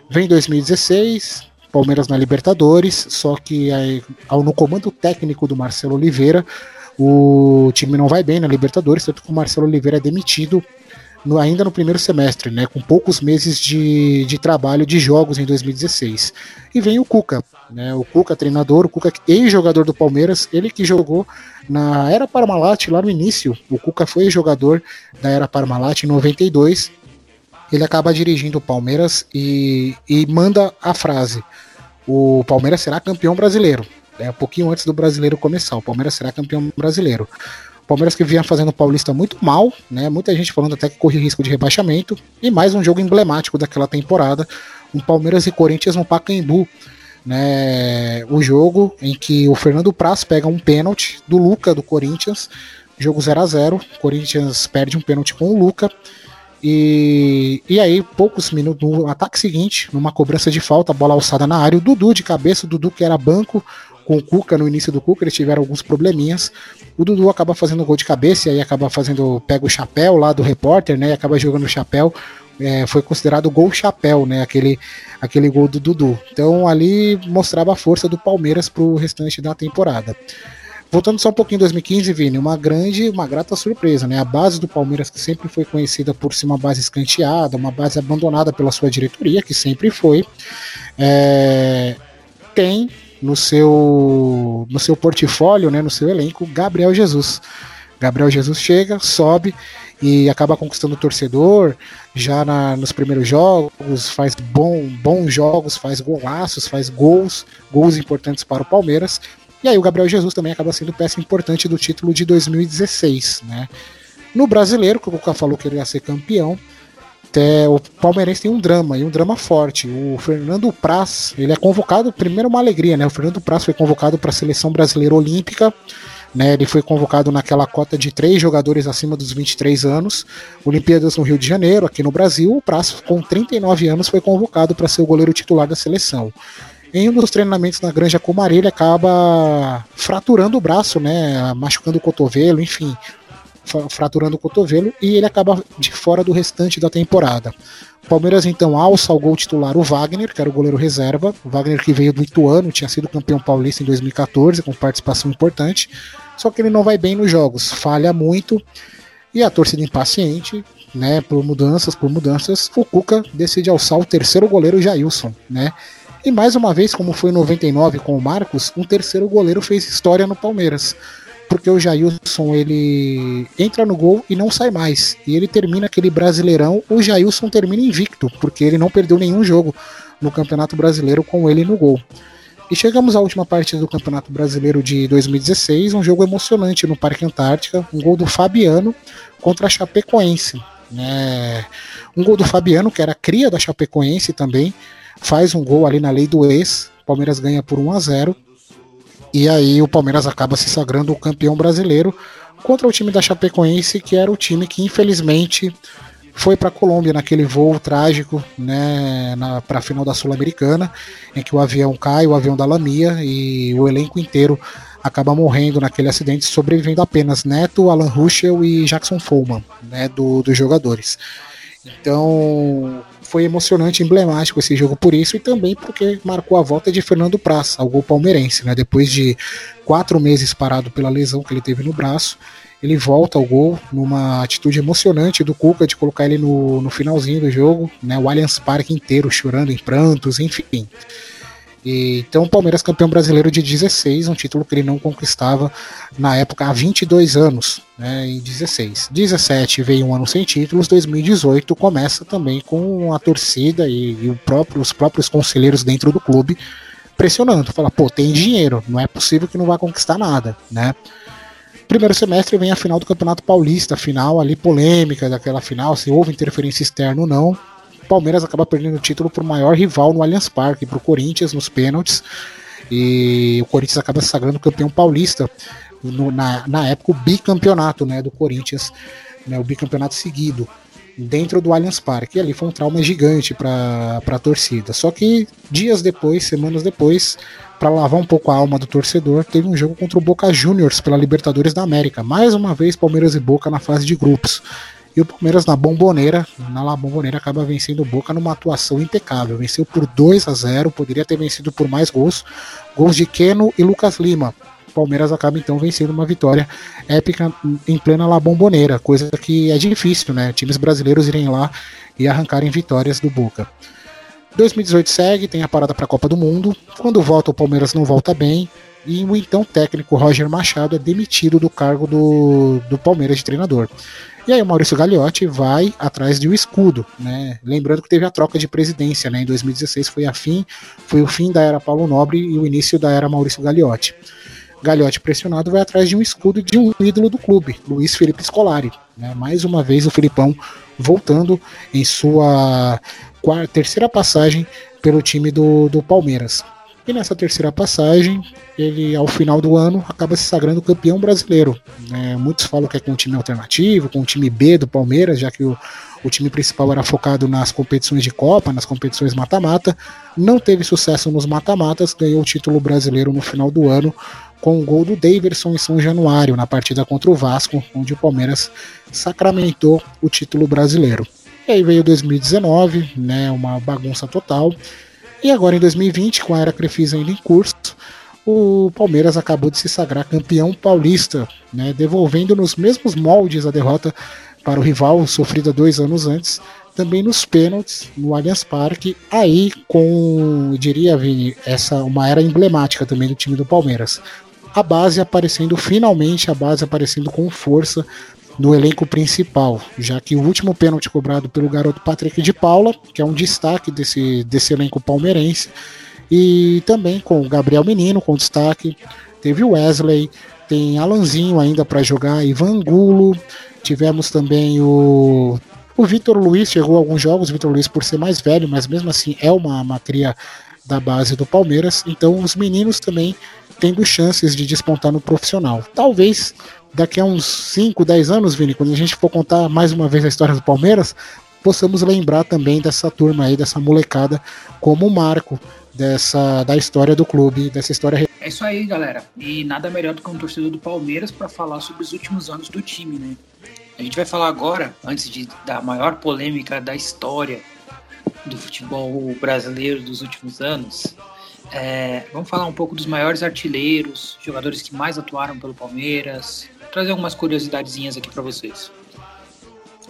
Vem 2016, Palmeiras na Libertadores, só que aí, ao, no comando técnico do Marcelo Oliveira, o time não vai bem na Libertadores, tanto que o Marcelo Oliveira é demitido no, ainda no primeiro semestre, né, com poucos meses de, de trabalho de jogos em 2016. E vem o Cuca, né, o Cuca treinador, o Cuca ex-jogador do Palmeiras, ele que jogou na Era Parmalat lá no início. O Cuca foi jogador da Era Parmalat em 92 ele acaba dirigindo o Palmeiras e, e manda a frase: o Palmeiras será campeão brasileiro. É um pouquinho antes do brasileiro começar. O Palmeiras será campeão brasileiro. Palmeiras que vinha fazendo o Paulista muito mal, né? Muita gente falando até que corre risco de rebaixamento. E mais um jogo emblemático daquela temporada. Um Palmeiras e Corinthians no Pacaembu. Né, o jogo em que o Fernando Praz pega um pênalti do Luca do Corinthians, jogo 0 a 0 Corinthians perde um pênalti com o Luca e, e aí, poucos minutos, no ataque seguinte, numa cobrança de falta, bola alçada na área, o Dudu de cabeça, o Dudu que era banco com o Cuca no início do Cuca, eles tiveram alguns probleminhas. O Dudu acaba fazendo gol de cabeça e aí acaba fazendo, pega o chapéu lá do repórter, né? E acaba jogando o chapéu. É, foi considerado gol chapéu, né? Aquele, aquele gol do Dudu. Então ali mostrava a força do Palmeiras pro restante da temporada. Voltando só um pouquinho em 2015, Vini, uma grande, uma grata surpresa, né? A base do Palmeiras, que sempre foi conhecida por ser uma base escanteada, uma base abandonada pela sua diretoria, que sempre foi, é, tem no seu, no seu portfólio, né, no seu elenco, Gabriel Jesus. Gabriel Jesus chega, sobe e acaba conquistando o torcedor já na, nos primeiros jogos, faz bom, bons jogos, faz golaços, faz gols, gols importantes para o Palmeiras e aí o Gabriel Jesus também acaba sendo peça importante do título de 2016, né? No brasileiro, que o Cuca falou que ele ia ser campeão, até o palmeirense tem um drama, e um drama forte. O Fernando Praz, ele é convocado, primeiro uma alegria, né? O Fernando Praz foi convocado para a seleção brasileira olímpica, né? Ele foi convocado naquela cota de três jogadores acima dos 23 anos, Olimpíadas no Rio de Janeiro, aqui no Brasil. O Praz, com 39 anos, foi convocado para ser o goleiro titular da seleção. Em um dos treinamentos na Granja Comari, ele acaba fraturando o braço, né? Machucando o cotovelo, enfim, fraturando o cotovelo e ele acaba de fora do restante da temporada. Palmeiras então alça ao gol titular o Wagner, que era o goleiro reserva. O Wagner que veio do Ituano, tinha sido campeão paulista em 2014, com participação importante. Só que ele não vai bem nos jogos, falha muito. E a torcida impaciente, né, por mudanças, por mudanças, o Cuca decide alçar o terceiro goleiro Jailson, né? E mais uma vez, como foi em 99 com o Marcos, um terceiro goleiro fez história no Palmeiras porque o Jailson ele entra no gol e não sai mais. E ele termina aquele brasileirão, o Jailson termina invicto, porque ele não perdeu nenhum jogo no Campeonato Brasileiro com ele no gol. E chegamos à última partida do Campeonato Brasileiro de 2016, um jogo emocionante no Parque Antártica, um gol do Fabiano contra a Chapecoense. Né? Um gol do Fabiano, que era cria da Chapecoense também, faz um gol ali na lei do ex, Palmeiras ganha por 1 a 0 e aí o Palmeiras acaba se sagrando o campeão brasileiro contra o time da Chapecoense, que era o time que infelizmente foi para a Colômbia naquele voo trágico, né, para a final da Sul-Americana, em que o avião cai, o avião da Lamia e o elenco inteiro acaba morrendo naquele acidente, sobrevivendo apenas Neto, Alan Ruschel e Jackson Follman, né, do, dos jogadores. Então, foi emocionante, emblemático esse jogo por isso e também porque marcou a volta de Fernando Praça ao gol palmeirense, né? Depois de quatro meses parado pela lesão que ele teve no braço, ele volta ao gol numa atitude emocionante do Cuca de colocar ele no, no finalzinho do jogo, né? O Allianz Parque inteiro chorando em prantos, enfim. E, então, o Palmeiras campeão brasileiro de 16, um título que ele não conquistava na época há 22 anos, né, em 16. 17 veio um ano sem títulos, 2018 começa também com a torcida e, e próprio, os próprios conselheiros dentro do clube pressionando, fala, pô, tem dinheiro, não é possível que não vá conquistar nada, né? Primeiro semestre vem a final do Campeonato Paulista, final ali polêmica daquela final, se houve interferência externa ou não, Palmeiras acaba perdendo o título para o maior rival no Allianz Parque, para o Corinthians nos pênaltis. E o Corinthians acaba se sagrando campeão paulista no, na, na época o bicampeonato né, do Corinthians, né, o bicampeonato seguido dentro do Allianz Parque. E ali foi um trauma gigante para a torcida. Só que dias depois, semanas depois, para lavar um pouco a alma do torcedor, teve um jogo contra o Boca Juniors pela Libertadores da América. Mais uma vez, Palmeiras e Boca na fase de grupos. E o Palmeiras na bomboneira, na La Bomboneira, acaba vencendo o Boca numa atuação impecável. Venceu por 2 a 0 poderia ter vencido por mais gols. Gols de Keno e Lucas Lima. O Palmeiras acaba então vencendo uma vitória épica em plena La Bomboneira, coisa que é difícil, né? Times brasileiros irem lá e arrancarem vitórias do Boca. 2018 segue, tem a parada para a Copa do Mundo. Quando volta, o Palmeiras não volta bem. E o então técnico Roger Machado é demitido do cargo do, do Palmeiras de treinador. E aí o Maurício Gagliotti vai atrás de um escudo, né? Lembrando que teve a troca de presidência, né? Em 2016 foi a fim, foi o fim da era Paulo Nobre e o início da era Maurício Gagliotti. Gagliotti pressionado vai atrás de um escudo de um ídolo do clube, Luiz Felipe Scolari. Né? Mais uma vez o Filipão voltando em sua quarta, terceira passagem pelo time do, do Palmeiras. E nessa terceira passagem, ele ao final do ano acaba se sagrando campeão brasileiro. É, muitos falam que é com um time alternativo, com o um time B do Palmeiras, já que o, o time principal era focado nas competições de Copa, nas competições mata-mata. Não teve sucesso nos mata-matas, ganhou o título brasileiro no final do ano com o gol do Daverson em São Januário, na partida contra o Vasco, onde o Palmeiras sacramentou o título brasileiro. E aí veio 2019, né, uma bagunça total. E agora em 2020, com a era Crefisa ainda em curso, o Palmeiras acabou de se sagrar campeão paulista, né, devolvendo nos mesmos moldes a derrota para o rival sofrida dois anos antes, também nos pênaltis no Allianz Parque, aí com, diria, Vini, essa uma era emblemática também do time do Palmeiras. A base aparecendo finalmente, a base aparecendo com força no elenco principal, já que o último pênalti cobrado pelo garoto Patrick de Paula, que é um destaque desse, desse elenco palmeirense, e também com o Gabriel Menino com destaque, teve o Wesley, tem Alanzinho ainda para jogar, Ivan Gulo, tivemos também o o Vitor Luiz chegou a alguns jogos, o Vitor Luiz por ser mais velho, mas mesmo assim é uma, cria da base do Palmeiras, então os meninos também tendo chances de despontar no profissional. Talvez daqui a uns 5, 10 anos, Vini, quando a gente for contar mais uma vez a história do Palmeiras, possamos lembrar também dessa turma aí, dessa molecada, como marco dessa da história do clube, dessa história. É isso aí, galera. E nada melhor do que um torcedor do Palmeiras para falar sobre os últimos anos do time, né? A gente vai falar agora, antes de, da maior polêmica da história do futebol brasileiro dos últimos anos, é, vamos falar um pouco dos maiores artilheiros, jogadores que mais atuaram pelo Palmeiras, trazer algumas curiosidadezinhas aqui para vocês.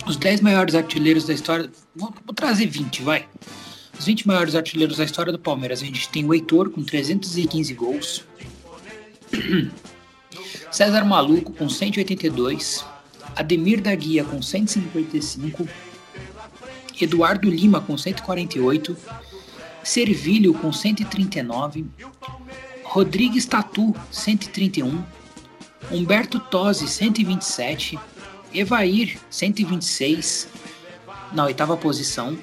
Os 10 maiores artilheiros da história, vou, vou, trazer 20, vai. Os 20 maiores artilheiros da história do Palmeiras, a gente tem o Heitor com 315 gols, [CLEARS THROAT] César Maluco com 182, Ademir da Guia com 155, Eduardo Lima com 148, Servilho com 139, Rodrigues Tatu 131, Humberto Tosi 127, Evair 126 na oitava posição,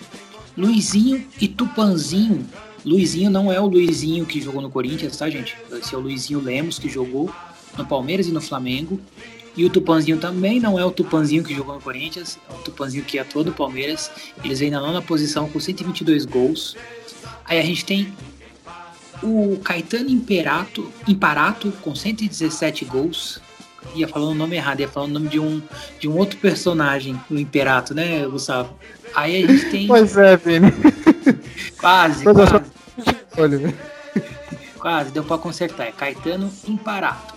Luizinho e Tupanzinho. Luizinho não é o Luizinho que jogou no Corinthians, tá, gente? Esse é o Luizinho Lemos que jogou no Palmeiras e no Flamengo. E o Tupanzinho também não é o Tupanzinho que jogou no Corinthians, é o Tupanzinho que atuou no Palmeiras. Eles vêm na nona posição com 122 gols. Aí a gente tem o Caetano Imperato, Imparato com 117 gols. Ia falando o nome errado, ia falando o nome de um, de um outro personagem, o Imperato, né, Gustavo? Aí a gente tem. Pois é, Vini. Quase, quase. Olha? Quase, deu pra consertar. É Caetano Imparato.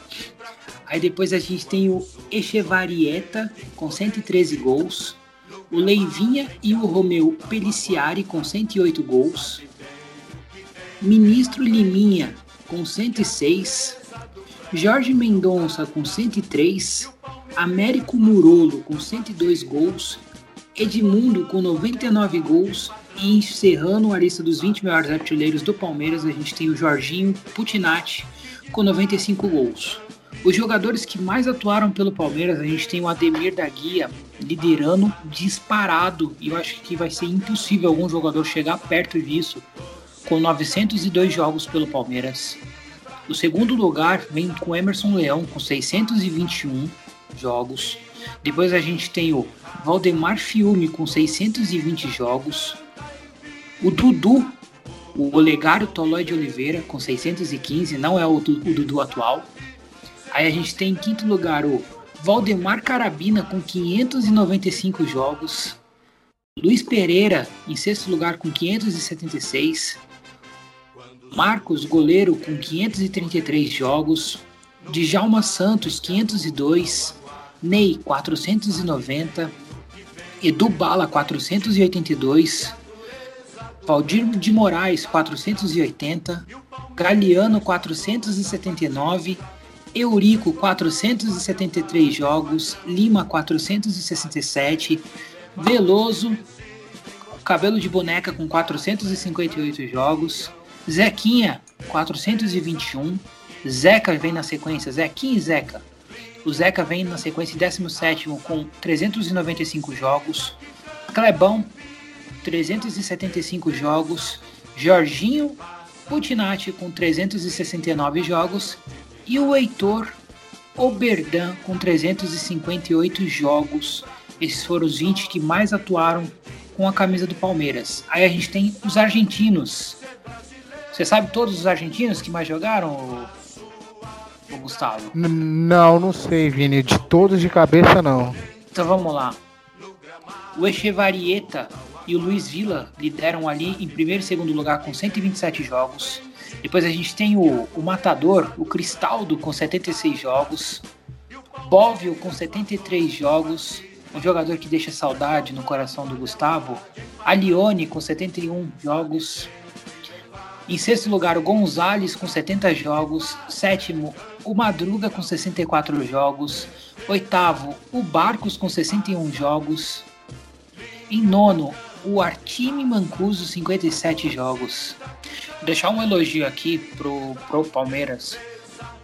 Aí depois a gente tem o Echevarieta com 113 gols. O Leivinha e o Romeu Peliciari com 108 gols. Ministro Liminha com 106, Jorge Mendonça com 103, Américo Murolo com 102 gols, Edmundo com 99 gols. E encerrando a lista dos 20 melhores artilheiros do Palmeiras, a gente tem o Jorginho Putinati com 95 gols. Os jogadores que mais atuaram pelo Palmeiras, a gente tem o Ademir da Guia liderando disparado, e eu acho que vai ser impossível algum jogador chegar perto disso com 902 jogos pelo Palmeiras. O segundo lugar vem com Emerson Leão, com 621 jogos. Depois a gente tem o Valdemar Fiume, com 620 jogos. O Dudu, o Olegário Tolói de Oliveira, com 615, não é o, o Dudu atual. Aí a gente tem em quinto lugar o Valdemar Carabina, com 595 jogos. Luiz Pereira, em sexto lugar, com 576. Marcos, goleiro, com 533 jogos. Djalma Santos, 502. Ney, 490. Edu Bala, 482. Valdir de Moraes, 480. Galeano, 479. Eurico, 473 jogos. Lima, 467. Veloso, cabelo de boneca com 458 jogos. Zequinha, 421. Zeca vem na sequência, Zequinha e Zeca. O Zeca vem na sequência em 17 com 395 jogos. Clebão, 375 jogos. Jorginho Putinati com 369 jogos. E o Heitor Oberdan com 358 jogos. Esses foram os 20 que mais atuaram com a camisa do Palmeiras. Aí a gente tem os argentinos. Você sabe todos os argentinos que mais jogaram, o, Gustavo? N não, não sei, Vini. De todos de cabeça, não. Então vamos lá. O Echevarieta e o Luiz Villa lideram ali em primeiro e segundo lugar com 127 jogos. Depois a gente tem o, o Matador, o Cristaldo com 76 jogos. Bóvio com 73 jogos. Um jogador que deixa saudade no coração do Gustavo. Alione com 71 jogos. Em sexto lugar, o Gonzalez com 70 jogos. Sétimo, o Madruga com 64 jogos. Oitavo, o Barcos com 61 jogos. Em nono, o Artime Mancuso, 57 jogos. Deixar um elogio aqui pro, pro Palmeiras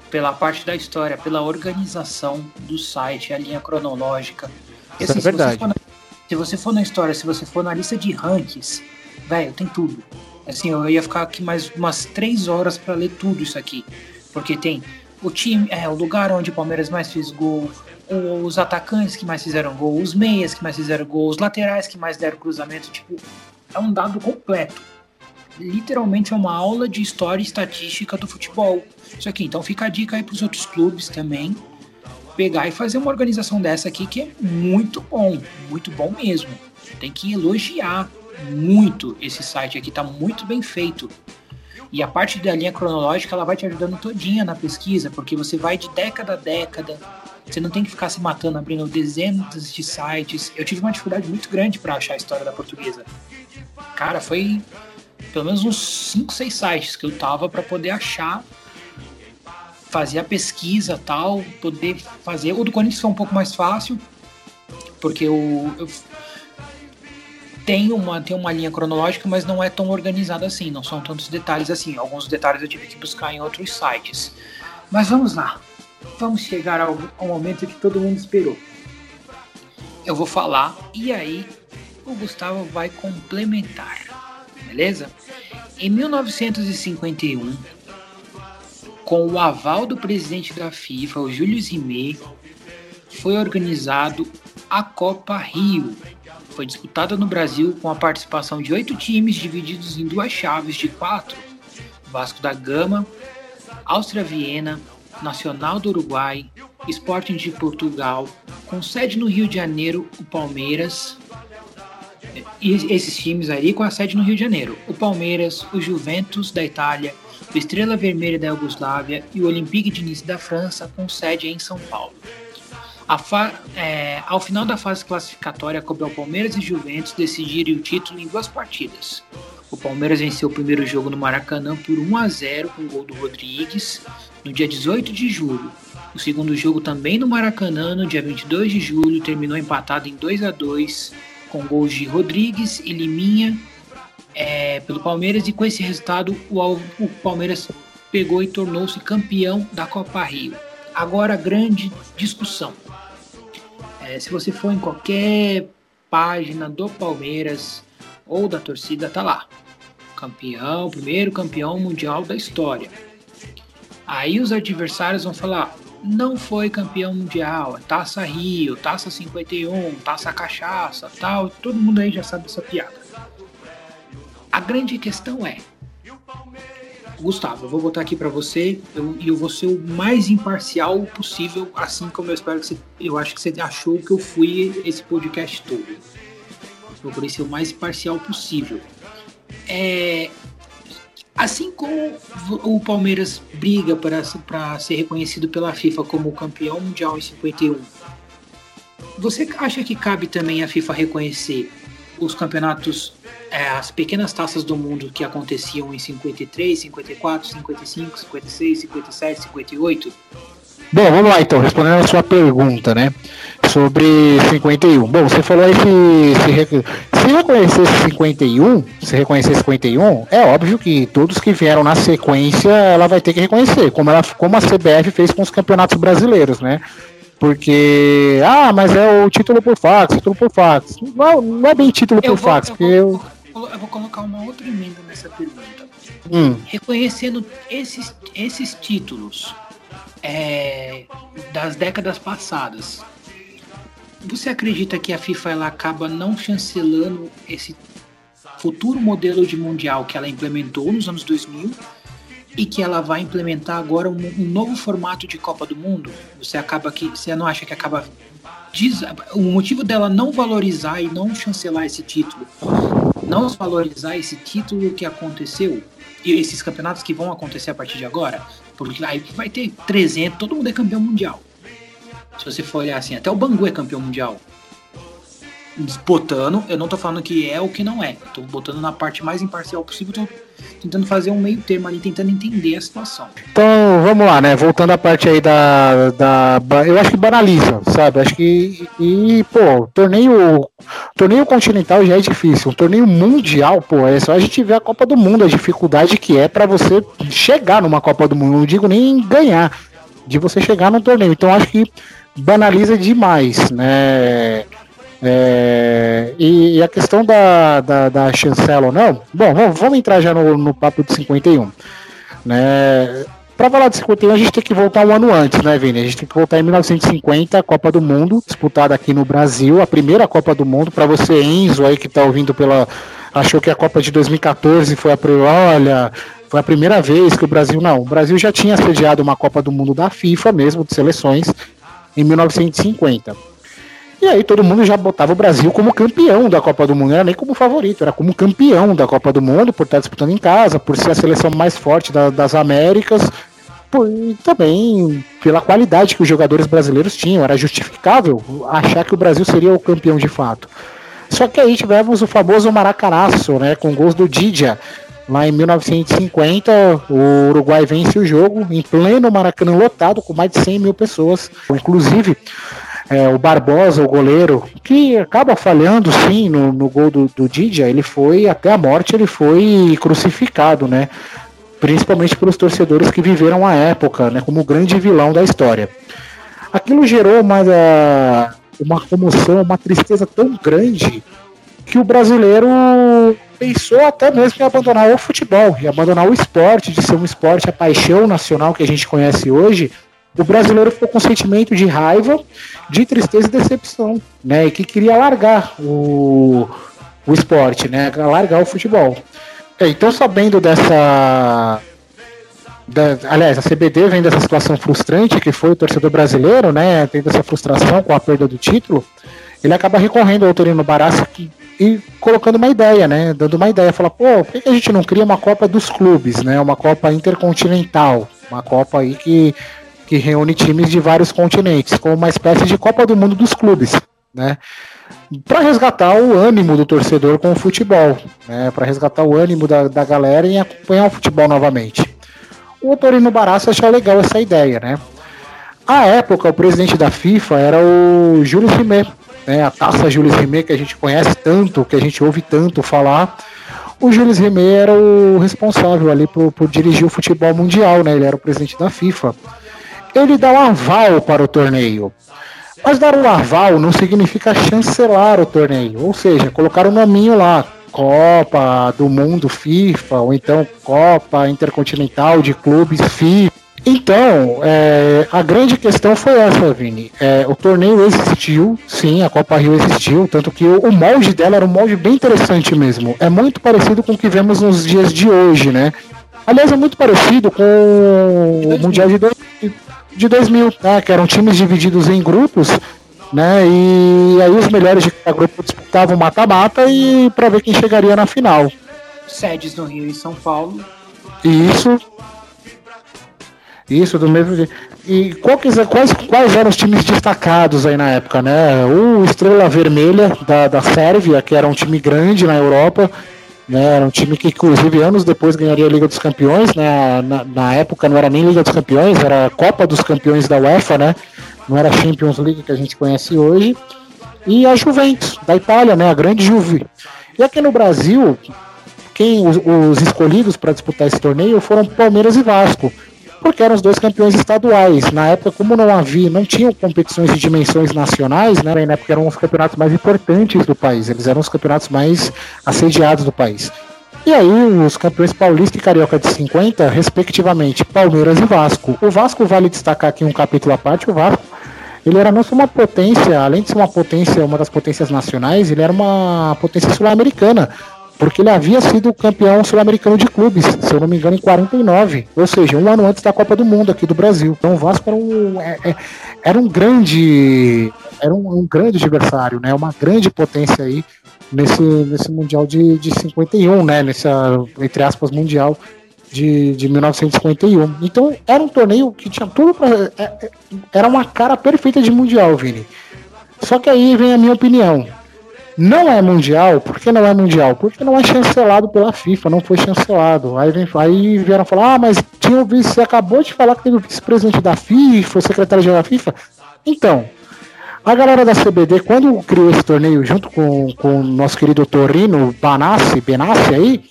pela parte da história, pela organização do site, a linha cronológica. Isso assim, é verdade. Se você, na, se você, for na história, se você for na lista de rankings, velho, tem tudo. Assim, eu ia ficar aqui mais umas três horas para ler tudo isso aqui. Porque tem o time, é, o lugar onde o Palmeiras mais fez gol, os atacantes que mais fizeram gol, os meias que mais fizeram gol, os laterais que mais deram cruzamento, tipo, é um dado completo. Literalmente é uma aula de história e estatística do futebol. Isso aqui, então fica a dica aí para os outros clubes também pegar e fazer uma organização dessa aqui que é muito bom, muito bom mesmo. Tem que elogiar muito esse site aqui, tá muito bem feito. E a parte da linha cronológica ela vai te ajudando todinha na pesquisa, porque você vai de década a década. Você não tem que ficar se matando abrindo dezenas de sites. Eu tive uma dificuldade muito grande para achar a história da portuguesa. Cara, foi pelo menos uns 5, 6 sites que eu tava para poder achar fazer a pesquisa tal, poder fazer. O do Corinthians foi um pouco mais fácil, porque eu, eu tem uma, tem uma linha cronológica, mas não é tão organizada assim, não são tantos detalhes assim. Alguns detalhes eu tive que buscar em outros sites. Mas vamos lá, vamos chegar ao, ao momento que todo mundo esperou. Eu vou falar e aí o Gustavo vai complementar, beleza? Em 1951, com o aval do presidente da FIFA, o Júlio Rimet, foi organizado a Copa Rio, foi disputada no Brasil com a participação de oito times divididos em duas chaves de quatro: Vasco da Gama, Áustria Viena, Nacional do Uruguai, Sporting de Portugal, com sede no Rio de Janeiro, o Palmeiras. E esses times ali com a sede no Rio de Janeiro: o Palmeiras, o Juventus da Itália, o Estrela Vermelha da Iugoslávia e o Olympique de Nice da França, com sede em São Paulo. É, ao final da fase classificatória, coube ao Palmeiras e Juventus decidirem o título em duas partidas. O Palmeiras venceu o primeiro jogo no Maracanã por 1 a 0 com o gol do Rodrigues no dia 18 de julho. O segundo jogo também no Maracanã, no dia 22 de julho, terminou empatado em 2 a 2 com gols de Rodrigues e Liminha é, pelo Palmeiras e com esse resultado o, o Palmeiras pegou e tornou-se campeão da Copa Rio. Agora grande discussão. É, se você for em qualquer página do Palmeiras ou da torcida, tá lá. Campeão, primeiro campeão mundial da história. Aí os adversários vão falar: não foi campeão mundial, é taça Rio, taça 51, taça cachaça, tal. Todo mundo aí já sabe essa piada. A grande questão é: Gustavo, eu vou botar aqui para você e eu, eu, vou ser o mais imparcial possível, assim como eu espero que você. Eu acho que você achou que eu fui esse podcast todo. Eu procurei ser o mais imparcial possível. É, assim como o Palmeiras briga para ser reconhecido pela FIFA como campeão mundial em 51, você acha que cabe também a FIFA reconhecer os campeonatos, é, as pequenas taças do mundo que aconteciam em 53, 54, 55, 56, 57, 58? Bom, vamos lá então, respondendo a sua pergunta, né? Sobre 51. Bom, você falou aí se, se, se reconhecer 51, se reconhecer 51, é óbvio que todos que vieram na sequência ela vai ter que reconhecer, como, ela, como a CBF fez com os campeonatos brasileiros, né? Porque, ah, mas é o título por fax, título por fax. Não, não é bem título eu por vou, fax, eu porque vou, eu... eu vou colocar uma outra emenda nessa pergunta. Hum. Reconhecendo esses, esses títulos é, das décadas passadas, você acredita que a FIFA ela acaba não chancelando esse futuro modelo de mundial que ela implementou nos anos 2000 e que ela vai implementar agora um, um, novo formato de Copa do Mundo, você acaba que você não acha que acaba diz, o motivo dela não valorizar e não chancelar esse título, não valorizar esse título que aconteceu e esses campeonatos que vão acontecer a partir de agora, porque aí vai ter 300, todo mundo é campeão mundial. Se você for olhar assim, até o Bangu é campeão mundial. Botando, eu não tô falando que é ou que não é. Tô botando na parte mais imparcial possível, tô tentando fazer um meio termo ali, tentando entender a situação. Então, vamos lá, né? Voltando à parte aí da. da eu acho que banaliza, sabe? Acho que. E, pô, torneio. Torneio continental já é difícil. Um torneio mundial, pô, é só a gente ver a Copa do Mundo, a dificuldade que é para você chegar numa Copa do Mundo. Não digo nem ganhar, de você chegar num torneio. Então, acho que banaliza demais, né? É, e, e, a questão da, da, da, chancela ou não, bom, vamos, vamos entrar já no, no papo de 51. Né? Pra falar de 51, a gente tem que voltar um ano antes, né, Vini? A gente tem que voltar em 1950, Copa do Mundo, disputada aqui no Brasil, a primeira Copa do Mundo. Para você, Enzo, aí que tá ouvindo pela. Achou que a Copa de 2014 foi a. Olha, foi a primeira vez que o Brasil. Não, o Brasil já tinha sediado uma Copa do Mundo da FIFA mesmo, de seleções, em 1950. E aí todo mundo já botava o Brasil como campeão da Copa do Mundo, não era nem como favorito, era como campeão da Copa do Mundo, por estar disputando em casa, por ser a seleção mais forte da, das Américas, por, e também pela qualidade que os jogadores brasileiros tinham, era justificável achar que o Brasil seria o campeão de fato. Só que aí tivemos o famoso Maracanaço, né, com gols do Didia, lá em 1950, o Uruguai vence o jogo em pleno Maracanã lotado, com mais de 100 mil pessoas. Inclusive, é, o Barbosa, o goleiro, que acaba falhando sim no, no gol do, do Didia, ele foi, até a morte, ele foi crucificado, né? Principalmente pelos torcedores que viveram a época, né? Como o grande vilão da história. Aquilo gerou uma, uma comoção, uma tristeza tão grande que o brasileiro pensou até mesmo em abandonar o futebol, e abandonar o esporte, de ser um esporte, a paixão nacional que a gente conhece hoje, o brasileiro ficou com sentimento de raiva, de tristeza e decepção, né? E que queria largar o, o esporte, né? Largar o futebol. É, então, sabendo dessa. Da, aliás, a CBD vem dessa situação frustrante que foi o torcedor brasileiro, né? Tendo essa frustração com a perda do título, ele acaba recorrendo ao Torino Barassi e colocando uma ideia, né? Dando uma ideia, fala, pô, por que a gente não cria uma Copa dos Clubes, né? Uma Copa intercontinental, uma Copa aí que que reúne times de vários continentes, como uma espécie de Copa do Mundo dos clubes, né? Para resgatar o ânimo do torcedor com o futebol, né? Para resgatar o ânimo da, da galera em acompanhar o futebol novamente. O Torino Barassa achou legal essa ideia, né? À época, o presidente da FIFA era o Jules Rimet, né? A taça Jules Rimet que a gente conhece tanto, que a gente ouve tanto falar. O Jules Rimet era o responsável ali por, por dirigir o futebol mundial, né? Ele era o presidente da FIFA ele dá um aval para o torneio. Mas dar um aval não significa chancelar o torneio, ou seja, colocar o um nominho lá, Copa do Mundo FIFA, ou então Copa Intercontinental de Clubes FIFA. Então, é, a grande questão foi essa, Vini. É, o torneio existiu, sim, a Copa Rio existiu, tanto que o, o, molde dela era um molde bem interessante mesmo. É muito parecido com o que vemos nos dias de hoje, né? Aliás, é muito parecido com o Mundial de de 2000, né, que eram times divididos em grupos, né, e aí os melhores de cada grupo disputavam mata-mata e para ver quem chegaria na final. Sedes no Rio e São Paulo. Isso. Isso, do mesmo jeito. E quais, quais, quais eram os times destacados aí na época, né? O Estrela Vermelha da, da Sérvia, que era um time grande na Europa, né? Era um time que, inclusive, anos depois ganharia a Liga dos Campeões. Né? Na, na época não era nem Liga dos Campeões, era Copa dos Campeões da UEFA, né? Não era Champions League que a gente conhece hoje. E a Juventus, da Itália, né? A grande Juve. E aqui no Brasil, quem os, os escolhidos para disputar esse torneio foram Palmeiras e Vasco porque eram os dois campeões estaduais. Na época, como não havia, não tinham competições de dimensões nacionais, né? Na época eram os campeonatos mais importantes do país, eles eram os campeonatos mais assediados do país. E aí, os campeões paulista e carioca de 50, respectivamente, Palmeiras e Vasco. O Vasco vale destacar aqui um capítulo à parte, o Vasco ele era não só uma potência, além de ser uma potência, uma das potências nacionais, ele era uma potência sul-americana porque ele havia sido campeão sul-americano de clubes, se eu não me engano, em 49, ou seja, um ano antes da Copa do Mundo aqui do Brasil. Então o Vasco era um, é, é, era um grande, era um, um, grande adversário, né? Uma grande potência aí nesse, nesse mundial de, de 51, né? Nessa entre aspas mundial de, de 1951. Então era um torneio que tinha tudo para é, era uma cara perfeita de mundial, Vini. Só que aí vem a minha opinião. Não é mundial, por que não é mundial? Porque não é chancelado pela FIFA, não foi chancelado. Aí, vem, aí vieram falar, ah, mas tinha o vice, você acabou de falar que teve o vice-presidente da FIFA, o secretário-geral da FIFA. Então, a galera da CBD, quando criou esse torneio junto com, com o nosso querido Torino Banassi, Benassi aí,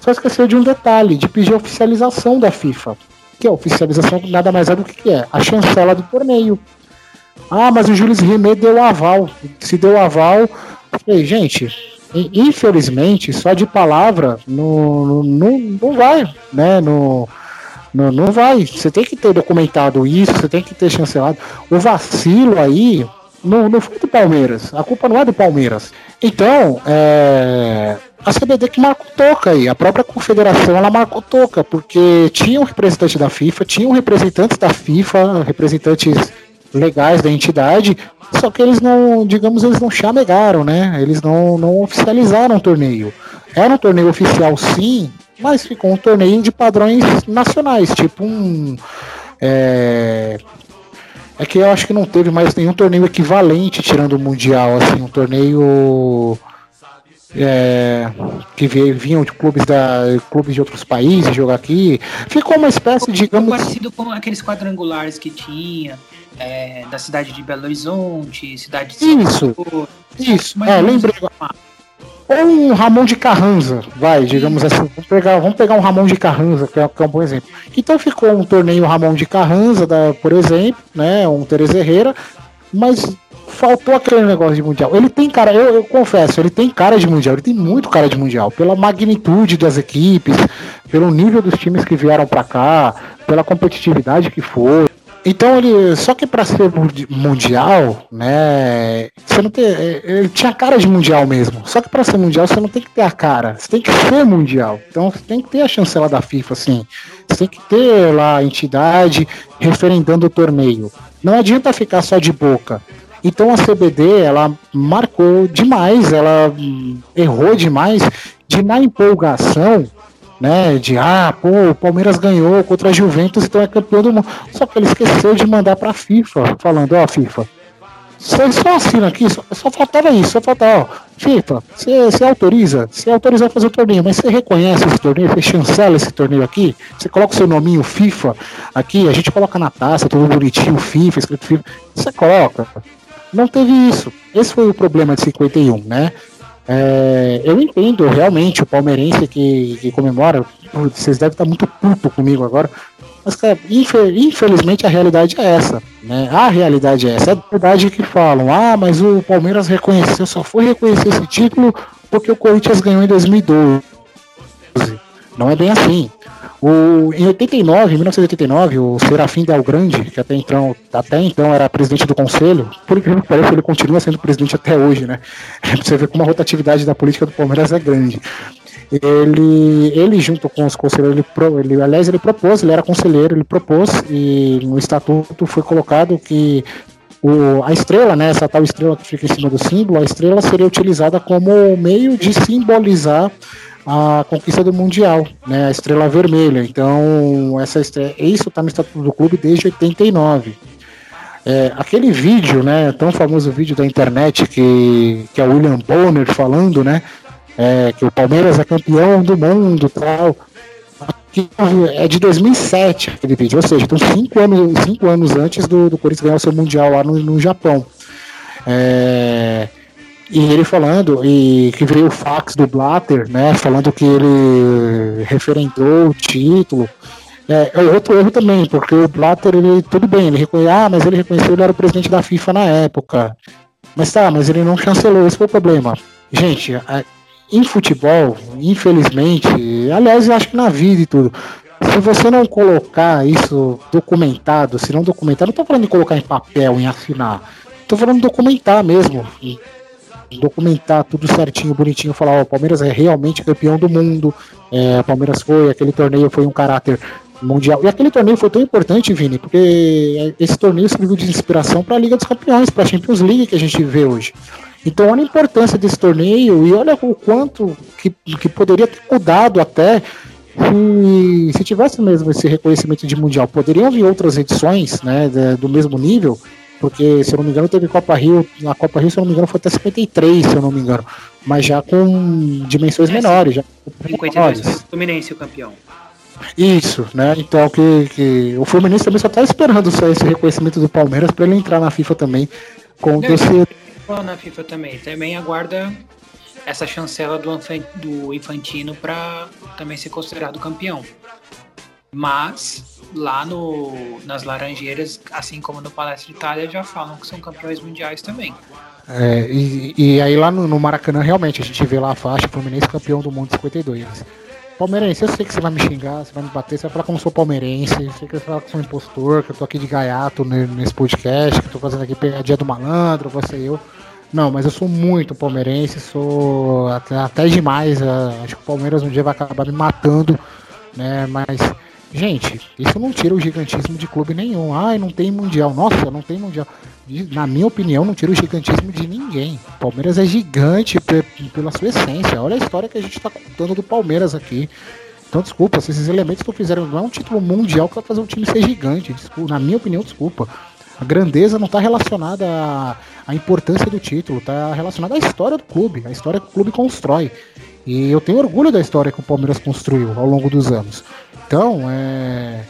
só esqueceu de um detalhe, de pedir a oficialização da FIFA. Que a oficialização nada mais é do que é a chancela do torneio. Ah, mas o Jules Rimet deu aval. Se deu aval, Falei, gente, infelizmente, só de palavra não, não, não vai, né? No, Não, não vai. Você tem que ter documentado isso, você tem que ter chancelado. O vacilo aí não, não foi do Palmeiras. A culpa não é do Palmeiras. Então, é, a CBD que marcou toca aí. A própria confederação ela marcou toca, porque tinha um representante da FIFA, tinha um representante da FIFA, representantes legais da entidade, só que eles não, digamos, eles não chamegaram, né? Eles não, não oficializaram o torneio. Era um torneio oficial sim, mas ficou um torneio de padrões nacionais, tipo um. É, é que eu acho que não teve mais nenhum torneio equivalente tirando o Mundial, assim, um torneio é, que vinham de clubes, da, clubes de outros países jogar aqui. Ficou uma espécie, de. digamos. parecido com aqueles quadrangulares que tinha, é, da cidade de Belo Horizonte, cidade de Isso, isso, é, lembrei. Ou um Ramon de Carranza, vai, digamos assim. Vamos pegar, vamos pegar um Ramon de Carranza, que é, que é um bom exemplo. Então ficou um torneio Ramon de Carranza, da, por exemplo, né? Um Teresa Herrera, mas faltou aquele negócio de mundial. Ele tem cara, eu, eu, confesso, ele tem cara de mundial, ele tem muito cara de mundial, pela magnitude das equipes, pelo nível dos times que vieram para cá, pela competitividade que foi. Então ele, só que para ser mundial, né, você não tem, é, ele tinha cara de mundial mesmo. Só que para ser mundial você não tem que ter a cara, você tem que ser mundial. Então você tem que ter a chancela da FIFA, assim. Você tem que ter lá a entidade referendando o torneio. Não adianta ficar só de boca. Então a CBD ela marcou demais, ela errou demais de na empolgação né? De ah, pô, o Palmeiras ganhou contra a Juventus, então é campeão do mundo. Só que ele esqueceu de mandar pra FIFA, falando, ó, oh, FIFA. Você só assina aqui, só, só faltava isso, só faltava, ó, FIFA, você autoriza, você autoriza a fazer o torneio, mas você reconhece esse torneio, você chancela esse torneio aqui, você coloca o seu nominho FIFA aqui, a gente coloca na taça, tudo bonitinho, FIFA, escrito FIFA, você coloca. Não teve isso. Esse foi o problema de 51, né? É, eu entendo realmente o palmeirense que, que comemora. Vocês devem estar muito puto comigo agora. Mas, cara, infelizmente a realidade é essa. Né? A realidade é essa. É verdade que falam, ah, mas o Palmeiras reconheceu, só foi reconhecer esse título porque o Corinthians ganhou em 2012. Não é bem assim. O, em 89, em 1989, o Serafim Del Grande, que até então, até então era presidente do conselho, por incrível que pareça, ele continua sendo presidente até hoje, né? [LAUGHS] Você vê como a rotatividade da política do Palmeiras é grande. Ele, ele junto com os conselheiros, ele, ele, aliás, ele propôs, ele era conselheiro, ele propôs, e no estatuto foi colocado que o, a estrela, né, essa tal estrela que fica em cima do símbolo, a estrela seria utilizada como meio de simbolizar a conquista do Mundial, né, a Estrela Vermelha. Então, essa estrela, isso está no Estatuto do Clube desde 89. É, aquele vídeo, né, tão famoso vídeo da internet que, que é o William Bonner falando, né, é, que o Palmeiras é campeão do mundo tal, é de 2007 aquele vídeo, ou seja, então cinco anos, cinco anos antes do, do Corinthians ganhar o seu Mundial lá no, no Japão. É, e ele falando, e que veio o fax do Blatter, né? Falando que ele referendou o título. É, é outro erro também, porque o Blatter, ele, tudo bem, ele reconheceu, ah, mas ele reconheceu ele era o presidente da FIFA na época. Mas tá, mas ele não chancelou, esse foi o problema. Gente, em futebol, infelizmente, aliás, eu acho que na vida e tudo, se você não colocar isso documentado, se não documentar, não tô falando de colocar em papel, em assinar, tô falando de documentar mesmo documentar tudo certinho, bonitinho, falar, o Palmeiras é realmente campeão do mundo, é, Palmeiras foi, aquele torneio foi um caráter mundial. E aquele torneio foi tão importante, Vini, porque esse torneio serviu de inspiração para a Liga dos Campeões, para a Champions League que a gente vê hoje. Então olha a importância desse torneio e olha o quanto que, que poderia ter mudado até se, se tivesse mesmo esse reconhecimento de mundial. Poderiam vir outras edições né, do mesmo nível porque, se eu não me engano, teve Copa Rio, na Copa Rio, se eu não me engano, foi até 53, se eu não me engano, mas já com dimensões é, menores. Já 52 foi o Fluminense o campeão. Isso, né? Então que, que o Fluminense também só tá esperando só esse reconhecimento do Palmeiras para ele entrar na FIFA também com o terceiro. Na FIFA também, também aguarda essa chancela do, do Infantino para também ser considerado campeão. Mas lá no, nas Laranjeiras, assim como no Palestra Itália, já falam que são campeões mundiais também. É, e, e, aí lá no, no, Maracanã, realmente, a gente vê lá a faixa Fluminense campeão do mundo 52. Palmeirense, eu sei que você vai me xingar, você vai me bater, você vai falar como sou palmeirense, eu sei que você vai falar que sou impostor, que eu tô aqui de gaiato nesse podcast, que eu tô fazendo aqui pegadinha do malandro, você e eu. Não, mas eu sou muito palmeirense, sou até, até demais. Uh, acho que o Palmeiras um dia vai acabar me matando, né? Mas, gente, isso não tira o gigantismo de clube nenhum. Ai, não tem mundial. Nossa, não tem mundial. Na minha opinião, não tira o gigantismo de ninguém. O Palmeiras é gigante pela sua essência. Olha a história que a gente está contando do Palmeiras aqui. Então, desculpa, se esses elementos que fizeram não é um título mundial que vai fazer o time ser gigante. Desculpa, na minha opinião, desculpa. A grandeza não está relacionada à, à, importância do título, está relacionada à história do clube, à história que o clube constrói. E eu tenho orgulho da história que o Palmeiras construiu ao longo dos anos. Então, é.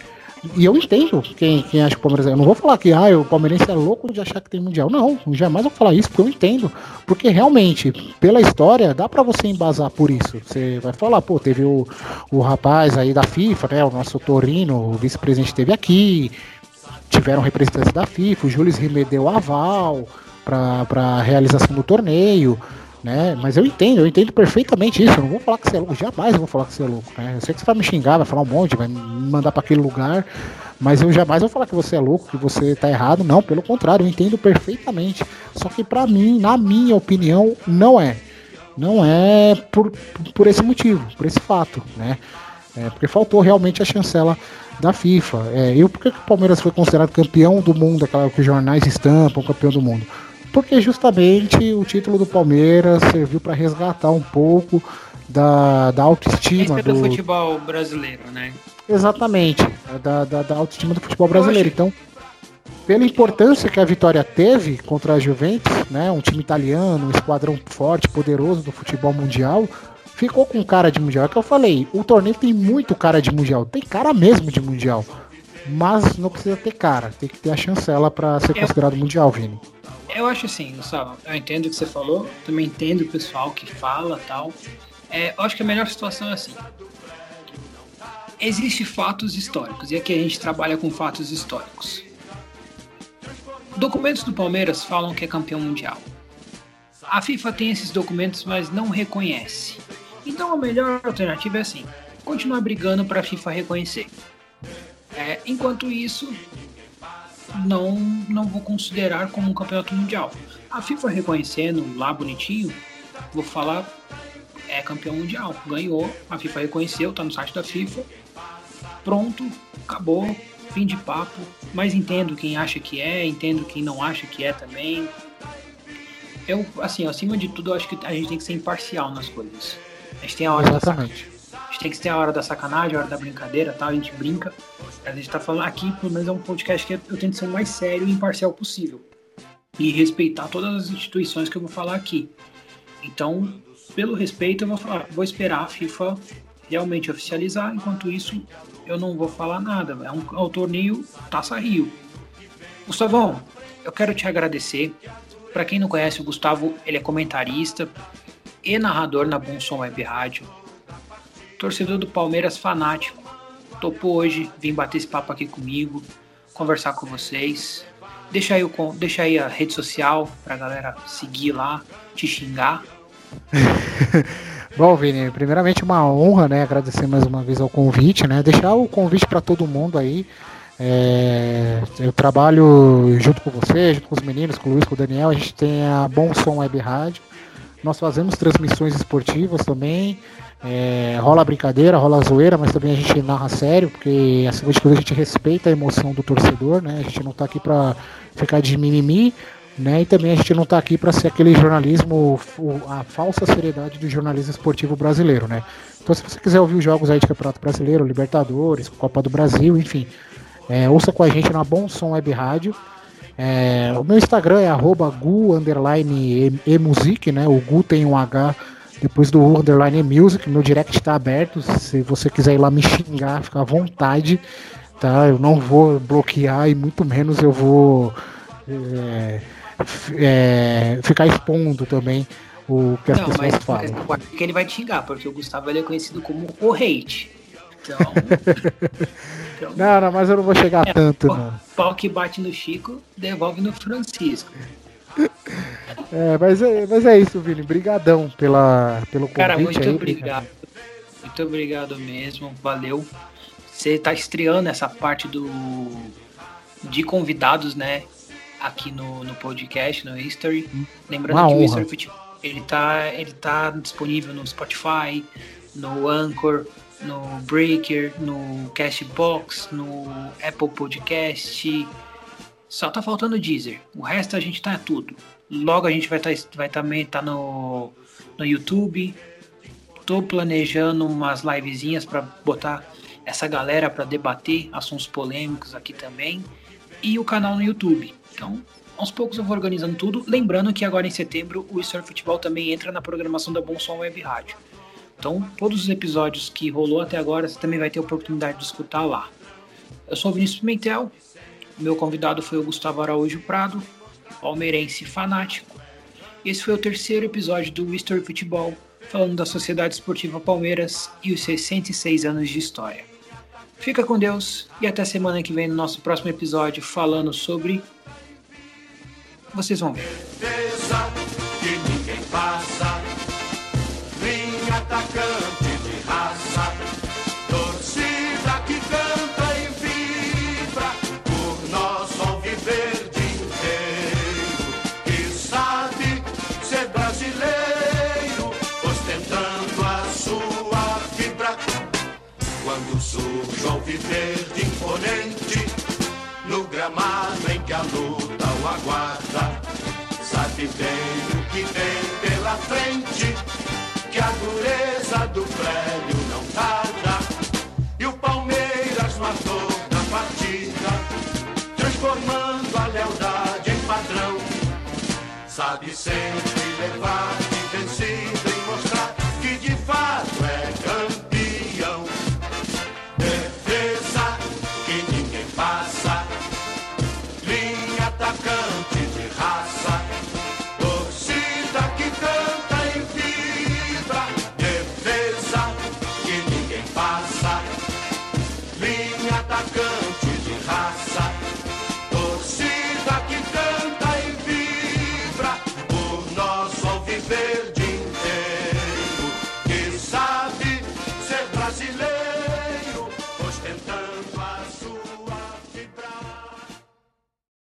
E eu entendo quem, quem acha que o Palmeiras é. Eu não vou falar que ah, o palmeirense é louco de achar que tem mundial. Não, jamais vou falar isso, porque eu entendo. Porque realmente, pela história, dá para você embasar por isso. Você vai falar, pô, teve o, o rapaz aí da FIFA, né? O nosso Torino, o vice-presidente esteve aqui tiveram representantes da FIFA, o Jules Rimet deu aval para a realização do torneio, né? Mas eu entendo, eu entendo perfeitamente isso. Eu não vou falar que você é louco, jamais vou falar que você é louco, né? Eu sei que você vai me xingar, vai falar um monte, vai me mandar para aquele lugar, mas eu jamais vou falar que você é louco, que você tá errado. Não, pelo contrário, eu entendo perfeitamente. Só que para mim, na minha opinião, não é. Não é por, por esse motivo, por esse fato, né? É, porque faltou realmente a chancela da FIFA. É, e por que o Palmeiras foi considerado campeão do mundo, aquela que os jornais estampam, campeão do mundo? Porque justamente o título do Palmeiras serviu para resgatar um pouco da, da autoestima do... do futebol brasileiro, né? Exatamente, da, da, da autoestima do futebol brasileiro. Então, pela importância que a vitória teve contra a Juventus, né, um time italiano, um esquadrão forte, poderoso do futebol mundial, ficou com cara de mundial. É que eu falei, o torneio tem muito cara de mundial, tem cara mesmo de mundial. Mas não precisa ter cara, tem que ter a chancela para ser eu, considerado mundial, Vini. Eu acho assim, Gustavo, eu entendo o que você falou, também entendo o pessoal que fala tal. É, eu acho que a melhor situação é assim. Existem fatos históricos, e aqui a gente trabalha com fatos históricos. Documentos do Palmeiras falam que é campeão mundial. A FIFA tem esses documentos, mas não reconhece. Então a melhor alternativa é assim: continuar brigando para a FIFA reconhecer. É, enquanto isso, não, não vou considerar como um campeonato mundial. A FIFA reconhecendo lá bonitinho, vou falar é campeão mundial, ganhou, a FIFA reconheceu, tá no site da FIFA, pronto, acabou, fim de papo. Mas entendo quem acha que é, entendo quem não acha que é também. Eu, assim, acima de tudo, eu acho que a gente tem que ser imparcial nas coisas. A gente tem a hora Exatamente. Gente tem que ter a hora da sacanagem, a hora da brincadeira tal, a gente brinca. A gente tá falando aqui, pelo menos é um podcast que eu tento ser o mais sério e imparcial possível. E respeitar todas as instituições que eu vou falar aqui. Então, pelo respeito, eu vou falar, vou esperar a FIFA realmente oficializar, enquanto isso eu não vou falar nada. É um, é um torneio Taça Rio. Gustavão, eu quero te agradecer. Para quem não conhece o Gustavo, ele é comentarista, e narrador na Bom Som Web Rádio. Torcedor do Palmeiras fanático. Topou hoje vir bater esse papo aqui comigo, conversar com vocês. Deixa aí, o, deixa aí a rede social pra galera seguir lá, te xingar. [LAUGHS] Bom, Vini, primeiramente uma honra, né? Agradecer mais uma vez ao convite, né? Deixar o convite para todo mundo aí. É, eu trabalho junto com você, junto com os meninos, com o Luiz, com o Daniel. A gente tem a Bom Som Web Rádio. Nós fazemos transmissões esportivas também. É, rola brincadeira, rola zoeira, mas também a gente narra sério, porque acima de tudo a gente respeita a emoção do torcedor, né? A gente não está aqui para ficar de mimimi, né? E também a gente não está aqui para ser aquele jornalismo, a falsa seriedade do jornalismo esportivo brasileiro, né? Então se você quiser ouvir os jogos aí de Campeonato Brasileiro, Libertadores, Copa do Brasil, enfim, é, ouça com a gente na Bom Som Web Rádio. É, o meu Instagram é arroba gu underline emusic, né? O gu tem um H depois do underline music. Meu direct está aberto. Se você quiser ir lá me xingar, fica à vontade. Tá? Eu não vou bloquear e muito menos eu vou é, é, ficar expondo também o que as não, pessoas mas, falam. Mas que ele vai te xingar, porque o Gustavo ele é conhecido como o hate. Então. [LAUGHS] então não, não, mas eu não vou chegar é, tanto, pau, não. Pau que bate no Chico, devolve no Francisco. É, mas é, mas é isso, Vini. Brigadão pela, pelo convite. Cara, muito aí, obrigado. Muito obrigado mesmo, valeu. Você está estreando essa parte do de convidados, né? Aqui no, no podcast, no History. Lembrando Uma que honra. o History Futebol, ele tá, ele tá disponível no Spotify, no Anchor, no Breaker, no Castbox, no Apple Podcast. Só tá faltando o Deezer. O resto a gente tá tudo. Logo a gente vai, tá, vai também tá no, no YouTube. Tô planejando umas livezinhas para botar essa galera para debater assuntos polêmicos aqui também. E o canal no YouTube. Então, aos poucos eu vou organizando tudo. Lembrando que agora em setembro o História Futebol também entra na programação da Bom Som Web Rádio. Então, todos os episódios que rolou até agora, você também vai ter a oportunidade de escutar lá. Eu sou o Vinícius Pimentel, meu convidado foi o Gustavo Araújo Prado, palmeirense fanático. Esse foi o terceiro episódio do History Futebol, falando da Sociedade Esportiva Palmeiras e os 66 anos de história. Fica com Deus e até semana que vem no nosso próximo episódio falando sobre. Vocês vão ver. Que ninguém passa. Linha atacante no gramado em que a luta o aguarda, sabe bem o que vem pela frente, que a dureza do prédio não tarda. E o Palmeiras no ator da partida, transformando a lealdade em padrão, sabe sempre